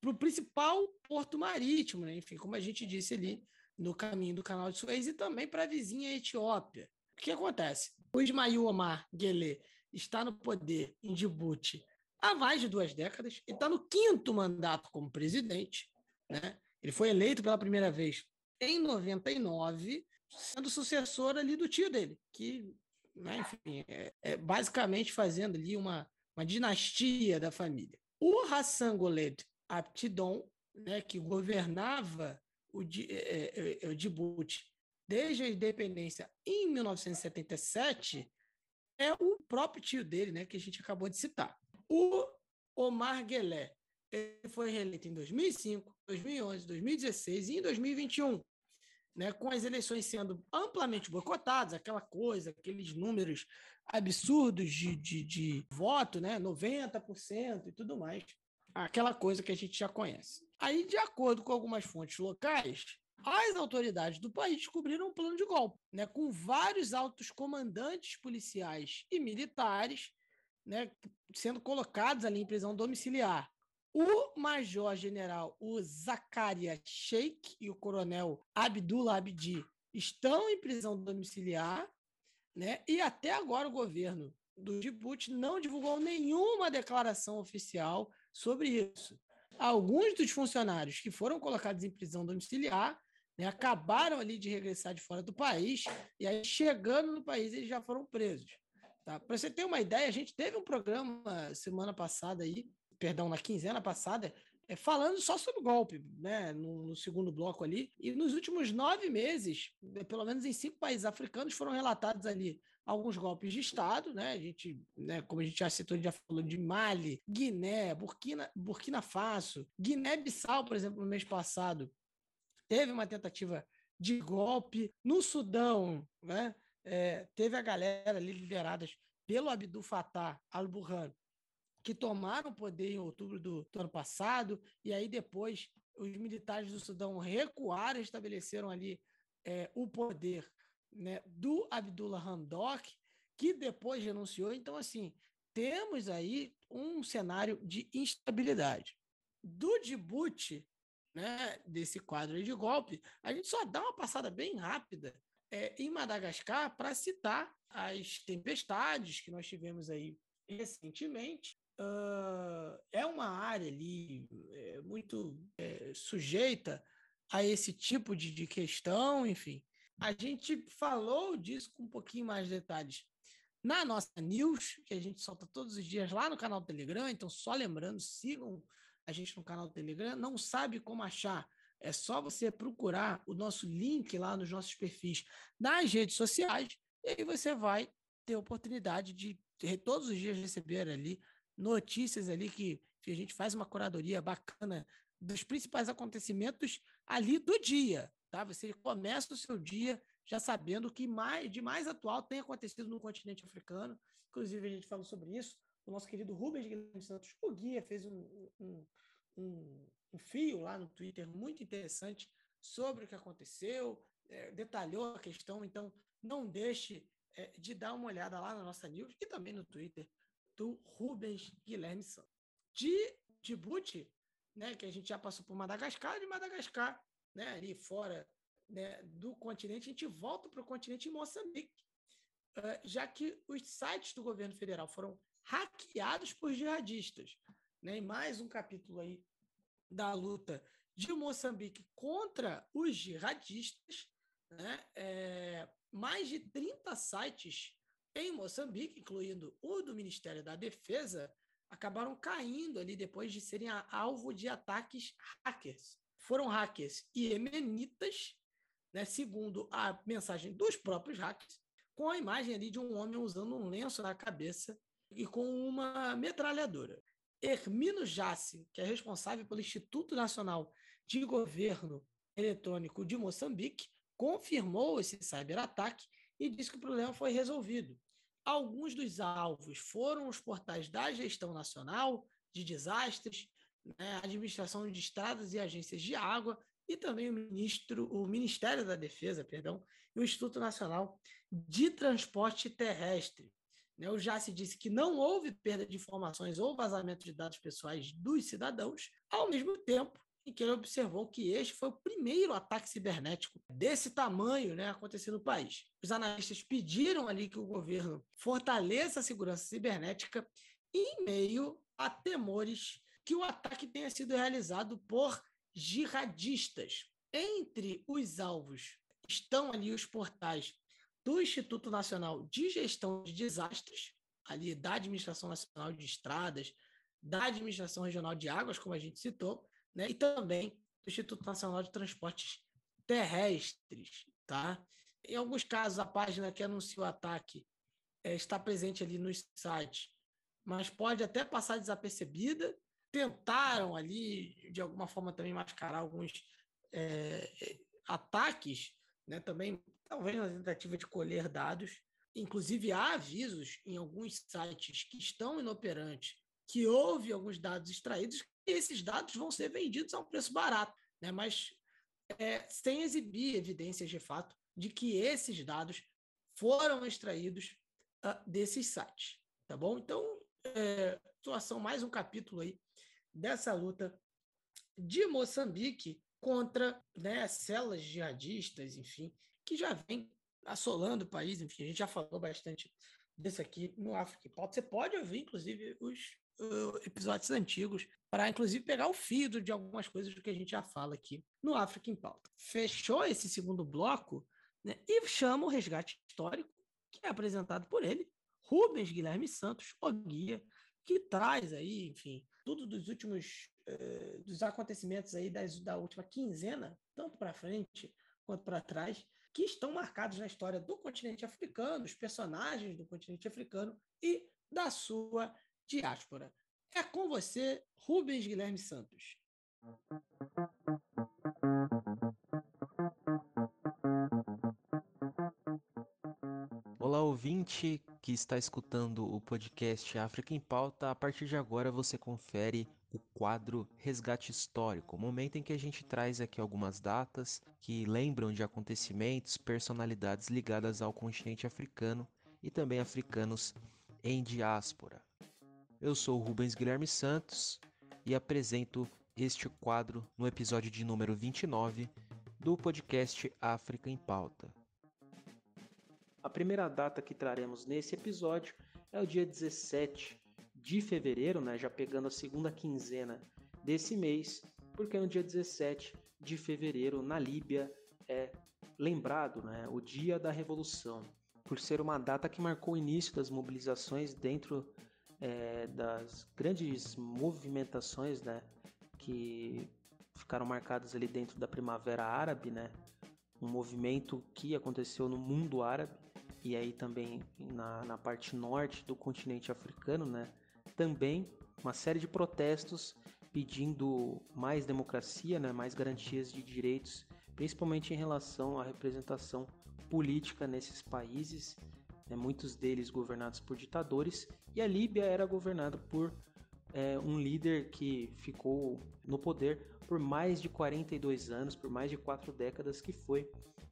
para o principal porto marítimo, né? enfim, como a gente disse ali, no caminho do canal de Suez e também para a vizinha Etiópia. O que acontece? O Ismail Omar Guelleh está no poder em Djibouti há mais de duas décadas, ele está no quinto mandato como presidente, né? ele foi eleito pela primeira vez em 99, sendo sucessor ali do tio dele, que, né, enfim, é, é basicamente fazendo ali uma, uma dinastia da família. O Hassan Goled Aptidon, né, que governava o, é, é, o Djibouti desde a independência em 1977, é o próprio tio dele, né, que a gente acabou de citar. O Omar Guelleh ele foi reeleito em 2005, 2011, 2016 e em 2021, né, com as eleições sendo amplamente boicotadas, aquela coisa, aqueles números absurdos de, de, de voto, né, 90% e tudo mais aquela coisa que a gente já conhece. Aí, de acordo com algumas fontes locais, as autoridades do país descobriram um plano de golpe, né, com vários altos comandantes policiais e militares né, sendo colocados ali em prisão domiciliar. O major-general, o Zakaria Sheikh e o coronel Abdullah Abdi estão em prisão domiciliar, né? E até agora o governo do Djibouti não divulgou nenhuma declaração oficial sobre isso. Alguns dos funcionários que foram colocados em prisão domiciliar né, acabaram ali de regressar de fora do país e aí chegando no país eles já foram presos. Tá? Para você ter uma ideia, a gente teve um programa semana passada aí, perdão, na quinzena passada, é, falando só sobre golpe, né, no, no, segundo bloco ali. E nos últimos nove meses, né, pelo menos em cinco países africanos, foram relatados ali alguns golpes de Estado, né? A gente, né, como a gente já citou, já falou de Mali, Guiné, Burkina, Burkina Faso, Guiné-Bissau, por exemplo, no mês passado, teve uma tentativa de golpe. No Sudão, né? É, teve a galera ali lideradas pelo Abdul Fattah al-Burhan, que tomaram o poder em outubro do, do, ano passado, e aí depois os militares do Sudão recuaram, estabeleceram ali é, o poder né, do Abdullah Hamdok, que depois renunciou. Então, assim, temos aí um cenário de instabilidade. Do Djibouti, né, desse quadro de golpe, a gente só dá uma passada bem rápida é, em Madagascar para citar as tempestades que nós tivemos aí recentemente. Uh, é uma área ali é, muito é, sujeita a esse tipo de, de questão, enfim. A gente falou disso com um pouquinho mais de detalhes na nossa news, que a gente solta todos os dias lá no canal do Telegram. Então, só lembrando, sigam a gente no canal do Telegram. Não sabe como achar? É só você procurar o nosso link lá nos nossos perfis nas redes sociais e aí você vai ter oportunidade de todos os dias receber ali notícias ali que, que a gente faz uma curadoria bacana dos principais acontecimentos ali do dia, tá? Você começa o seu dia já sabendo que mais, de mais atual tem acontecido no continente africano. Inclusive, a gente falou sobre isso. O nosso querido Rubens Guilherme Santos, o guia, fez um, um, um, um fio lá no Twitter muito interessante sobre o que aconteceu, é, detalhou a questão. Então, não deixe é, de dar uma olhada lá na nossa news e também no Twitter do Rubens Guilherme Santos. De Djibouti, né, que a gente já passou por Madagascar, de Madagascar né, ali fora né, do continente, a gente volta para o continente em Moçambique, uh, já que os sites do governo federal foram hackeados por jihadistas. Né, em mais um capítulo aí da luta de Moçambique contra os jihadistas, né, é, mais de 30 sites em Moçambique, incluindo o do Ministério da Defesa, acabaram caindo ali depois de serem alvo de ataques hackers foram hackers iemenitas, né, segundo a mensagem dos próprios hackers, com a imagem ali de um homem usando um lenço na cabeça e com uma metralhadora. Hermino Jassi, que é responsável pelo Instituto Nacional de Governo Eletrônico de Moçambique confirmou esse cyberataque e disse que o problema foi resolvido. Alguns dos alvos foram os portais da gestão nacional de desastres, né, administração de estradas e agências de água, e também o, ministro, o Ministério da Defesa, perdão, e o Instituto Nacional de Transporte Terrestre. Né, o JASSE disse que não houve perda de informações ou vazamento de dados pessoais dos cidadãos, ao mesmo tempo em que ele observou que este foi o primeiro ataque cibernético desse tamanho né, acontecer no país. Os analistas pediram ali que o governo fortaleça a segurança cibernética em meio a temores que o ataque tenha sido realizado por jihadistas. Entre os alvos estão ali os portais do Instituto Nacional de Gestão de Desastres, ali da Administração Nacional de Estradas, da Administração Regional de Águas, como a gente citou, né? e também do Instituto Nacional de Transportes Terrestres. Tá? Em alguns casos, a página que anunciou o ataque é, está presente ali no site, mas pode até passar desapercebida. Tentaram ali, de alguma forma, também mascarar alguns é, ataques, né? também, talvez na tentativa de colher dados. Inclusive, há avisos em alguns sites que estão inoperantes que houve alguns dados extraídos e esses dados vão ser vendidos a um preço barato, né? mas é, sem exibir evidências de fato de que esses dados foram extraídos uh, desses sites, tá bom? Então, é, situação mais um capítulo aí dessa luta de Moçambique contra né, células jihadistas, enfim, que já vem assolando o país, enfim, a gente já falou bastante desse aqui no África Você pode ouvir, inclusive, os uh, episódios antigos para, inclusive, pegar o fio de algumas coisas que a gente já fala aqui no África em Pauta. Fechou esse segundo bloco né, e chama o resgate histórico, que é apresentado por ele, Rubens Guilherme Santos, o guia, que traz aí, enfim, tudo dos últimos uh, dos acontecimentos aí das, da última quinzena, tanto para frente quanto para trás, que estão marcados na história do continente africano, os personagens do continente africano e da sua diáspora. É com você, Rubens Guilherme Santos. Olá, ouvinte que está escutando o podcast África em Pauta. A partir de agora você confere o quadro Resgate Histórico, momento em que a gente traz aqui algumas datas que lembram de acontecimentos, personalidades ligadas ao continente africano e também africanos em diáspora. Eu sou Rubens Guilherme Santos e apresento este quadro no episódio de número 29 do podcast África em Pauta. A primeira data que traremos nesse episódio é o dia 17 de fevereiro, né, já pegando a segunda quinzena desse mês, porque no dia 17 de fevereiro, na Líbia, é lembrado né, o Dia da Revolução, por ser uma data que marcou o início das mobilizações dentro é, das grandes movimentações né, que ficaram marcadas ali dentro da Primavera Árabe, né, um movimento que aconteceu no mundo árabe e aí também na, na parte norte do continente africano, né, também uma série de protestos pedindo mais democracia, né, mais garantias de direitos, principalmente em relação à representação política nesses países né, muitos deles governados por ditadores, e a Líbia era governada por é, um líder que ficou no poder por mais de 42 anos, por mais de quatro décadas, que foi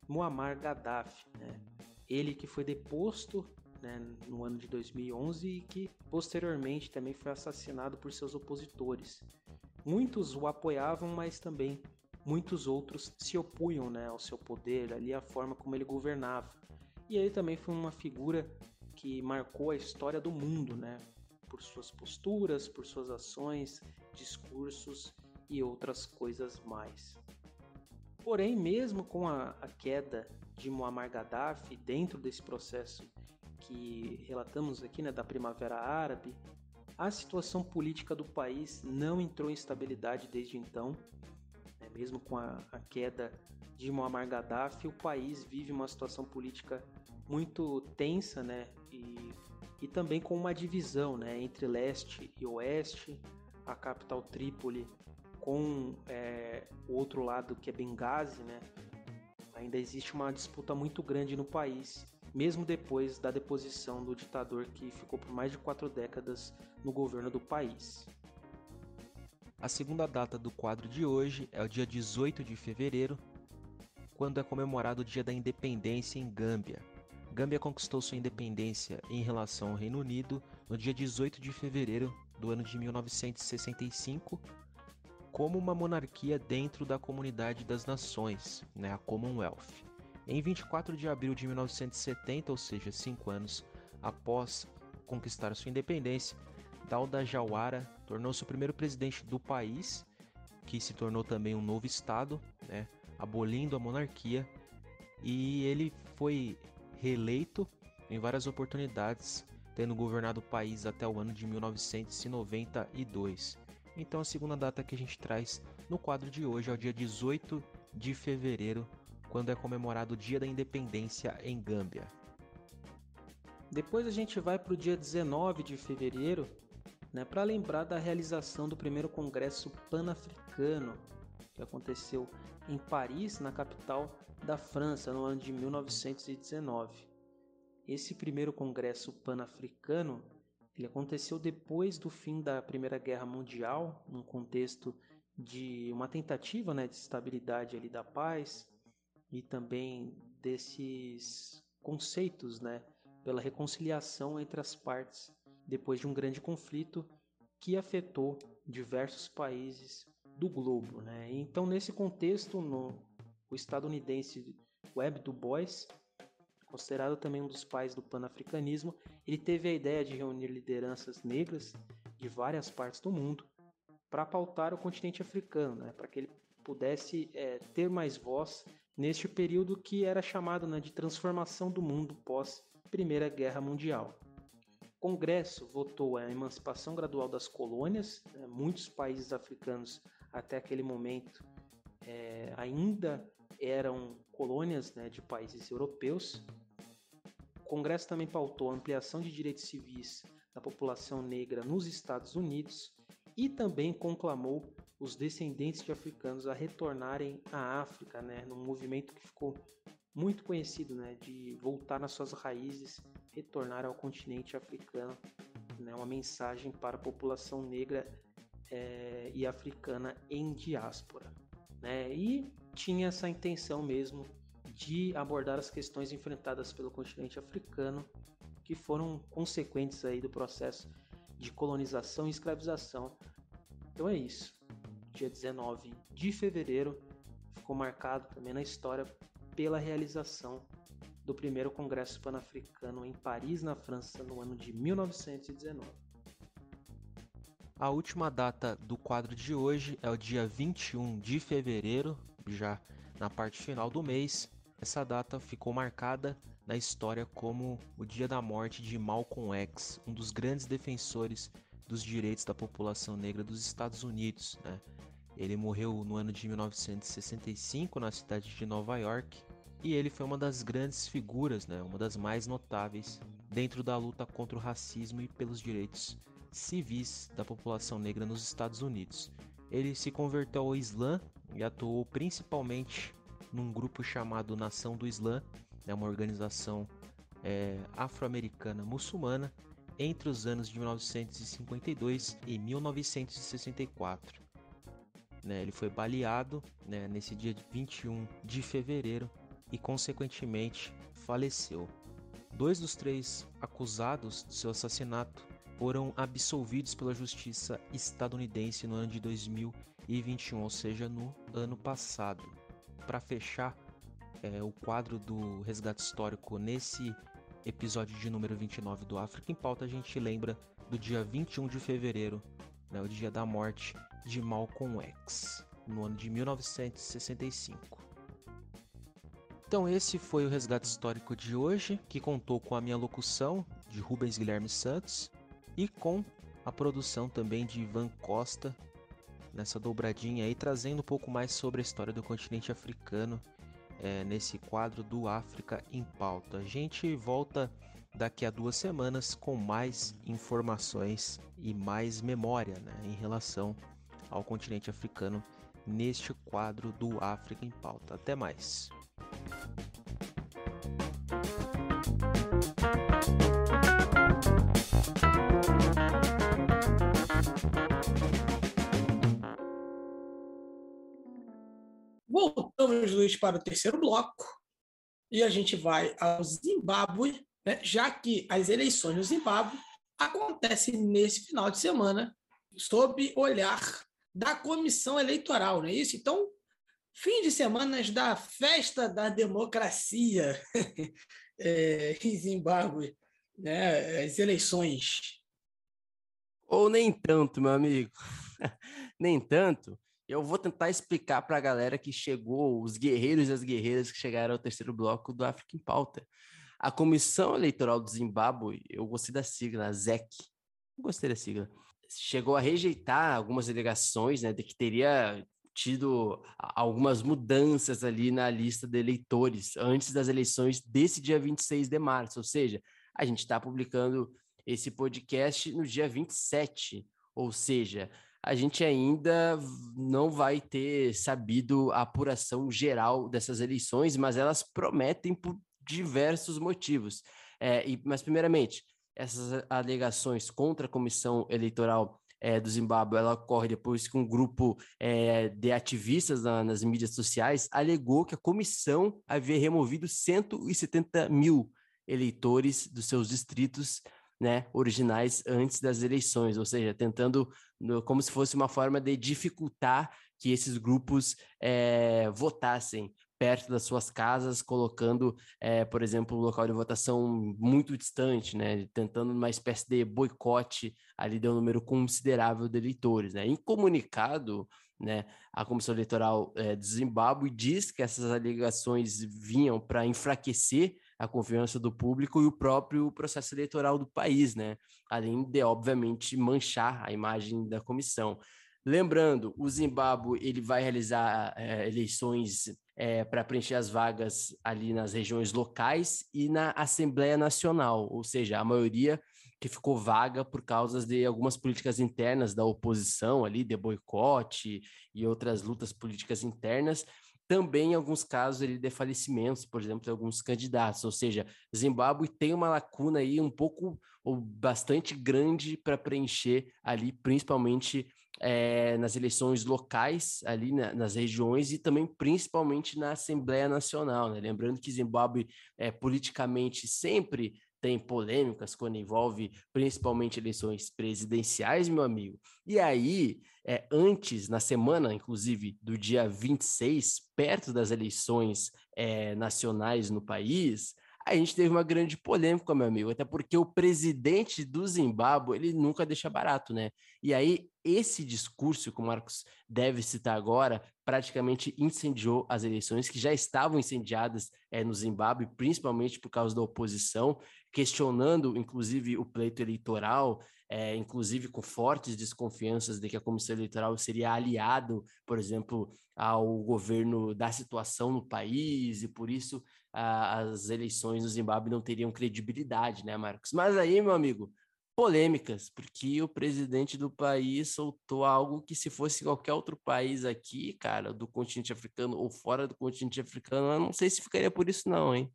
Muammar Gaddafi. Né? Ele que foi deposto né, no ano de 2011 e que posteriormente também foi assassinado por seus opositores. Muitos o apoiavam, mas também muitos outros se opunham né, ao seu poder, ali a forma como ele governava. E ele também foi uma figura que marcou a história do mundo, né? Por suas posturas, por suas ações, discursos e outras coisas mais. Porém, mesmo com a, a queda de Muammar Gaddafi, dentro desse processo que relatamos aqui, né, da Primavera Árabe, a situação política do país não entrou em estabilidade desde então. Né? Mesmo com a, a queda de Muammar Gaddafi, o país vive uma situação política muito tensa, né? E, e também com uma divisão, né? Entre leste e oeste. A capital Trípoli com é, o outro lado que é Benghazi, né? Ainda existe uma disputa muito grande no país, mesmo depois da deposição do ditador que ficou por mais de quatro décadas no governo do país. A segunda data do quadro de hoje é o dia 18 de fevereiro, quando é comemorado o Dia da Independência em Gâmbia. Gâmbia conquistou sua independência em relação ao Reino Unido no dia 18 de fevereiro do ano de 1965, como uma monarquia dentro da Comunidade das Nações, né, a Commonwealth. Em 24 de abril de 1970, ou seja, cinco anos após conquistar sua independência, Dauda Jawara tornou-se o primeiro presidente do país, que se tornou também um novo estado, né, abolindo a monarquia, e ele foi reeleito em várias oportunidades, tendo governado o país até o ano de 1992. Então a segunda data que a gente traz no quadro de hoje é o dia 18 de fevereiro, quando é comemorado o Dia da Independência em Gâmbia. Depois a gente vai para o dia 19 de fevereiro, né, para lembrar da realização do primeiro Congresso Pan-Africano, que aconteceu em Paris, na capital da França, no ano de 1919. Esse primeiro Congresso Pan-Africano ele aconteceu depois do fim da Primeira Guerra Mundial, num contexto de uma tentativa né, de estabilidade ali da paz e também desses conceitos né, pela reconciliação entre as partes depois de um grande conflito que afetou diversos países do globo. Né? Então, nesse contexto, no, o estadunidense Webb Du Bois, considerado também um dos pais do panafricanismo, ele teve a ideia de reunir lideranças negras de várias partes do mundo para pautar o continente africano, né? para que ele pudesse é, ter mais voz neste período que era chamado né, de transformação do mundo pós Primeira Guerra Mundial. Congresso votou a emancipação gradual das colônias. Né? Muitos países africanos até aquele momento é, ainda eram colônias né, de países europeus. O Congresso também pautou a ampliação de direitos civis da população negra nos Estados Unidos e também conclamou os descendentes de africanos a retornarem à África, né, num movimento que ficou muito conhecido, né, de voltar nas suas raízes, retornar ao continente africano, né, uma mensagem para a população negra é, e africana em diáspora, né, e tinha essa intenção mesmo de abordar as questões enfrentadas pelo continente africano, que foram consequentes aí do processo de colonização e escravização. Então é isso. Dia 19 de fevereiro ficou marcado também na história pela realização do primeiro Congresso Pan-Africano em Paris, na França, no ano de 1919. A última data do quadro de hoje é o dia 21 de fevereiro, já na parte final do mês. Essa data ficou marcada na história como o dia da morte de Malcolm X, um dos grandes defensores dos direitos da população negra dos Estados Unidos. Né? Ele morreu no ano de 1965 na cidade de Nova York e ele foi uma das grandes figuras, né, uma das mais notáveis dentro da luta contra o racismo e pelos direitos civis da população negra nos Estados Unidos. Ele se converteu ao Islã e atuou principalmente num grupo chamado Nação do Islã, né, uma organização é, afro-americana muçulmana, entre os anos de 1952 e 1964. Né, ele foi baleado né, nesse dia 21 de fevereiro e, consequentemente, faleceu. Dois dos três acusados de seu assassinato foram absolvidos pela justiça estadunidense no ano de 2021, ou seja, no ano passado. Para fechar é, o quadro do resgate histórico nesse episódio de número 29 do África em Pauta, a gente lembra do dia 21 de fevereiro, né, o dia da morte de Malcolm X, no ano de 1965. Então esse foi o resgate histórico de hoje, que contou com a minha locução de Rubens Guilherme Santos e com a produção também de Ivan Costa nessa dobradinha aí, trazendo um pouco mais sobre a história do continente africano é, nesse quadro do África em Pauta. A gente volta daqui a duas semanas com mais informações e mais memória né, em relação ao continente africano neste quadro do África em Pauta. Até mais. Voltamos, Luiz, para o terceiro bloco e a gente vai ao Zimbábue, né, já que as eleições no Zimbábue acontecem nesse final de semana sob olhar da comissão eleitoral, não é isso? Então, fim de semana da festa da democracia é, em Zimbábue, né? as eleições. Ou nem tanto, meu amigo. nem tanto. Eu vou tentar explicar para a galera que chegou, os guerreiros e as guerreiras que chegaram ao terceiro bloco do África em Pauta. A Comissão Eleitoral do Zimbábue, eu gostei da sigla, ZEC. Gostei da sigla chegou a rejeitar algumas alegações, né, de que teria tido algumas mudanças ali na lista de eleitores antes das eleições desse dia 26 de março, ou seja, a gente está publicando esse podcast no dia 27, ou seja, a gente ainda não vai ter sabido a apuração geral dessas eleições, mas elas prometem por diversos motivos. É, e, mas, primeiramente, essas alegações contra a comissão eleitoral é, do Zimbábue, ela ocorre depois que um grupo é, de ativistas na, nas mídias sociais alegou que a comissão havia removido 170 mil eleitores dos seus distritos né, originais antes das eleições, ou seja, tentando no, como se fosse uma forma de dificultar que esses grupos é, votassem perto das suas casas, colocando, é, por exemplo, o local de votação muito distante, né, tentando uma espécie de boicote ali de um número considerável de eleitores. Né. Em comunicado, né, a Comissão Eleitoral é, de Zimbábue diz que essas alegações vinham para enfraquecer a confiança do público e o próprio processo eleitoral do país, né, além de, obviamente, manchar a imagem da comissão. Lembrando, o Zimbábue ele vai realizar é, eleições é, para preencher as vagas ali nas regiões locais e na Assembleia Nacional, ou seja, a maioria que ficou vaga por causa de algumas políticas internas da oposição ali, de boicote e outras lutas políticas internas, também em alguns casos ele de falecimentos, por exemplo, de alguns candidatos, ou seja, Zimbábue tem uma lacuna aí um pouco ou bastante grande para preencher ali, principalmente é, nas eleições locais, ali na, nas regiões e também principalmente na Assembleia Nacional. Né? Lembrando que Zimbábue é, politicamente sempre tem polêmicas quando envolve principalmente eleições presidenciais, meu amigo. E aí, é, antes, na semana, inclusive, do dia 26, perto das eleições é, nacionais no país, a gente teve uma grande polêmica, meu amigo, até porque o presidente do Zimbábue, ele nunca deixa barato, né? E aí, esse discurso que o Marcos deve citar agora, praticamente incendiou as eleições que já estavam incendiadas é, no Zimbábue, principalmente por causa da oposição, questionando, inclusive, o pleito eleitoral, é, inclusive com fortes desconfianças de que a comissão eleitoral seria aliado, por exemplo, ao governo da situação no país, e por isso a, as eleições no Zimbábue não teriam credibilidade, né, Marcos? Mas aí, meu amigo, polêmicas, porque o presidente do país soltou algo que, se fosse qualquer outro país aqui, cara, do continente africano ou fora do continente africano, eu não sei se ficaria por isso, não, hein?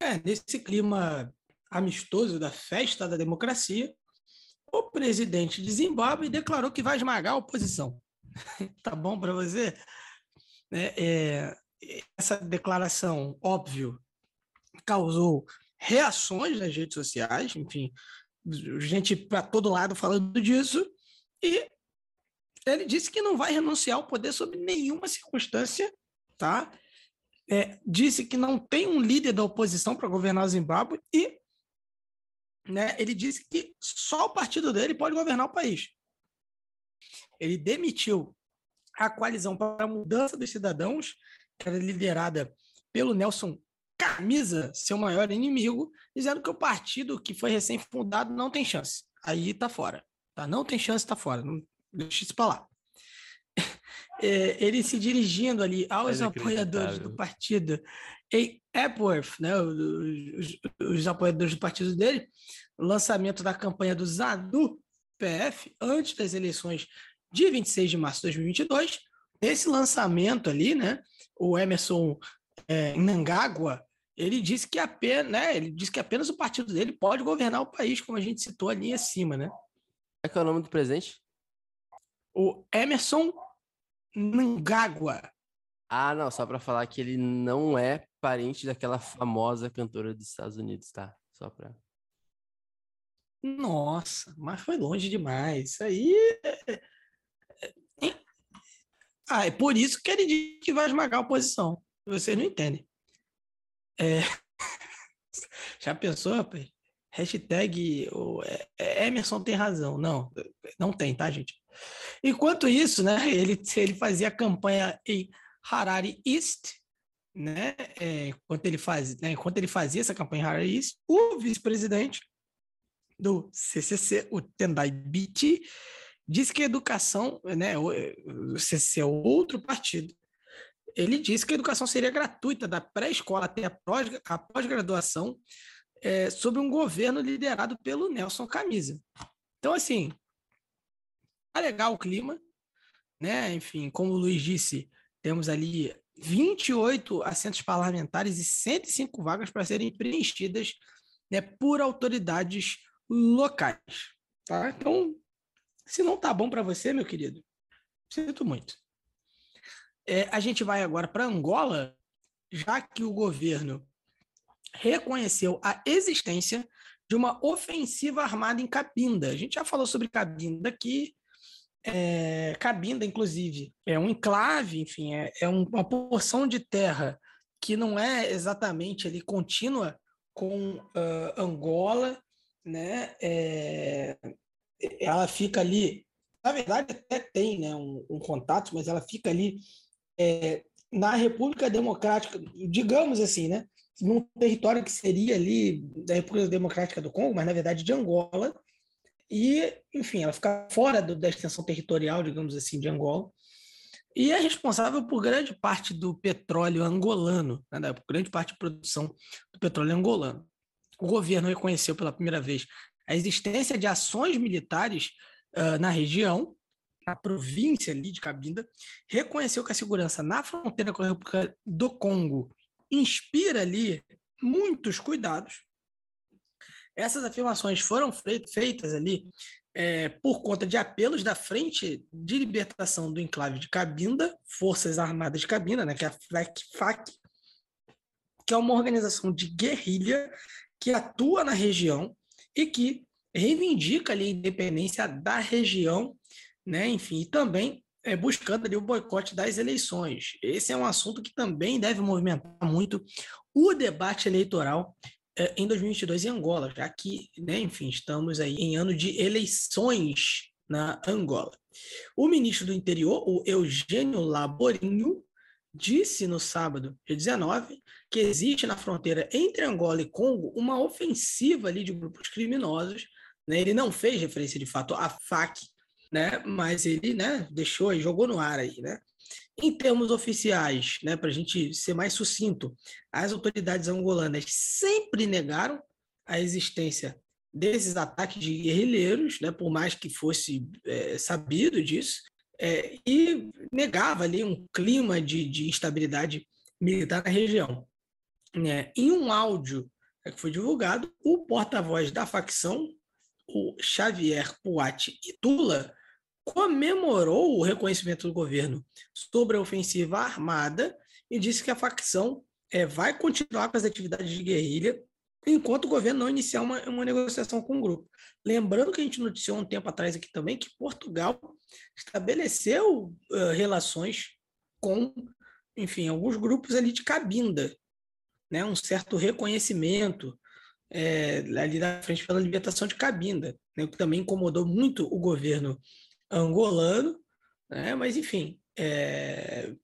É, nesse clima amistoso da festa da democracia, o presidente de Zimbábue declarou que vai esmagar a oposição. tá bom para você? É, é, essa declaração, óbvio, causou reações nas redes sociais, enfim, gente para todo lado falando disso, e ele disse que não vai renunciar ao poder sob nenhuma circunstância, tá? É, disse que não tem um líder da oposição para governar o Zimbábue e né, ele disse que só o partido dele pode governar o país. Ele demitiu a coalizão para a mudança dos cidadãos, era liderada pelo Nelson Camisa, seu maior inimigo, dizendo que o partido que foi recém-fundado não tem chance. Aí está fora. Tá? Não tem chance, está fora. Não, deixa isso para lá. É, ele se dirigindo ali aos apoiadores do partido em Epworth, né, os, os, apoiadores do partido dele, o lançamento da campanha do ZANU PF antes das eleições dia 26 de março de 2022. Nesse lançamento ali, né, o Emerson é, Nangagua, ele disse que apenas, né, ele disse que apenas o partido dele pode governar o país, como a gente citou ali acima, né? É que é o nome do presidente? O Emerson Nangagua. Ah, não, só para falar que ele não é parente daquela famosa cantora dos Estados Unidos, tá? Só para Nossa, mas foi longe demais. Isso aí. É, é, é, ah, é por isso que ele diz que vai esmagar a oposição. Vocês não entendem. É... Já pensou, rapaz? Hashtag o Emerson tem razão. Não, não tem, tá, gente? Enquanto isso, né, ele, ele fazia campanha em Harare East, né, é, enquanto, ele faz, né, enquanto ele fazia essa campanha em Harare East, o vice-presidente do CCC, o Tendai Biti, disse que educação, né, o CCC é outro partido, ele disse que a educação seria gratuita da pré-escola até a pós-graduação é, sob um governo liderado pelo Nelson Camisa. Então, assim, tá legal o clima, né? Enfim, como o Luiz disse, temos ali 28 assentos parlamentares e 105 vagas para serem preenchidas né, por autoridades locais. Tá? Então, se não tá bom para você, meu querido, sinto muito. É, a gente vai agora para Angola, já que o governo reconheceu a existência de uma ofensiva armada em Cabinda. A gente já falou sobre Cabinda aqui, é, Cabinda, inclusive, é um enclave, enfim, é, é uma porção de terra que não é exatamente ali contínua com uh, Angola, né? É, ela fica ali, na verdade até tem, né, um, um contato, mas ela fica ali é, na República Democrática, digamos assim, né? Num território que seria ali da República Democrática do Congo, mas na verdade de Angola, e, enfim, ela fica fora do, da extensão territorial, digamos assim, de Angola, e é responsável por grande parte do petróleo angolano, né, grande parte da produção do petróleo angolano. O governo reconheceu pela primeira vez a existência de ações militares uh, na região, na província ali de Cabinda, reconheceu que a segurança na fronteira com a República do Congo inspira ali muitos cuidados, essas afirmações foram feitas ali é, por conta de apelos da Frente de Libertação do Enclave de Cabinda, Forças Armadas de Cabinda, né, que é a FAC, que é uma organização de guerrilha que atua na região e que reivindica ali a independência da região, né, enfim, e também é, buscando ali o boicote das eleições. Esse é um assunto que também deve movimentar muito o debate eleitoral é, em 2022 em Angola, já que, né, enfim, estamos aí em ano de eleições na Angola. O ministro do Interior, o Eugênio Laborinho, disse no sábado, dia 19, que existe na fronteira entre Angola e Congo uma ofensiva ali de grupos criminosos. Né? Ele não fez referência de fato à FAC, né? mas ele né, deixou e jogou no ar aí, né? Em termos oficiais, né, para a gente ser mais sucinto, as autoridades angolanas sempre negaram a existência desses ataques de guerrilheiros, né, por mais que fosse é, sabido disso, é, e negava ali um clima de, de instabilidade militar na região. É, em um áudio é, que foi divulgado, o porta-voz da facção, o Xavier Puati Itula, comemorou o reconhecimento do governo sobre a ofensiva armada e disse que a facção é, vai continuar com as atividades de guerrilha enquanto o governo não iniciar uma, uma negociação com o grupo. Lembrando que a gente noticiou um tempo atrás aqui também que Portugal estabeleceu uh, relações com, enfim, alguns grupos ali de cabinda, né, um certo reconhecimento é, ali da frente pela libertação de cabinda, né, o que também incomodou muito o governo angolano, né? mas enfim, é,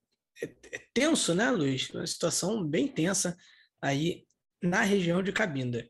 é, é tenso, né, Luiz? Uma situação bem tensa aí na região de Cabinda.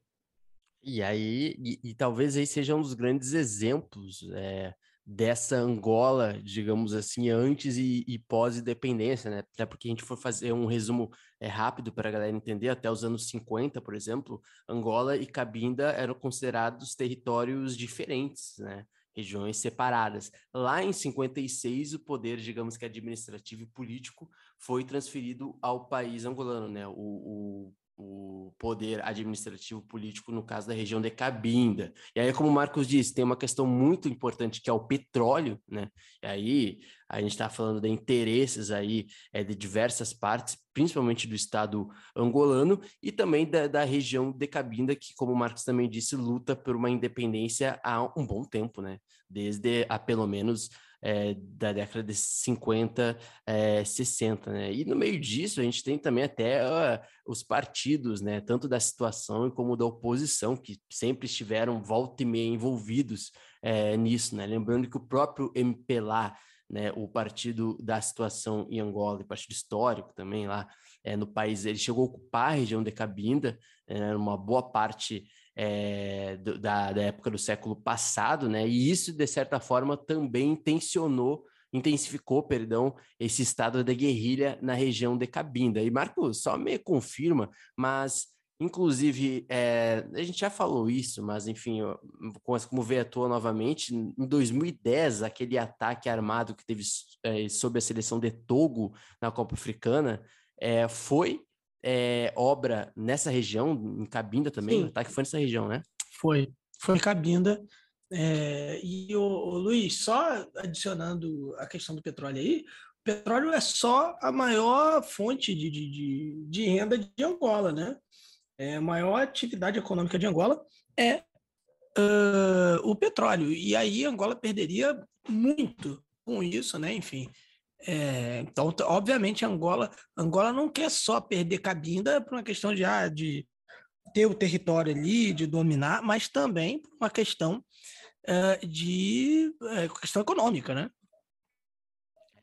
E aí, e, e talvez aí seja um dos grandes exemplos é, dessa Angola, digamos assim, antes e, e pós-independência, né? Até porque a gente for fazer um resumo é, rápido para a galera entender, até os anos 50, por exemplo, Angola e Cabinda eram considerados territórios diferentes, né? regiões separadas. Lá em 56, o poder, digamos que administrativo e político, foi transferido ao país angolano, né? O, o, o poder administrativo político, no caso da região de Cabinda. E aí, como o Marcos disse, tem uma questão muito importante que é o petróleo, né? E aí a gente está falando de interesses aí é, de diversas partes, principalmente do Estado angolano e também da, da região de Cabinda, que, como o Marcos também disse, luta por uma independência há um bom tempo, né? Desde há pelo menos é, da década de 50, é, 60, né? E no meio disso a gente tem também até uh, os partidos, né? Tanto da situação como da oposição, que sempre estiveram volta e meia envolvidos é, nisso, né? Lembrando que o próprio MPLA, né, o partido da situação em Angola, o partido histórico também lá é, no país, ele chegou a ocupar a região de Cabinda, é, uma boa parte é, do, da, da, época do século passado, né? E isso, de certa forma, também intencionou, intensificou, perdão, esse estado da guerrilha na região de Cabinda. E Marco, só me confirma, mas Inclusive, é, a gente já falou isso, mas enfim, como veio à toa novamente, em 2010, aquele ataque armado que teve é, sobre a seleção de Togo na Copa Africana é, foi é, obra nessa região, em Cabinda também? Sim. O ataque foi nessa região, né? Foi, foi em Cabinda. É, e o, o, Luiz, só adicionando a questão do petróleo aí, o petróleo é só a maior fonte de, de, de, de renda de Angola, né? É, a maior atividade econômica de Angola é uh, o petróleo. E aí Angola perderia muito com isso, né? Enfim, é, então, obviamente, Angola, Angola não quer só perder Cabinda por uma questão de, ah, de ter o território ali, de dominar, mas também por uma questão de uh, questão econômica, né?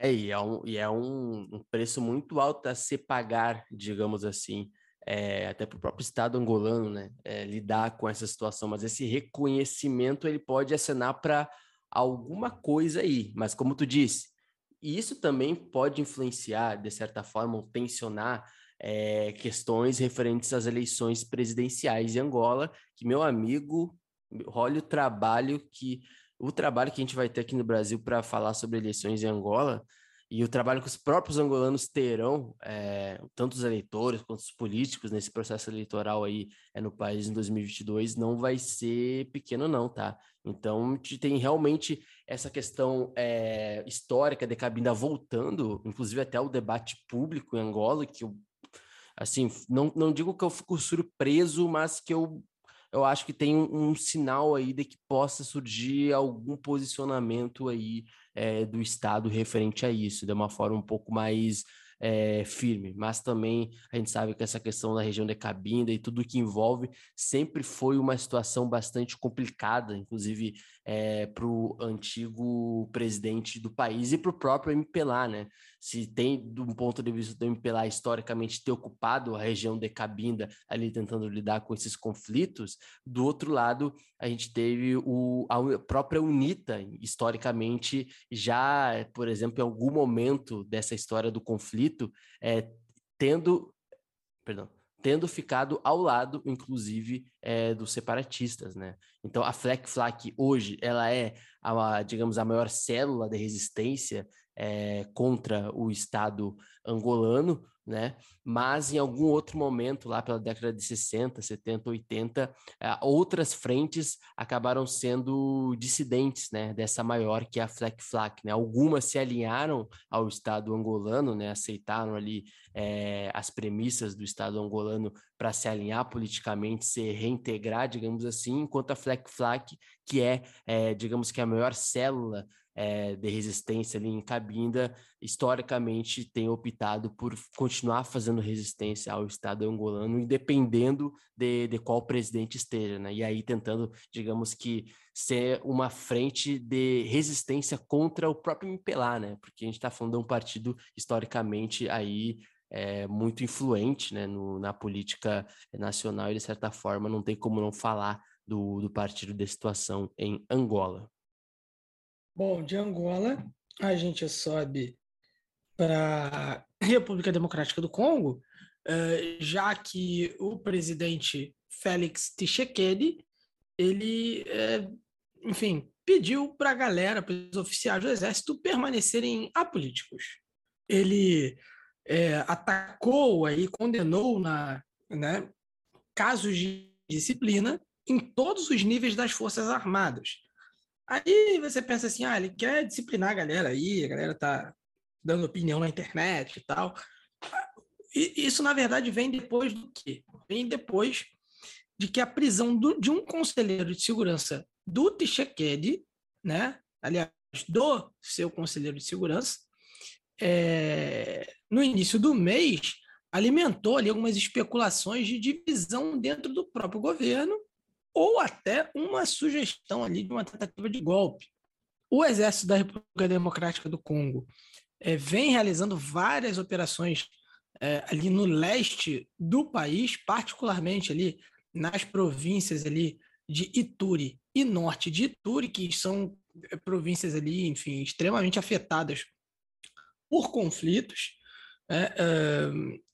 É, e é, um, e é um, um preço muito alto a se pagar, digamos assim, é, até para o próprio Estado angolano, né, é, lidar com essa situação. Mas esse reconhecimento ele pode acenar para alguma coisa aí. Mas como tu disse, e isso também pode influenciar, de certa forma, ou tensionar é, questões referentes às eleições presidenciais em Angola, que, meu amigo, olha o trabalho que o trabalho que a gente vai ter aqui no Brasil para falar sobre eleições em Angola e o trabalho que os próprios angolanos terão, é, tanto os eleitores quanto os políticos nesse processo eleitoral aí é, no país em 2022, não vai ser pequeno não, tá? Então, tem realmente essa questão é, histórica de Cabinda voltando, inclusive até o debate público em Angola, que eu, assim, não, não digo que eu fico surpreso, mas que eu eu acho que tem um, um, sinal aí de que possa surgir algum posicionamento aí é, do Estado referente a isso, de uma forma um pouco mais é, firme, mas também a gente sabe que essa questão da região de Cabinda e tudo que envolve sempre foi uma situação bastante complicada, inclusive é, para o antigo presidente do país e para o próprio MPLA, né? Se tem, um ponto de vista do MPLA, historicamente ter ocupado a região de Cabinda, ali tentando lidar com esses conflitos, do outro lado, a gente teve o, a própria UNITA, historicamente, já, por exemplo, em algum momento dessa história do conflito, é, tendo. Perdão tendo ficado ao lado, inclusive, é, dos separatistas, né? Então, a Fleck Flak hoje, ela é, a, digamos, a maior célula de resistência é, contra o Estado angolano, né? Mas em algum outro momento, lá pela década de 60, 70, 80, outras frentes acabaram sendo dissidentes, né? Dessa maior que é a Fleck Flak, né? Algumas se alinharam ao Estado angolano, né? Aceitaram ali é, as premissas do Estado angolano para se alinhar politicamente, se reintegrar, digamos assim, enquanto a Fleck Flak, que é, é digamos que a maior célula é, de resistência ali em Cabinda, historicamente tem optado por continuar fazendo resistência ao Estado angolano, independendo de, de qual presidente esteja, né? E aí tentando, digamos que, ser uma frente de resistência contra o próprio MPLA, né? Porque a gente está falando de um partido historicamente aí é, muito influente né, no, na política nacional e, de certa forma, não tem como não falar do, do partido de situação em Angola. Bom, de Angola, a gente sobe para República Democrática do Congo, eh, já que o presidente Félix Tshisekedi, ele, eh, enfim, pediu para a galera, para os oficiais do exército, permanecerem apolíticos. Ele é, atacou aí, condenou na, né, casos de disciplina em todos os níveis das Forças Armadas. Aí você pensa assim, ah, ele quer disciplinar a galera aí, a galera tá dando opinião na internet e tal. E isso, na verdade, vem depois do quê? Vem depois de que a prisão do, de um conselheiro de segurança do Tishekedi, né? aliás, do seu conselheiro de segurança, é, no início do mês, alimentou ali algumas especulações de divisão dentro do próprio governo ou até uma sugestão ali de uma tentativa de golpe. O Exército da República Democrática do Congo é, vem realizando várias operações é, ali no leste do país, particularmente ali nas províncias ali de Ituri e norte de Ituri, que são é, províncias ali, enfim, extremamente afetadas por conflitos. É,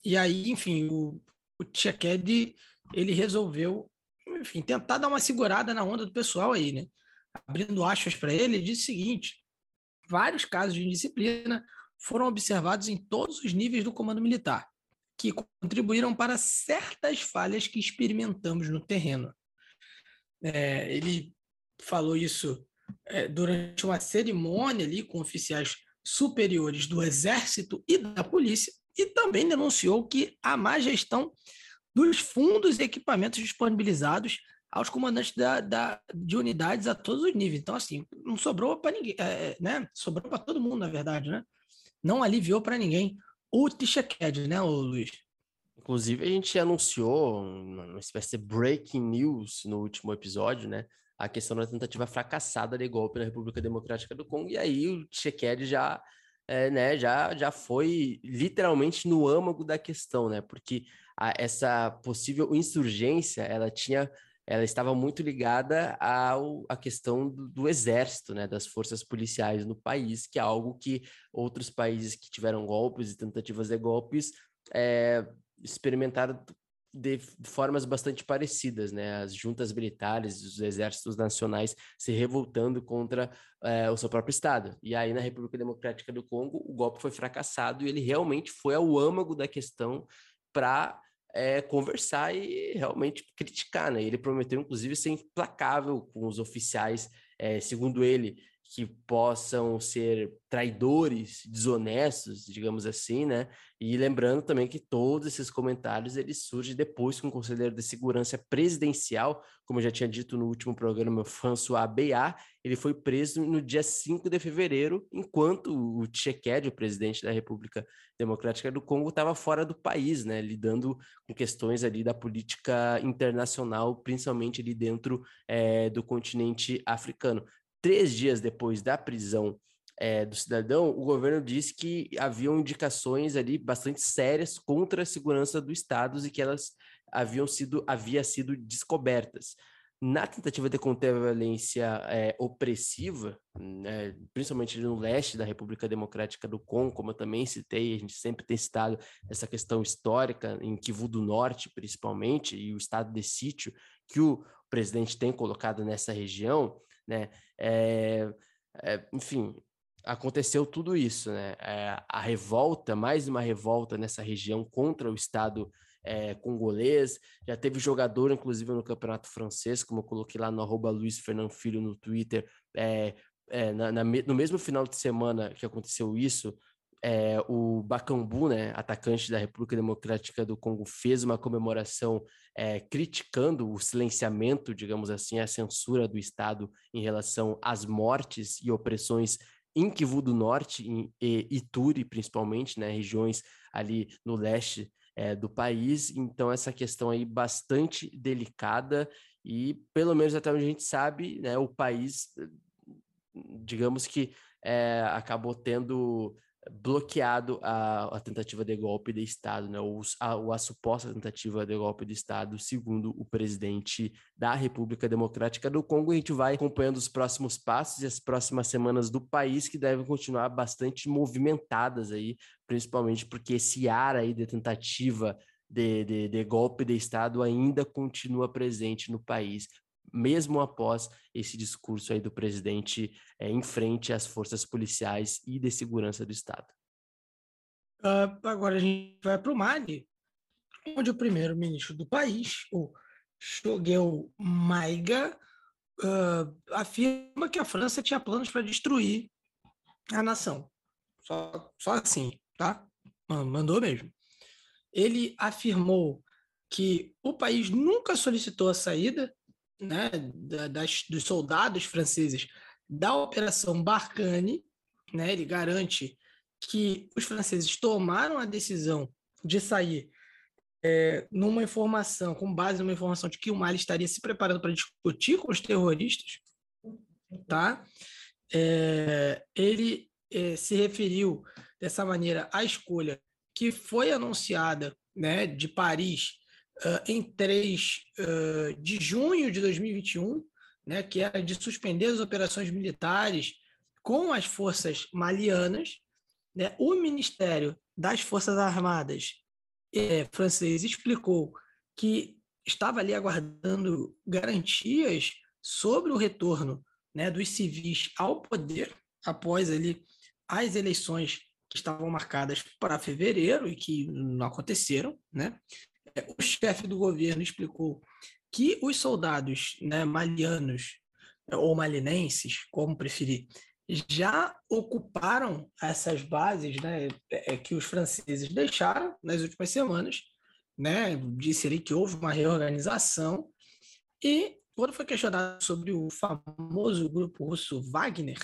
e aí, enfim, o, o Tchekedi, ele resolveu, enfim, tentar dar uma segurada na onda do pessoal aí, né? Abrindo aspas para ele, ele disse o seguinte: vários casos de indisciplina foram observados em todos os níveis do comando militar, que contribuíram para certas falhas que experimentamos no terreno. É, ele falou isso é, durante uma cerimônia ali com oficiais superiores do Exército e da Polícia, e também denunciou que há má gestão dos fundos e equipamentos disponibilizados aos comandantes da, da, de unidades a todos os níveis. Então, assim, não sobrou para ninguém, é, né? Sobrou para todo mundo, na verdade, né? Não aliviou para ninguém o Tishaked, né, Luiz? Inclusive, a gente anunciou uma espécie de breaking news no último episódio, né? A questão da tentativa fracassada de golpe na República Democrática do Congo. E aí o Tcheked já, é, né, já, já foi literalmente no âmago da questão, né? Porque a, essa possível insurgência, ela tinha ela estava muito ligada ao, à questão do, do, exército, né, das forças policiais no país, que é algo que outros países que tiveram golpes e tentativas de golpes é, experimentaram de formas bastante parecidas, né? As juntas militares, os exércitos nacionais se revoltando contra é, o seu próprio Estado. E aí, na República Democrática do Congo, o golpe foi fracassado e ele realmente foi ao âmago da questão para é, conversar e realmente criticar, né? Ele prometeu, inclusive, ser implacável com os oficiais, é, segundo ele, que possam ser traidores, desonestos, digamos assim, né? E lembrando também que todos esses comentários eles surgem depois que um conselheiro de segurança presidencial, como eu já tinha dito no último programa, François Beat, ele foi preso no dia 5 de fevereiro, enquanto o Tshisekedi, o presidente da República Democrática do Congo, estava fora do país, né? Lidando com questões ali da política internacional, principalmente ali dentro é, do continente africano três dias depois da prisão é, do cidadão, o governo disse que haviam indicações ali bastante sérias contra a segurança do Estado e que elas haviam sido, havia sido descobertas. Na tentativa de conter a violência é, opressiva, né, principalmente no leste da República Democrática do Congo, como eu também citei, a gente sempre tem citado essa questão histórica em Kivu do Norte, principalmente, e o estado de sítio que o presidente tem colocado nessa região, né? É, é, enfim, aconteceu tudo isso, né? É, a revolta, mais uma revolta nessa região contra o Estado é, congolês. Já teve jogador, inclusive, no Campeonato Francês, como eu coloquei lá no arroba Luiz Fernando Filho no Twitter. É, na, na, no mesmo final de semana que aconteceu isso, o Bakambu, né, atacante da República Democrática do Congo, fez uma comemoração é, criticando o silenciamento, digamos assim, a censura do Estado em relação às mortes e opressões em Kivu do Norte em, e Ituri, principalmente, né, regiões ali no leste é, do país. Então, essa questão aí bastante delicada e, pelo menos até onde a gente sabe, né, o país, digamos que é, acabou tendo bloqueado a, a, tentativa de golpe de Estado, né, ou a, a, suposta tentativa de golpe de Estado, segundo o presidente da República Democrática do Congo. A gente vai acompanhando os próximos passos e as próximas semanas do país, que devem continuar bastante movimentadas aí, principalmente porque esse ar aí de tentativa de, de, de golpe de Estado ainda continua presente no país. Mesmo após esse discurso aí do presidente é, em frente às forças policiais e de segurança do Estado. Uh, agora a gente vai para o Mali, onde o primeiro-ministro do país, o Choguel Maiga, uh, afirma que a França tinha planos para destruir a nação. Só, só assim, tá? Mandou mesmo. Ele afirmou que o país nunca solicitou a saída né, das, dos soldados franceses da Operação Barkhane. Né, ele garante que os franceses tomaram a decisão de sair é, numa informação, com base numa informação de que o Mali estaria se preparando para discutir com os terroristas, tá? É, ele é, se referiu dessa maneira à escolha que foi anunciada, né, de Paris uh, em 3 uh, de junho de 2021, né, que era de suspender as operações militares com as forças malianas. Né? O Ministério das Forças Armadas é, francês explicou que estava ali aguardando garantias sobre o retorno né, dos civis ao poder após ali as eleições que estavam marcadas para fevereiro e que não aconteceram, né? O chefe do governo explicou que os soldados né, malianos ou malinenses, como preferir, já ocuparam essas bases né, é, que os franceses deixaram nas últimas semanas. Né, disse ali que houve uma reorganização. E quando foi questionado sobre o famoso grupo russo Wagner,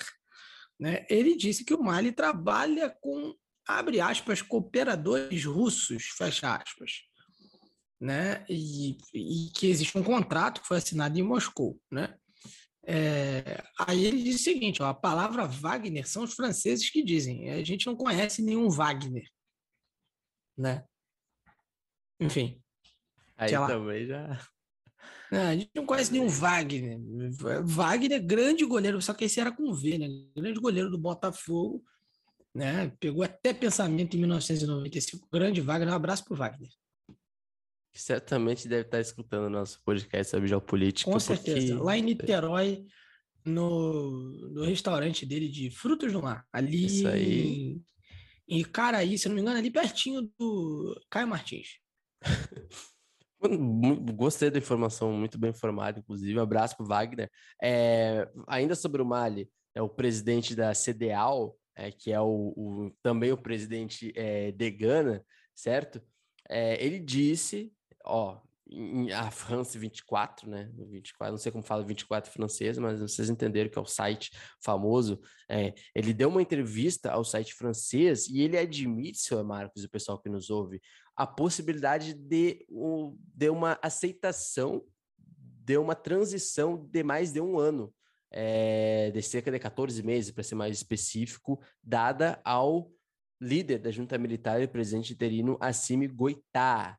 né, ele disse que o Mali trabalha com, abre aspas, cooperadores russos, fecha aspas. Né, e, e que existe um contrato que foi assinado em Moscou. Né? É, aí ele diz o seguinte: ó, a palavra Wagner são os franceses que dizem. A gente não conhece nenhum Wagner, né? Enfim. Aí também já. É, a gente não conhece nenhum Wagner. Wagner, grande goleiro, só que esse era com V, né? Grande goleiro do Botafogo, né? Pegou até pensamento em 1995. Grande Wagner, um abraço pro Wagner que certamente deve estar escutando nosso podcast sobre geopolítica. Com certeza. Porque... Lá em Niterói, no, no restaurante dele de frutos do mar. Ali Isso aí. em, Caraí, se não me engano, ali pertinho do Caio Martins. Gostei da informação, muito bem informado, inclusive. Um abraço para o Wagner. É, ainda sobre o Mali, é o presidente da CDAO, é, que é o, o, também o presidente é, de Gana, certo? É, ele disse ó, a France 24, né? 24, não sei como fala 24 francês, mas vocês entenderam que é o site famoso. É, ele deu uma entrevista ao site francês e ele admite, seu Marcos e o pessoal que nos ouve, a possibilidade de, de uma aceitação, de uma transição de mais de um ano, é, de cerca de 14 meses, para ser mais específico, dada ao líder da junta militar e presidente interino Assimi Goitá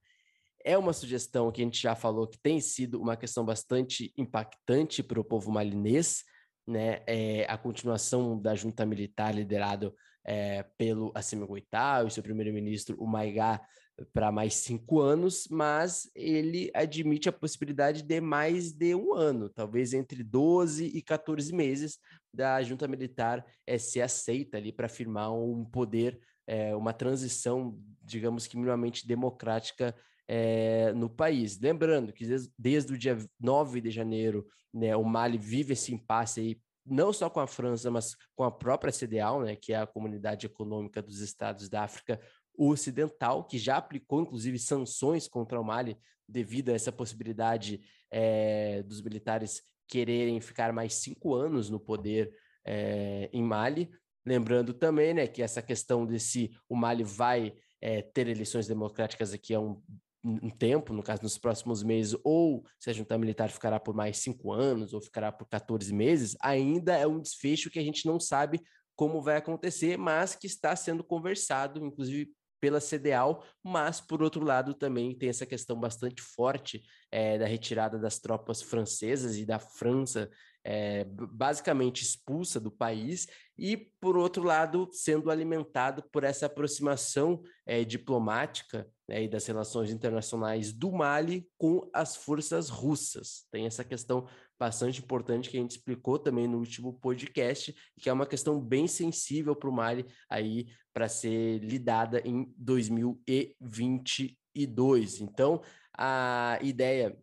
é uma sugestão que a gente já falou que tem sido uma questão bastante impactante para o povo malinês, né? É a continuação da junta militar liderado é, pelo Assimi Goitá e seu primeiro-ministro, o Maigá, para mais cinco anos, mas ele admite a possibilidade de mais de um ano, talvez entre 12 e 14 meses, da junta militar é, ser aceita ali para firmar um poder, é, uma transição, digamos que minimamente democrática é, no país. Lembrando que desde, desde, o dia 9 de janeiro, né, o Mali vive esse impasse aí, não só com a França, mas com a própria CDAO, né, que é a Comunidade Econômica dos Estados da África Ocidental, que já aplicou, inclusive, sanções contra o Mali devido a essa possibilidade é, dos militares quererem ficar mais cinco anos no poder é, em Mali. Lembrando também né, que essa questão de se o Mali vai é, ter eleições democráticas aqui é um um tempo, no caso, nos próximos meses, ou se a junta militar ficará por mais cinco anos, ou ficará por 14 meses, ainda é um desfecho que a gente não sabe como vai acontecer, mas que está sendo conversado, inclusive pela CDAO, mas, por outro lado, também tem essa questão bastante forte é, da retirada das tropas francesas e da França é, basicamente expulsa do país, e, por outro lado, sendo alimentado por essa aproximação é, diplomática né, e das relações internacionais do Mali com as forças russas. Tem essa questão bastante importante que a gente explicou também no último podcast, que é uma questão bem sensível para o Mali aí para ser lidada em 2022. Então, a ideia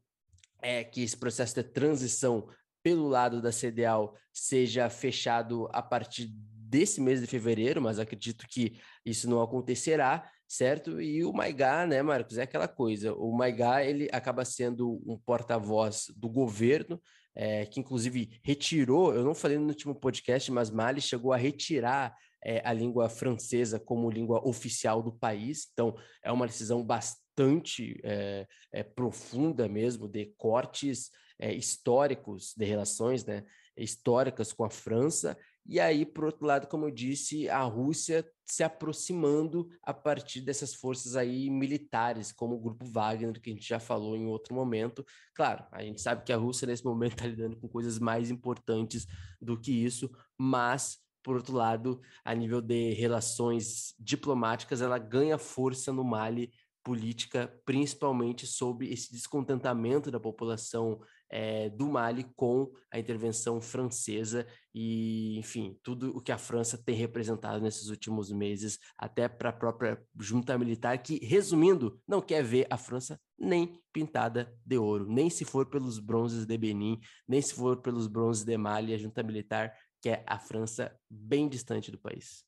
é que esse processo de transição pelo lado da CDAO seja fechado a partir desse mês de fevereiro, mas acredito que isso não acontecerá, certo? E o Maigá, né, Marcos, é aquela coisa. O Maigá, ele acaba sendo um porta-voz do governo, é, que inclusive retirou, eu não falei no último podcast, mas Mali chegou a retirar é, a língua francesa como língua oficial do país, então é uma decisão bastante é, profunda mesmo, de cortes históricos de relações né, históricas com a França, e aí, por outro lado, como eu disse, a Rússia se aproximando a partir dessas forças aí militares, como o Grupo Wagner, que a gente já falou em outro momento. Claro, a gente sabe que a Rússia nesse momento está lidando com coisas mais importantes do que isso, mas por outro lado, a nível de relações diplomáticas, ela ganha força no Mali política, principalmente sobre esse descontentamento da população é, do Mali com a intervenção francesa e, enfim, tudo o que a França tem representado nesses últimos meses, até para a própria junta militar, que, resumindo, não quer ver a França nem pintada de ouro, nem se for pelos bronzes de Benin, nem se for pelos bronzes de Mali, a junta militar quer a França bem distante do país.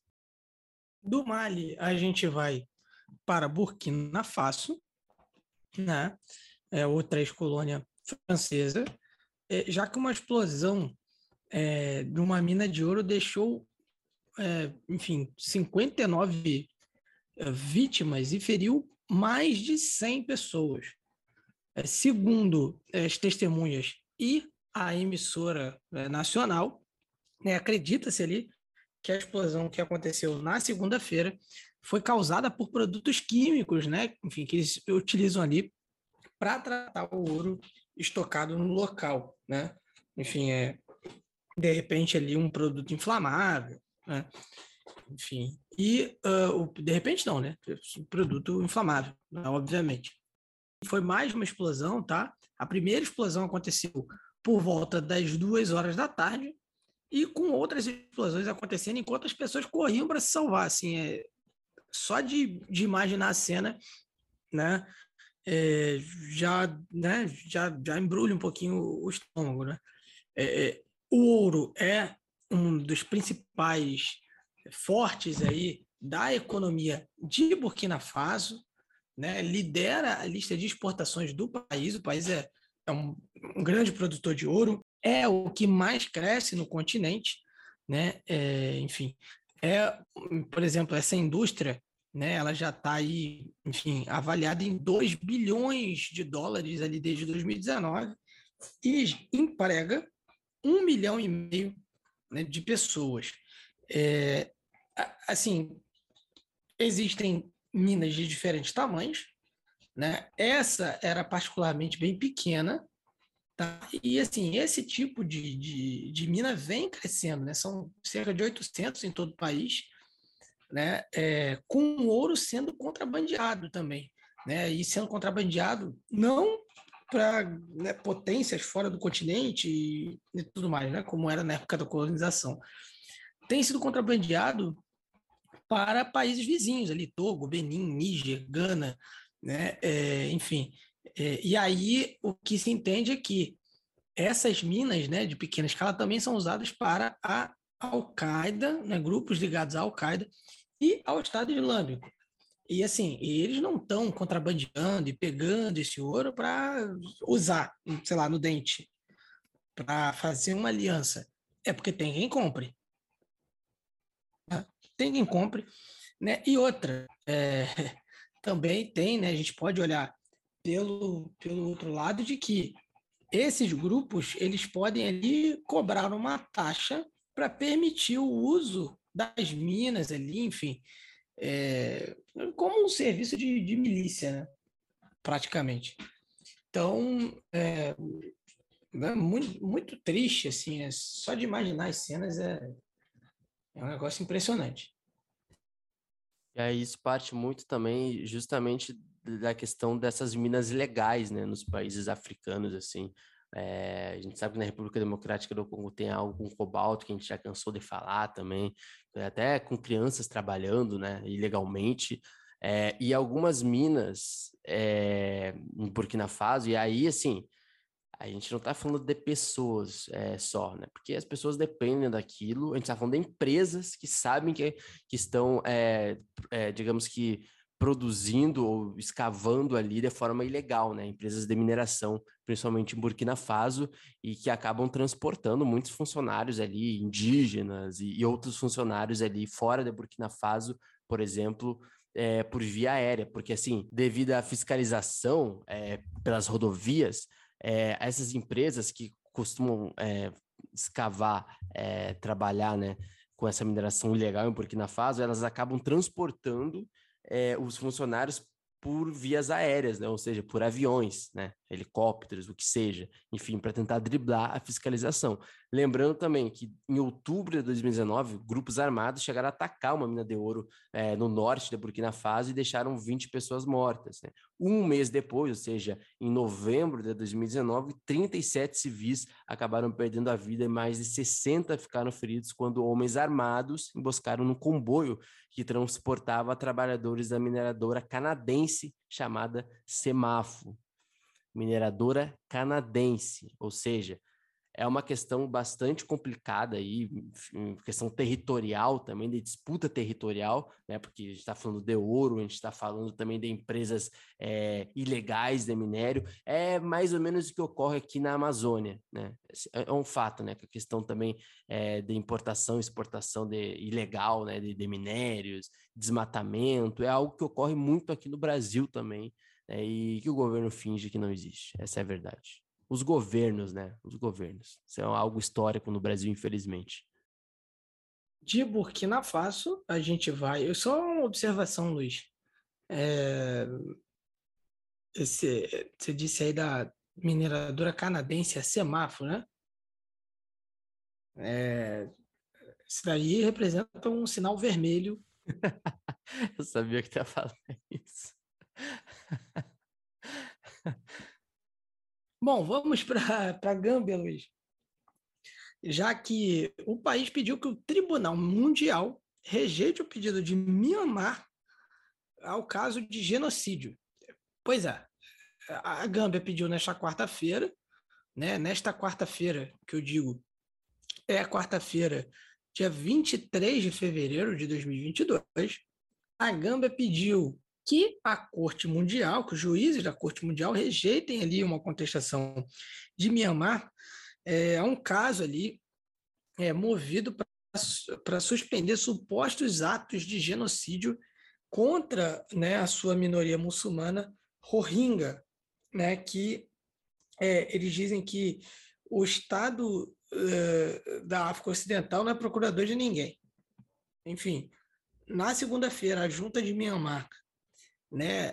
Do Mali, a gente vai para Burkina Faso, né? É outra ex-colônia francesa, é, já que uma explosão é, de uma mina de ouro deixou, é, enfim, 59 é, vítimas e feriu mais de 100 pessoas. É, segundo as testemunhas e a emissora é, nacional, né, acredita-se ali que a explosão que aconteceu na segunda-feira foi causada por produtos químicos, né? Enfim, que eles utilizam ali para tratar o ouro estocado no local, né? Enfim, é de repente ali um produto inflamável, né? Enfim, e uh, de repente não, né? Produto inflamável, né? obviamente. Foi mais uma explosão, tá? A primeira explosão aconteceu por volta das duas horas da tarde e com outras explosões acontecendo enquanto as pessoas corriam para se salvar, assim, é, só de, de imaginar a cena, né, é, já, né, já, já embrulha um pouquinho o estômago, né? É, é, o ouro é um dos principais fortes aí da economia de Burkina Faso, né? Lidera a lista de exportações do país. O país é, é um, um grande produtor de ouro, é o que mais cresce no continente, né? É, enfim, é, por exemplo, essa indústria né? Ela já está aí, enfim, avaliada em 2 bilhões de dólares ali desde 2019 e emprega um milhão e meio né, de pessoas. É, assim, existem minas de diferentes tamanhos, né? Essa era particularmente bem pequena, tá? E assim, esse tipo de, de, de mina vem crescendo, né? São cerca de 800 em todo o país né, é, com o ouro sendo contrabandeado também, né, e sendo contrabandeado não para né, potências fora do continente e, e, tudo mais, né, como era na época da colonização, tem sido contrabandeado para países vizinhos ali, Togo, Benin, Níger, Gana, né, é, enfim, é, e aí o que se entende é que essas minas, né, de pequena escala também são usadas para a Al-Qaeda, né, grupos ligados à Al-Qaeda e ao Estado Islâmico. E assim, eles não estão contrabandeando e pegando esse ouro para usar, sei lá, no dente, para fazer uma aliança. É porque tem quem compre. Né? Tem quem compre. Né? E outra, é, também tem, né, a gente pode olhar pelo, pelo outro lado de que esses grupos eles podem ali cobrar uma taxa para permitir o uso das minas ali, enfim, é, como um serviço de, de milícia, né? praticamente. Então, é, é muito, muito triste, assim, é, só de imaginar as cenas é, é um negócio impressionante. E aí isso parte muito também justamente da questão dessas minas ilegais, né, nos países africanos, assim. É, a gente sabe que na República Democrática do Congo tem algo com cobalto que a gente já cansou de falar também, até com crianças trabalhando, né, ilegalmente. É, e algumas minas é, em Burkina Faso, e aí, assim, a gente não está falando de pessoas é, só, né? Porque as pessoas dependem daquilo, a gente está falando de empresas que sabem que, que estão, digamos que, produzindo ou escavando ali de forma ilegal, né? Empresas de mineração, principalmente em Burkina Faso, e que acabam transportando muitos funcionários ali, indígenas e, e outros funcionários ali fora de Burkina Faso, por exemplo, é, por via aérea, porque assim, devido à fiscalização é, pelas rodovias, é, essas empresas que costumam escavar, trabalhar, né, com essa mineração ilegal em Burkina Faso, elas acabam transportando os funcionários por vias aéreas, né? ou seja, por aviões, né? helicópteros, o que seja, enfim, para tentar driblar a fiscalização. Lembrando também que em outubro de 2019, grupos armados chegaram a atacar uma mina de ouro é, no norte de Burkina Faso e deixaram 20 pessoas mortas. Né? Um mês depois, ou seja, em novembro de 2019, 37 civis acabaram perdendo a vida e mais de 60 ficaram feridos quando homens armados emboscaram no comboio que transportava trabalhadores da mineradora canadense chamada Semafo. Mineradora canadense, ou seja, é uma questão bastante complicada aí, questão territorial também, de disputa territorial, né? Porque a gente está falando de ouro, a gente está falando também de empresas é, ilegais de minério, é mais ou menos o que ocorre aqui na Amazônia, né? É, é um fato, né? Que a questão também é, de importação, exportação de ilegal, né? De, de minérios, desmatamento, é algo que ocorre muito aqui no Brasil também, né, e que o governo finge que não existe. Essa é a verdade. Os governos, né? Os governos. Isso é algo histórico no Brasil, infelizmente. De Burkina Faso, a gente vai. Só uma observação, Luiz. É... Esse, você disse aí da mineradora canadense, a Semáforo, né? É... Isso daí representa um sinal vermelho. Eu sabia que tu ia falar isso. Bom, vamos para a Gâmbia, Luiz. Já que o país pediu que o Tribunal Mundial rejeite o pedido de Myanmar ao caso de genocídio. Pois é, a Gâmbia pediu nesta quarta-feira, né? Nesta quarta-feira, que eu digo, é a quarta-feira, dia 23 de fevereiro de 2022, a Gâmbia pediu que a Corte Mundial, que os juízes da Corte Mundial rejeitem ali uma contestação de Mianmar é, a um caso ali é, movido para suspender supostos atos de genocídio contra né, a sua minoria muçulmana Rohingya, né, que é, eles dizem que o Estado uh, da África Ocidental não é procurador de ninguém. Enfim, na segunda-feira, a junta de Myanmar né?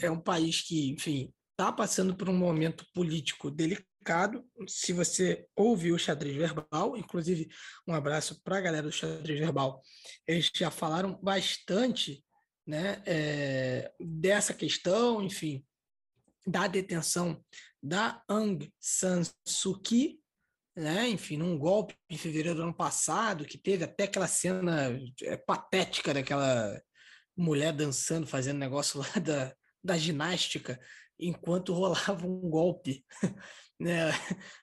É um país que, enfim, está passando por um momento político delicado. Se você ouviu o xadrez verbal, inclusive um abraço para a galera do xadrez verbal, eles já falaram bastante né, é, dessa questão, enfim, da detenção da Aung San Suu Kyi, né? enfim, num golpe em fevereiro do ano passado, que teve até aquela cena é, patética daquela mulher dançando, fazendo negócio lá da, da ginástica, enquanto rolava um golpe né,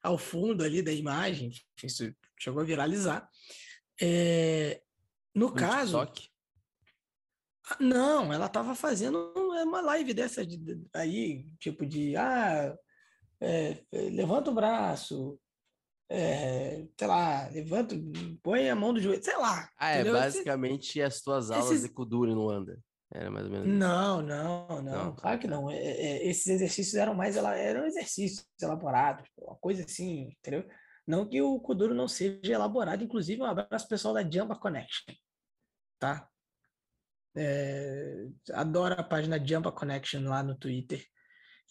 ao fundo ali da imagem. Isso chegou a viralizar. É, no, no caso. TikTok? Ah, não, ela estava fazendo uma live dessa de, de, aí, tipo de ah, é, levanta o braço, é, sei lá, levanta, põe a mão do joelho, sei lá. Ah, é entendeu? é basicamente as tuas aulas esses... de Kuduri no Anda. Era mais ou menos. Não, não, não, não claro que tá. não. É, é, esses exercícios eram mais eram exercícios elaborados, uma coisa assim, entendeu? Não que o Kuduro não seja elaborado, inclusive um abraço pessoal da Jamba Connection, tá? É, adoro a página Jamba Connection lá no Twitter,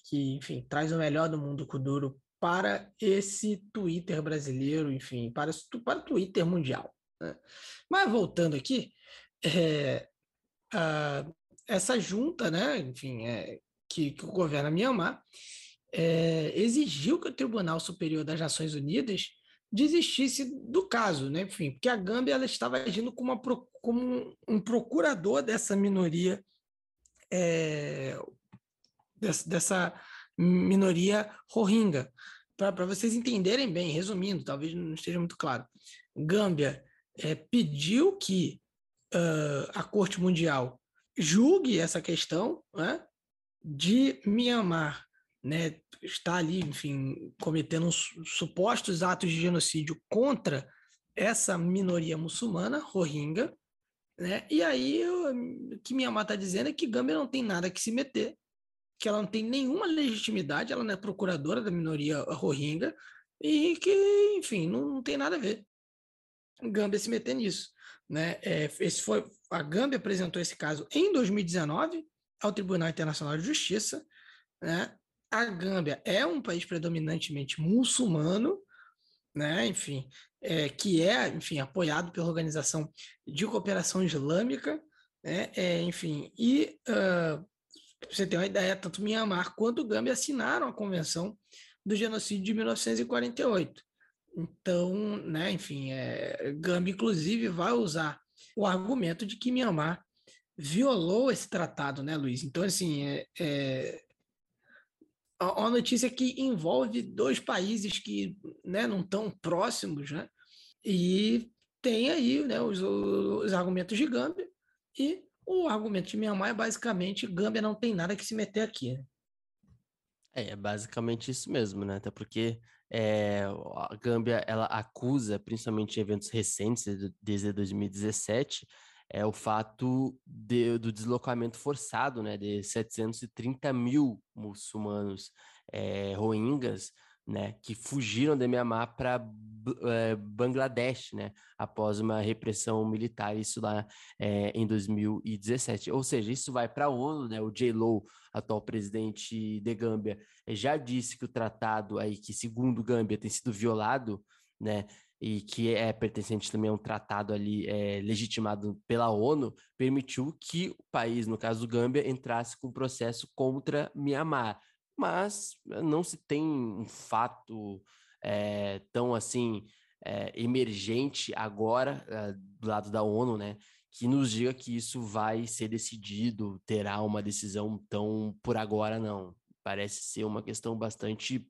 que, enfim, traz o melhor do mundo Kuduro para esse Twitter brasileiro, enfim, para, para o Twitter mundial. Né? Mas voltando aqui, é, a, essa junta, né, enfim, é, que, que governa Mianmar, é, exigiu que o Tribunal Superior das Nações Unidas desistisse do caso, né? Enfim, porque a Gâmbia ela estava agindo como, uma, como um procurador dessa minoria, é, dessa, dessa, minoria rohingya. Para vocês entenderem bem, resumindo, talvez não esteja muito claro, Gâmbia é, pediu que uh, a Corte Mundial julgue essa questão né, de Myanmar né, está ali, enfim, cometendo supostos atos de genocídio contra essa minoria muçulmana, Rohingya, né? E aí o que Myanmar está dizendo é que Gâmbia não tem nada que se meter, que ela não tem nenhuma legitimidade, ela não é procuradora da minoria Rohingya e que, enfim, não, não tem nada a ver. Gâmbia se meter nisso, né? É, esse foi a Gâmbia apresentou esse caso em 2019 ao Tribunal Internacional de Justiça, né? a Gâmbia é um país predominantemente muçulmano, né? Enfim, é, que é, enfim, apoiado pela Organização de Cooperação Islâmica, né? É, enfim, e uh, você ter uma ideia, tanto Myanmar quanto Gâmbia assinaram a Convenção do Genocídio de 1948. Então, né, enfim, é, Gâmbia, inclusive, vai usar o argumento de que Myanmar violou esse tratado, né, Luiz? Então, assim, é, é, uma notícia que envolve dois países que né, não estão próximos, né? E tem aí né, os, os argumentos de Gâmbia e o argumento de Myanmar é basicamente Gâmbia não tem nada que se meter aqui. Né? É, é basicamente isso mesmo, né? Até porque é, a Gâmbia ela acusa, principalmente em eventos recentes, desde 2017, é o fato de, do deslocamento forçado né, de 730 mil muçulmanos é, rohingyas né, que fugiram de Myanmar para é, Bangladesh, né, após uma repressão militar, isso lá é, em 2017. Ou seja, isso vai para a ONU, né, o J. Lo, atual presidente de Gâmbia, já disse que o tratado aí, que segundo Gâmbia tem sido violado, né, e que é pertencente também a um tratado ali é, legitimado pela ONU, permitiu que o país, no caso do Gâmbia, entrasse com processo contra Mianmar. Mas eh, não se tem um fato é, tão assim é, emergente agora do lado da ONU, né? Que nos diga que isso vai ser decidido, terá uma decisão tão por agora, não. Parece ser uma questão bastante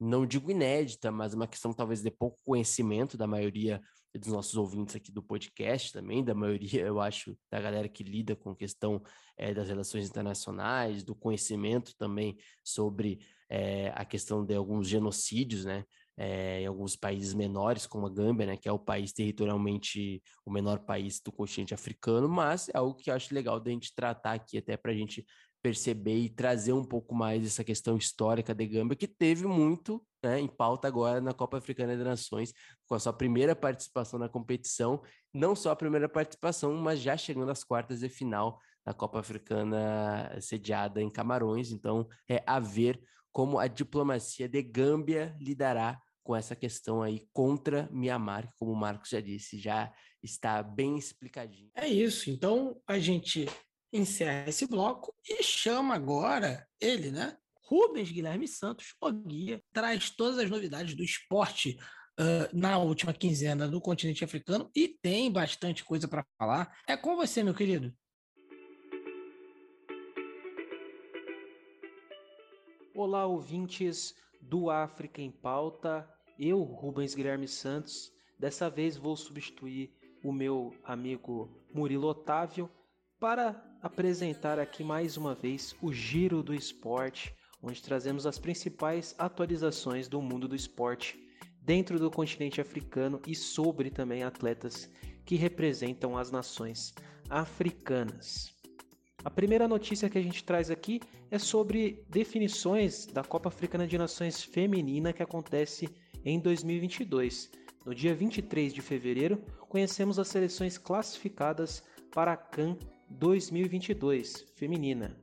não digo inédita, mas uma questão talvez de pouco conhecimento da maioria dos nossos ouvintes aqui do podcast também, da maioria, eu acho, da galera que lida com questão é, das relações internacionais, do conhecimento também sobre é, a questão de alguns genocídios, né? É, em alguns países menores, como a Gâmbia, né, que é o país territorialmente o menor país do continente africano, mas é algo que eu acho legal da gente tratar aqui, até para a gente perceber e trazer um pouco mais essa questão histórica de Gâmbia, que teve muito né, em pauta agora na Copa Africana de Nações, com a sua primeira participação na competição, não só a primeira participação, mas já chegando às quartas de final da Copa Africana sediada em Camarões. Então, é a ver como a diplomacia de Gâmbia lidará com essa questão aí contra Mianmar, como o Marcos já disse, já está bem explicadinho. É isso. Então, a gente encerra esse bloco e chama agora ele, né? Rubens Guilherme Santos, o guia, traz todas as novidades do esporte uh, na última quinzena do continente africano e tem bastante coisa para falar. É com você, meu querido. Olá, ouvintes do África em Pauta. Eu, Rubens Guilherme Santos, dessa vez vou substituir o meu amigo Murilo Otávio para apresentar aqui mais uma vez o Giro do Esporte, onde trazemos as principais atualizações do mundo do esporte dentro do continente africano e sobre também atletas que representam as nações africanas. A primeira notícia que a gente traz aqui é sobre definições da Copa Africana de Nações Feminina que acontece em 2022. No dia 23 de fevereiro, conhecemos as seleções classificadas para a CAN 2022 feminina.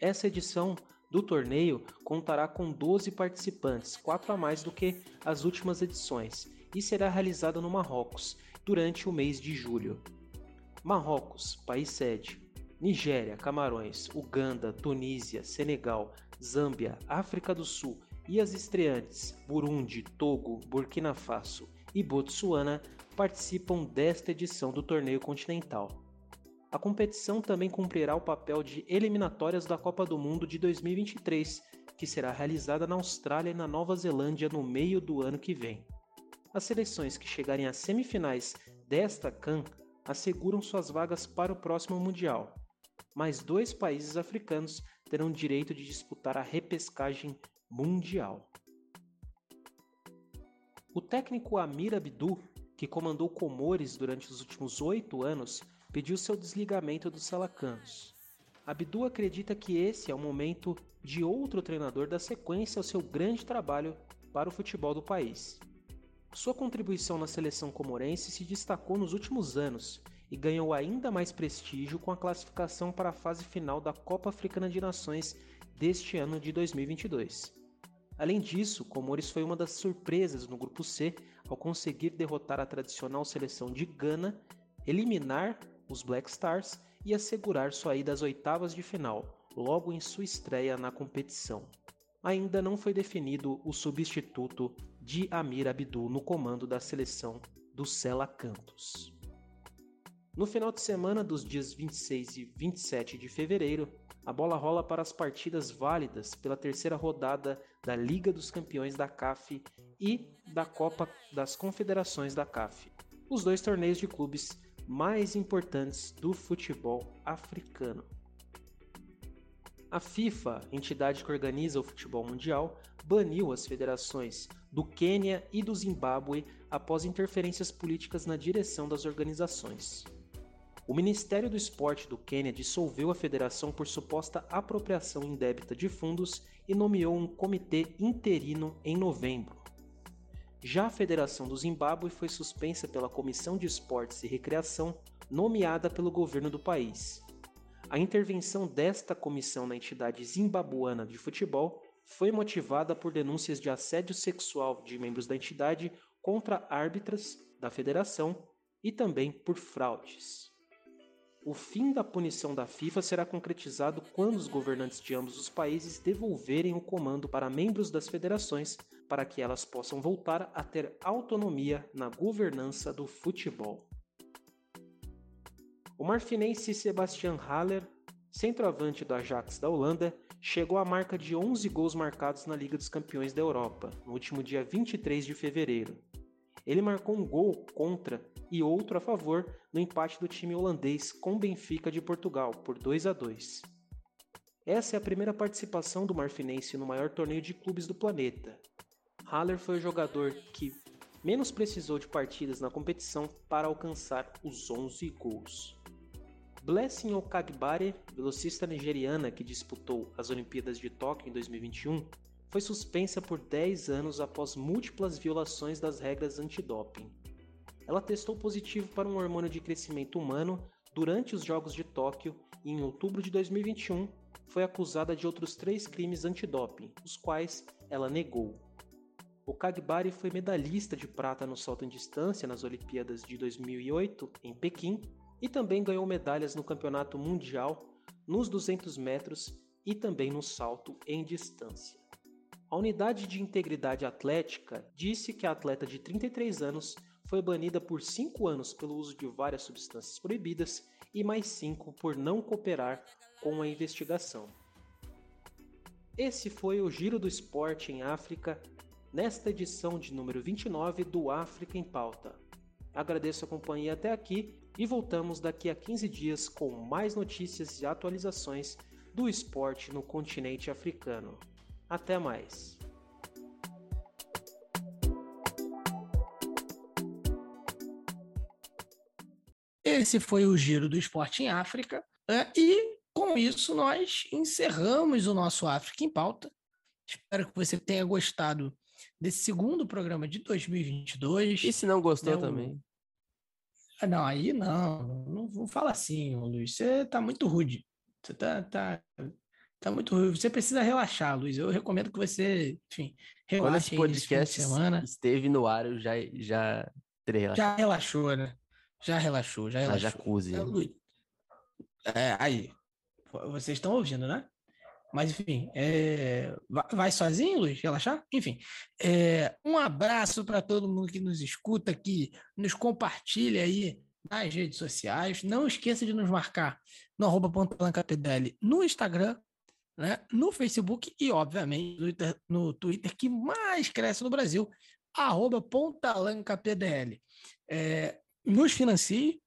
Essa edição do torneio contará com 12 participantes, 4 a mais do que as últimas edições, e será realizada no Marrocos durante o mês de julho. Marrocos, país sede. Nigéria, Camarões, Uganda, Tunísia, Senegal, Zâmbia, África do Sul e as estreantes Burundi, Togo, Burkina Faso e Botsuana participam desta edição do torneio continental. A competição também cumprirá o papel de eliminatórias da Copa do Mundo de 2023, que será realizada na Austrália e na Nova Zelândia no meio do ano que vem. As seleções que chegarem às semifinais desta CAN asseguram suas vagas para o próximo Mundial. Mais dois países africanos terão direito de disputar a repescagem mundial. O técnico Amir Abdu, que comandou Comores durante os últimos oito anos, pediu seu desligamento dos Salacanos. Abdu acredita que esse é o momento de outro treinador dar sequência ao seu grande trabalho para o futebol do país. Sua contribuição na seleção comorense se destacou nos últimos anos e ganhou ainda mais prestígio com a classificação para a fase final da Copa Africana de Nações deste ano de 2022. Além disso, Comores foi uma das surpresas no grupo C ao conseguir derrotar a tradicional seleção de Gana, eliminar os Black Stars e assegurar sua ida às oitavas de final, logo em sua estreia na competição. Ainda não foi definido o substituto de Amir Abdul no comando da seleção do Sela Cantos. No final de semana dos dias 26 e 27 de fevereiro, a bola rola para as partidas válidas pela terceira rodada da Liga dos Campeões da CAF e da Copa das Confederações da CAF, os dois torneios de clubes mais importantes do futebol africano. A FIFA, entidade que organiza o futebol mundial, baniu as federações do Quênia e do Zimbábue após interferências políticas na direção das organizações. O Ministério do Esporte do Quênia dissolveu a federação por suposta apropriação indébita de fundos e nomeou um comitê interino em novembro. Já a Federação do Zimbábue foi suspensa pela Comissão de Esportes e Recreação, nomeada pelo governo do país. A intervenção desta comissão na entidade zimbabuana de futebol foi motivada por denúncias de assédio sexual de membros da entidade contra árbitras da federação e também por fraudes. O fim da punição da FIFA será concretizado quando os governantes de ambos os países devolverem o comando para membros das federações para que elas possam voltar a ter autonomia na governança do futebol. O marfinense Sebastian Haller, centroavante do Ajax da Holanda, chegou à marca de 11 gols marcados na Liga dos Campeões da Europa, no último dia 23 de fevereiro. Ele marcou um gol contra e outro a favor no empate do time holandês com Benfica de Portugal por 2 a 2. Essa é a primeira participação do Marfinense no maior torneio de clubes do planeta. Haller foi o jogador que menos precisou de partidas na competição para alcançar os 11 gols. Blessing Okagbare, velocista nigeriana que disputou as Olimpíadas de Tóquio em 2021, foi suspensa por 10 anos após múltiplas violações das regras antidoping. Ela testou positivo para um hormônio de crescimento humano durante os Jogos de Tóquio e em outubro de 2021 foi acusada de outros três crimes antidoping, os quais ela negou. O Kagbari foi medalhista de prata no salto em distância nas Olimpíadas de 2008 em Pequim e também ganhou medalhas no Campeonato Mundial nos 200 metros e também no salto em distância. A Unidade de Integridade Atlética disse que a atleta de 33 anos foi banida por 5 anos pelo uso de várias substâncias proibidas e mais 5 por não cooperar com a investigação. Esse foi o Giro do Esporte em África, nesta edição de número 29 do África em Pauta. Agradeço a companhia até aqui e voltamos daqui a 15 dias com mais notícias e atualizações do esporte no continente africano. Até mais! Esse foi o Giro do Esporte em África. Né? E com isso nós encerramos o nosso África em Pauta. Espero que você tenha gostado desse segundo programa de 2022. E se não gostou né, também? Ah, não, aí não, não, não fala assim, Luiz. Você tá muito rude. Você tá, tá, tá muito rude. Você precisa relaxar, Luiz. Eu recomendo que você, enfim, relaxe Quando esse podcast semana. esteve no ar, eu já, já terei relaxado. Já relaxou, né? Já relaxou, já relaxou. Na jacuzzi. É, Luiz. É, aí, vocês estão ouvindo, né? Mas, enfim, é... vai sozinho, Luiz? Relaxar? Enfim, é... um abraço para todo mundo que nos escuta, que nos compartilha aí nas redes sociais. Não esqueça de nos marcar no arroba no Instagram, né, no Facebook e, obviamente, no Twitter, no Twitter que mais cresce no Brasil, arroba pontalancapdl. É, nos financie,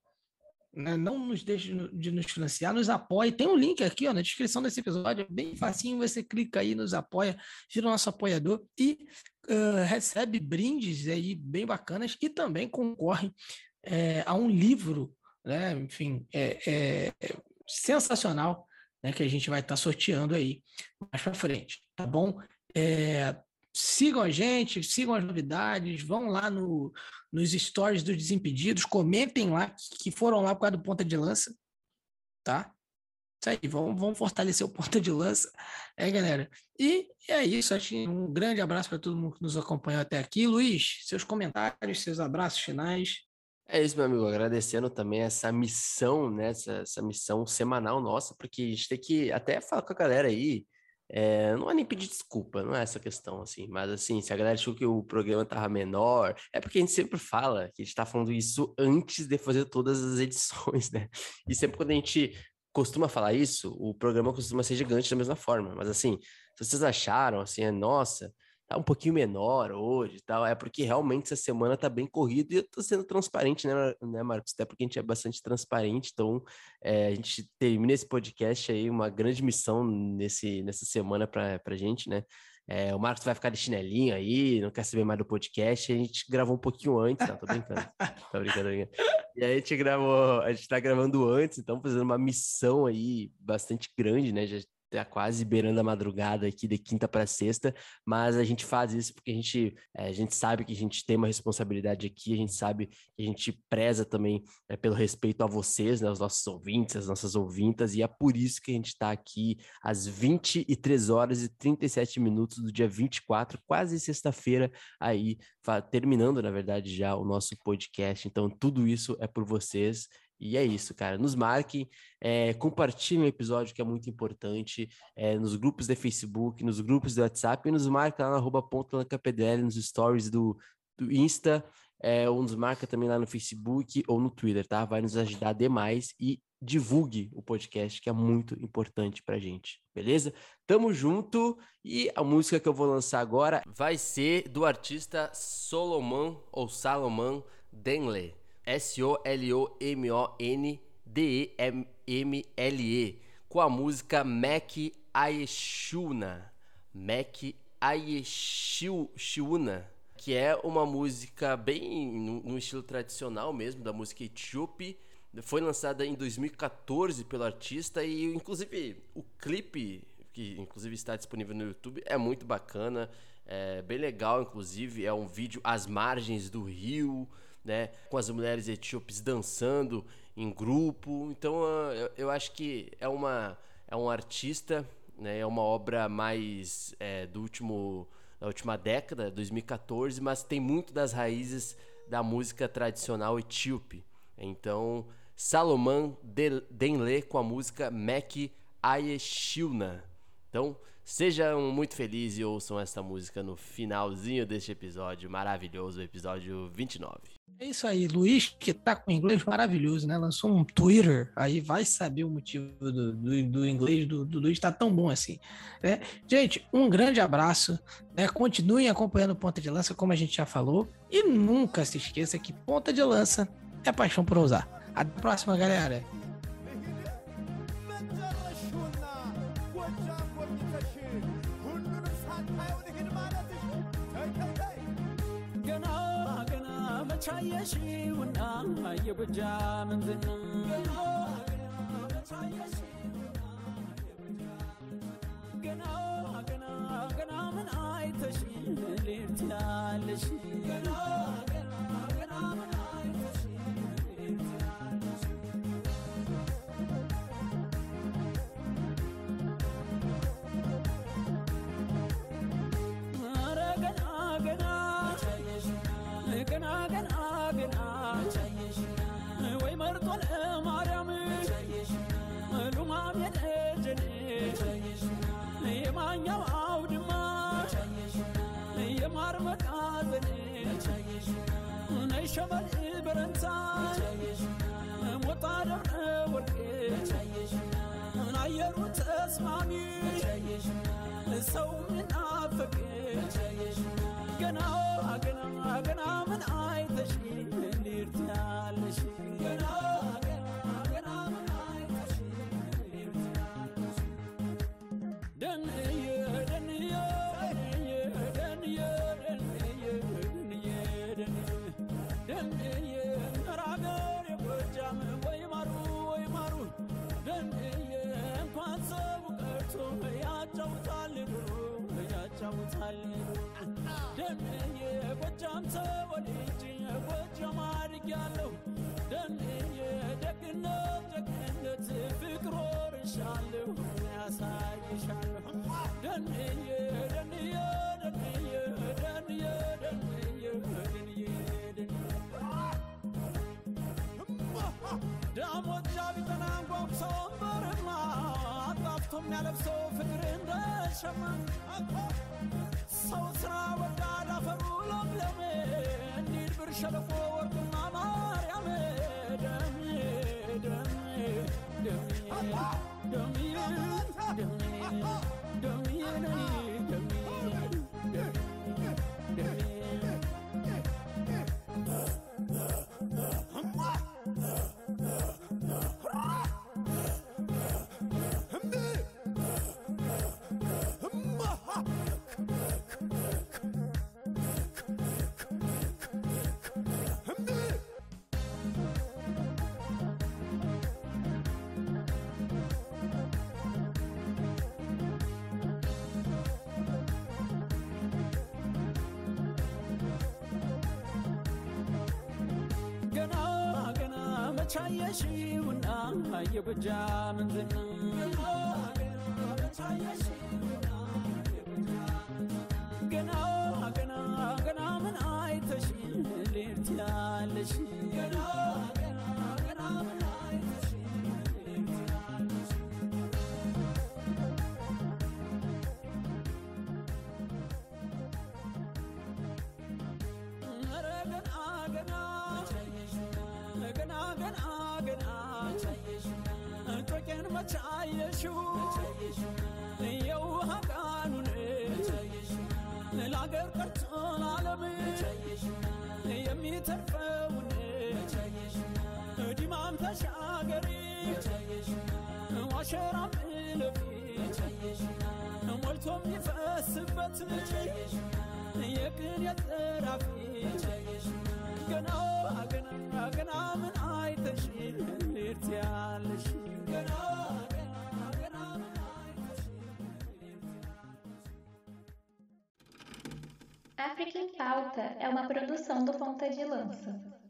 né, não nos deixe de nos financiar, nos apoie. Tem um link aqui ó, na descrição desse episódio, é bem facinho, você clica aí, nos apoia, vira nosso apoiador e uh, recebe brindes aí bem bacanas e também concorre é, a um livro, né, enfim, é, é, sensacional, né, que a gente vai estar tá sorteando aí mais para frente, tá bom? É, sigam a gente, sigam as novidades, vão lá no, nos stories dos Desimpedidos, comentem lá que foram lá por causa do ponta de lança, tá? Isso aí, vamos, vamos fortalecer o ponta de lança, é, galera? E é isso, acho um grande abraço para todo mundo que nos acompanhou até aqui. Luiz, seus comentários, seus abraços finais. É isso, meu amigo. Agradecendo também essa missão, né? Essa, essa missão semanal nossa, porque a gente tem que até falar com a galera aí. É, não é nem pedir desculpa, não é essa questão, assim. Mas, assim, se a galera achou que o programa tava menor, é porque a gente sempre fala que a gente tá falando isso antes de fazer todas as edições, né? E sempre quando a gente costuma falar isso, o programa costuma ser gigante da mesma forma. Mas, assim, se vocês acharam, assim, é nossa tá um pouquinho menor hoje e tal, é porque realmente essa semana tá bem corrido e eu tô sendo transparente, né, né Marcos? Até porque a gente é bastante transparente, então é, a gente termina esse podcast aí, uma grande missão nesse, nessa semana pra, pra gente, né? É, o Marcos vai ficar de chinelinho aí, não quer saber mais do podcast. A gente gravou um pouquinho antes, não, tô brincando. tô brincando, brincando. E aí a gente gravou, a gente tá gravando antes, então fazendo uma missão aí bastante grande, né? Já tá quase beirando a madrugada aqui de quinta para sexta, mas a gente faz isso porque a gente, é, a gente sabe que a gente tem uma responsabilidade aqui, a gente sabe que a gente preza também é, pelo respeito a vocês, né, os nossos ouvintes, as nossas ouvintas, e é por isso que a gente está aqui às 23 horas e 37 minutos do dia 24, quase sexta-feira, aí, terminando, na verdade, já o nosso podcast. Então, tudo isso é por vocês. E é isso, cara. Nos marquem, é, compartilhem o episódio, que é muito importante, é, nos grupos de Facebook, nos grupos do WhatsApp, e nos marca lá na arroba nos stories do, do Insta, é, ou nos marca também lá no Facebook ou no Twitter, tá? Vai nos ajudar demais e divulgue o podcast, que é muito importante pra gente, beleza? Tamo junto e a música que eu vou lançar agora vai ser do artista Solomon ou Salomon Denley. S-O-L-O-M-O-N-D-E-M-L-E, com a música Mac Aeshuna. Mac Aeshuna, que é uma música bem no, no, estilo tradicional mesmo, da música etíope. Foi lançada em 2014 pelo artista e, inclusive, o clipe, que inclusive está disponível no YouTube, é muito bacana. É bem legal, inclusive. É um vídeo às margens do rio né? Com as mulheres etíopes dançando em grupo. Então uh, eu, acho que é uma é um artista, né? É uma obra mais é, do último da última década, 2014, mas tem muito das raízes da música tradicional etíope. Então Salomão Denle com a música Mek Ayeshilna. Então, Sejam muito felizes e ouçam essa música no finalzinho deste episódio maravilhoso, episódio 29. É isso aí, Luiz, que tá com inglês maravilhoso, né? Lançou um Twitter, aí vai saber o motivo do, do, do inglês do, do Luiz tá tão bom assim. Né? Gente, um grande abraço, né? Continuem acompanhando Ponta de Lança, como a gente já falou, e nunca se esqueça que Ponta de Lança é paixão por usar. Até a próxima, galera! በቻየሽውና የጎጃ ምንዝና ገና ገና ገና ምን አይተሽ ልትያለሽ? ገና ገና ገና ገና ገና ገና ወይ መርጦ ለማርያም ሉማም የደጀን የማኛው አውድማ የማር መቃዘን ነይ ሸበል በረንታ ሞጣ ደብረ ወርቅ አየሩ ተስማሚ ሰው ምናፍቅ ገና ገና ገና ምን አይተሽ እንዴት ትያለሽ ገና ገና ምን አይተሽ እንዴት ትያለሽ ደንዬ ደንዬ ደንዬ ወይ ማሩ ወይ ማሩ ደንዬ ደሜ የጎጃም ሰው ልጅ የጎጃም አድግ ያለሁ ደሜ የደግነት ደግነት ፍቅሮ ርሻለሁ ያሳይሻለሁ። ደሜ የደንየ ደንየ ደንየ ደንየ ደንየ ዳሞት ቢጠና ጓጉሰው ወንበርማ አጣፍቶ የሚያለብሰው ፍቅር እንደሸማ። ሰው ስራ ወዳድ አፈሩ ለምለም እንዲድ ብር ሸለቆ ወርቅና ማርያም ደሜ ደሜ ደሜ ደሜ ደሜ ደሜ የጎጃም እንትን መቻየሽው የውሃ ቃኑን ለአገር ቀርቶ ለዓለም የሚተርፈውን ዲማም ተሻገሪ ዋሸራም እለፊ ሞልቶ የሚፈስበት የቅን የጠራፊ ገና ገና ገና ምን አይተሽ ሌርት ያለሽ ገና ገና África em Pauta é uma produção do Ponta de Lança.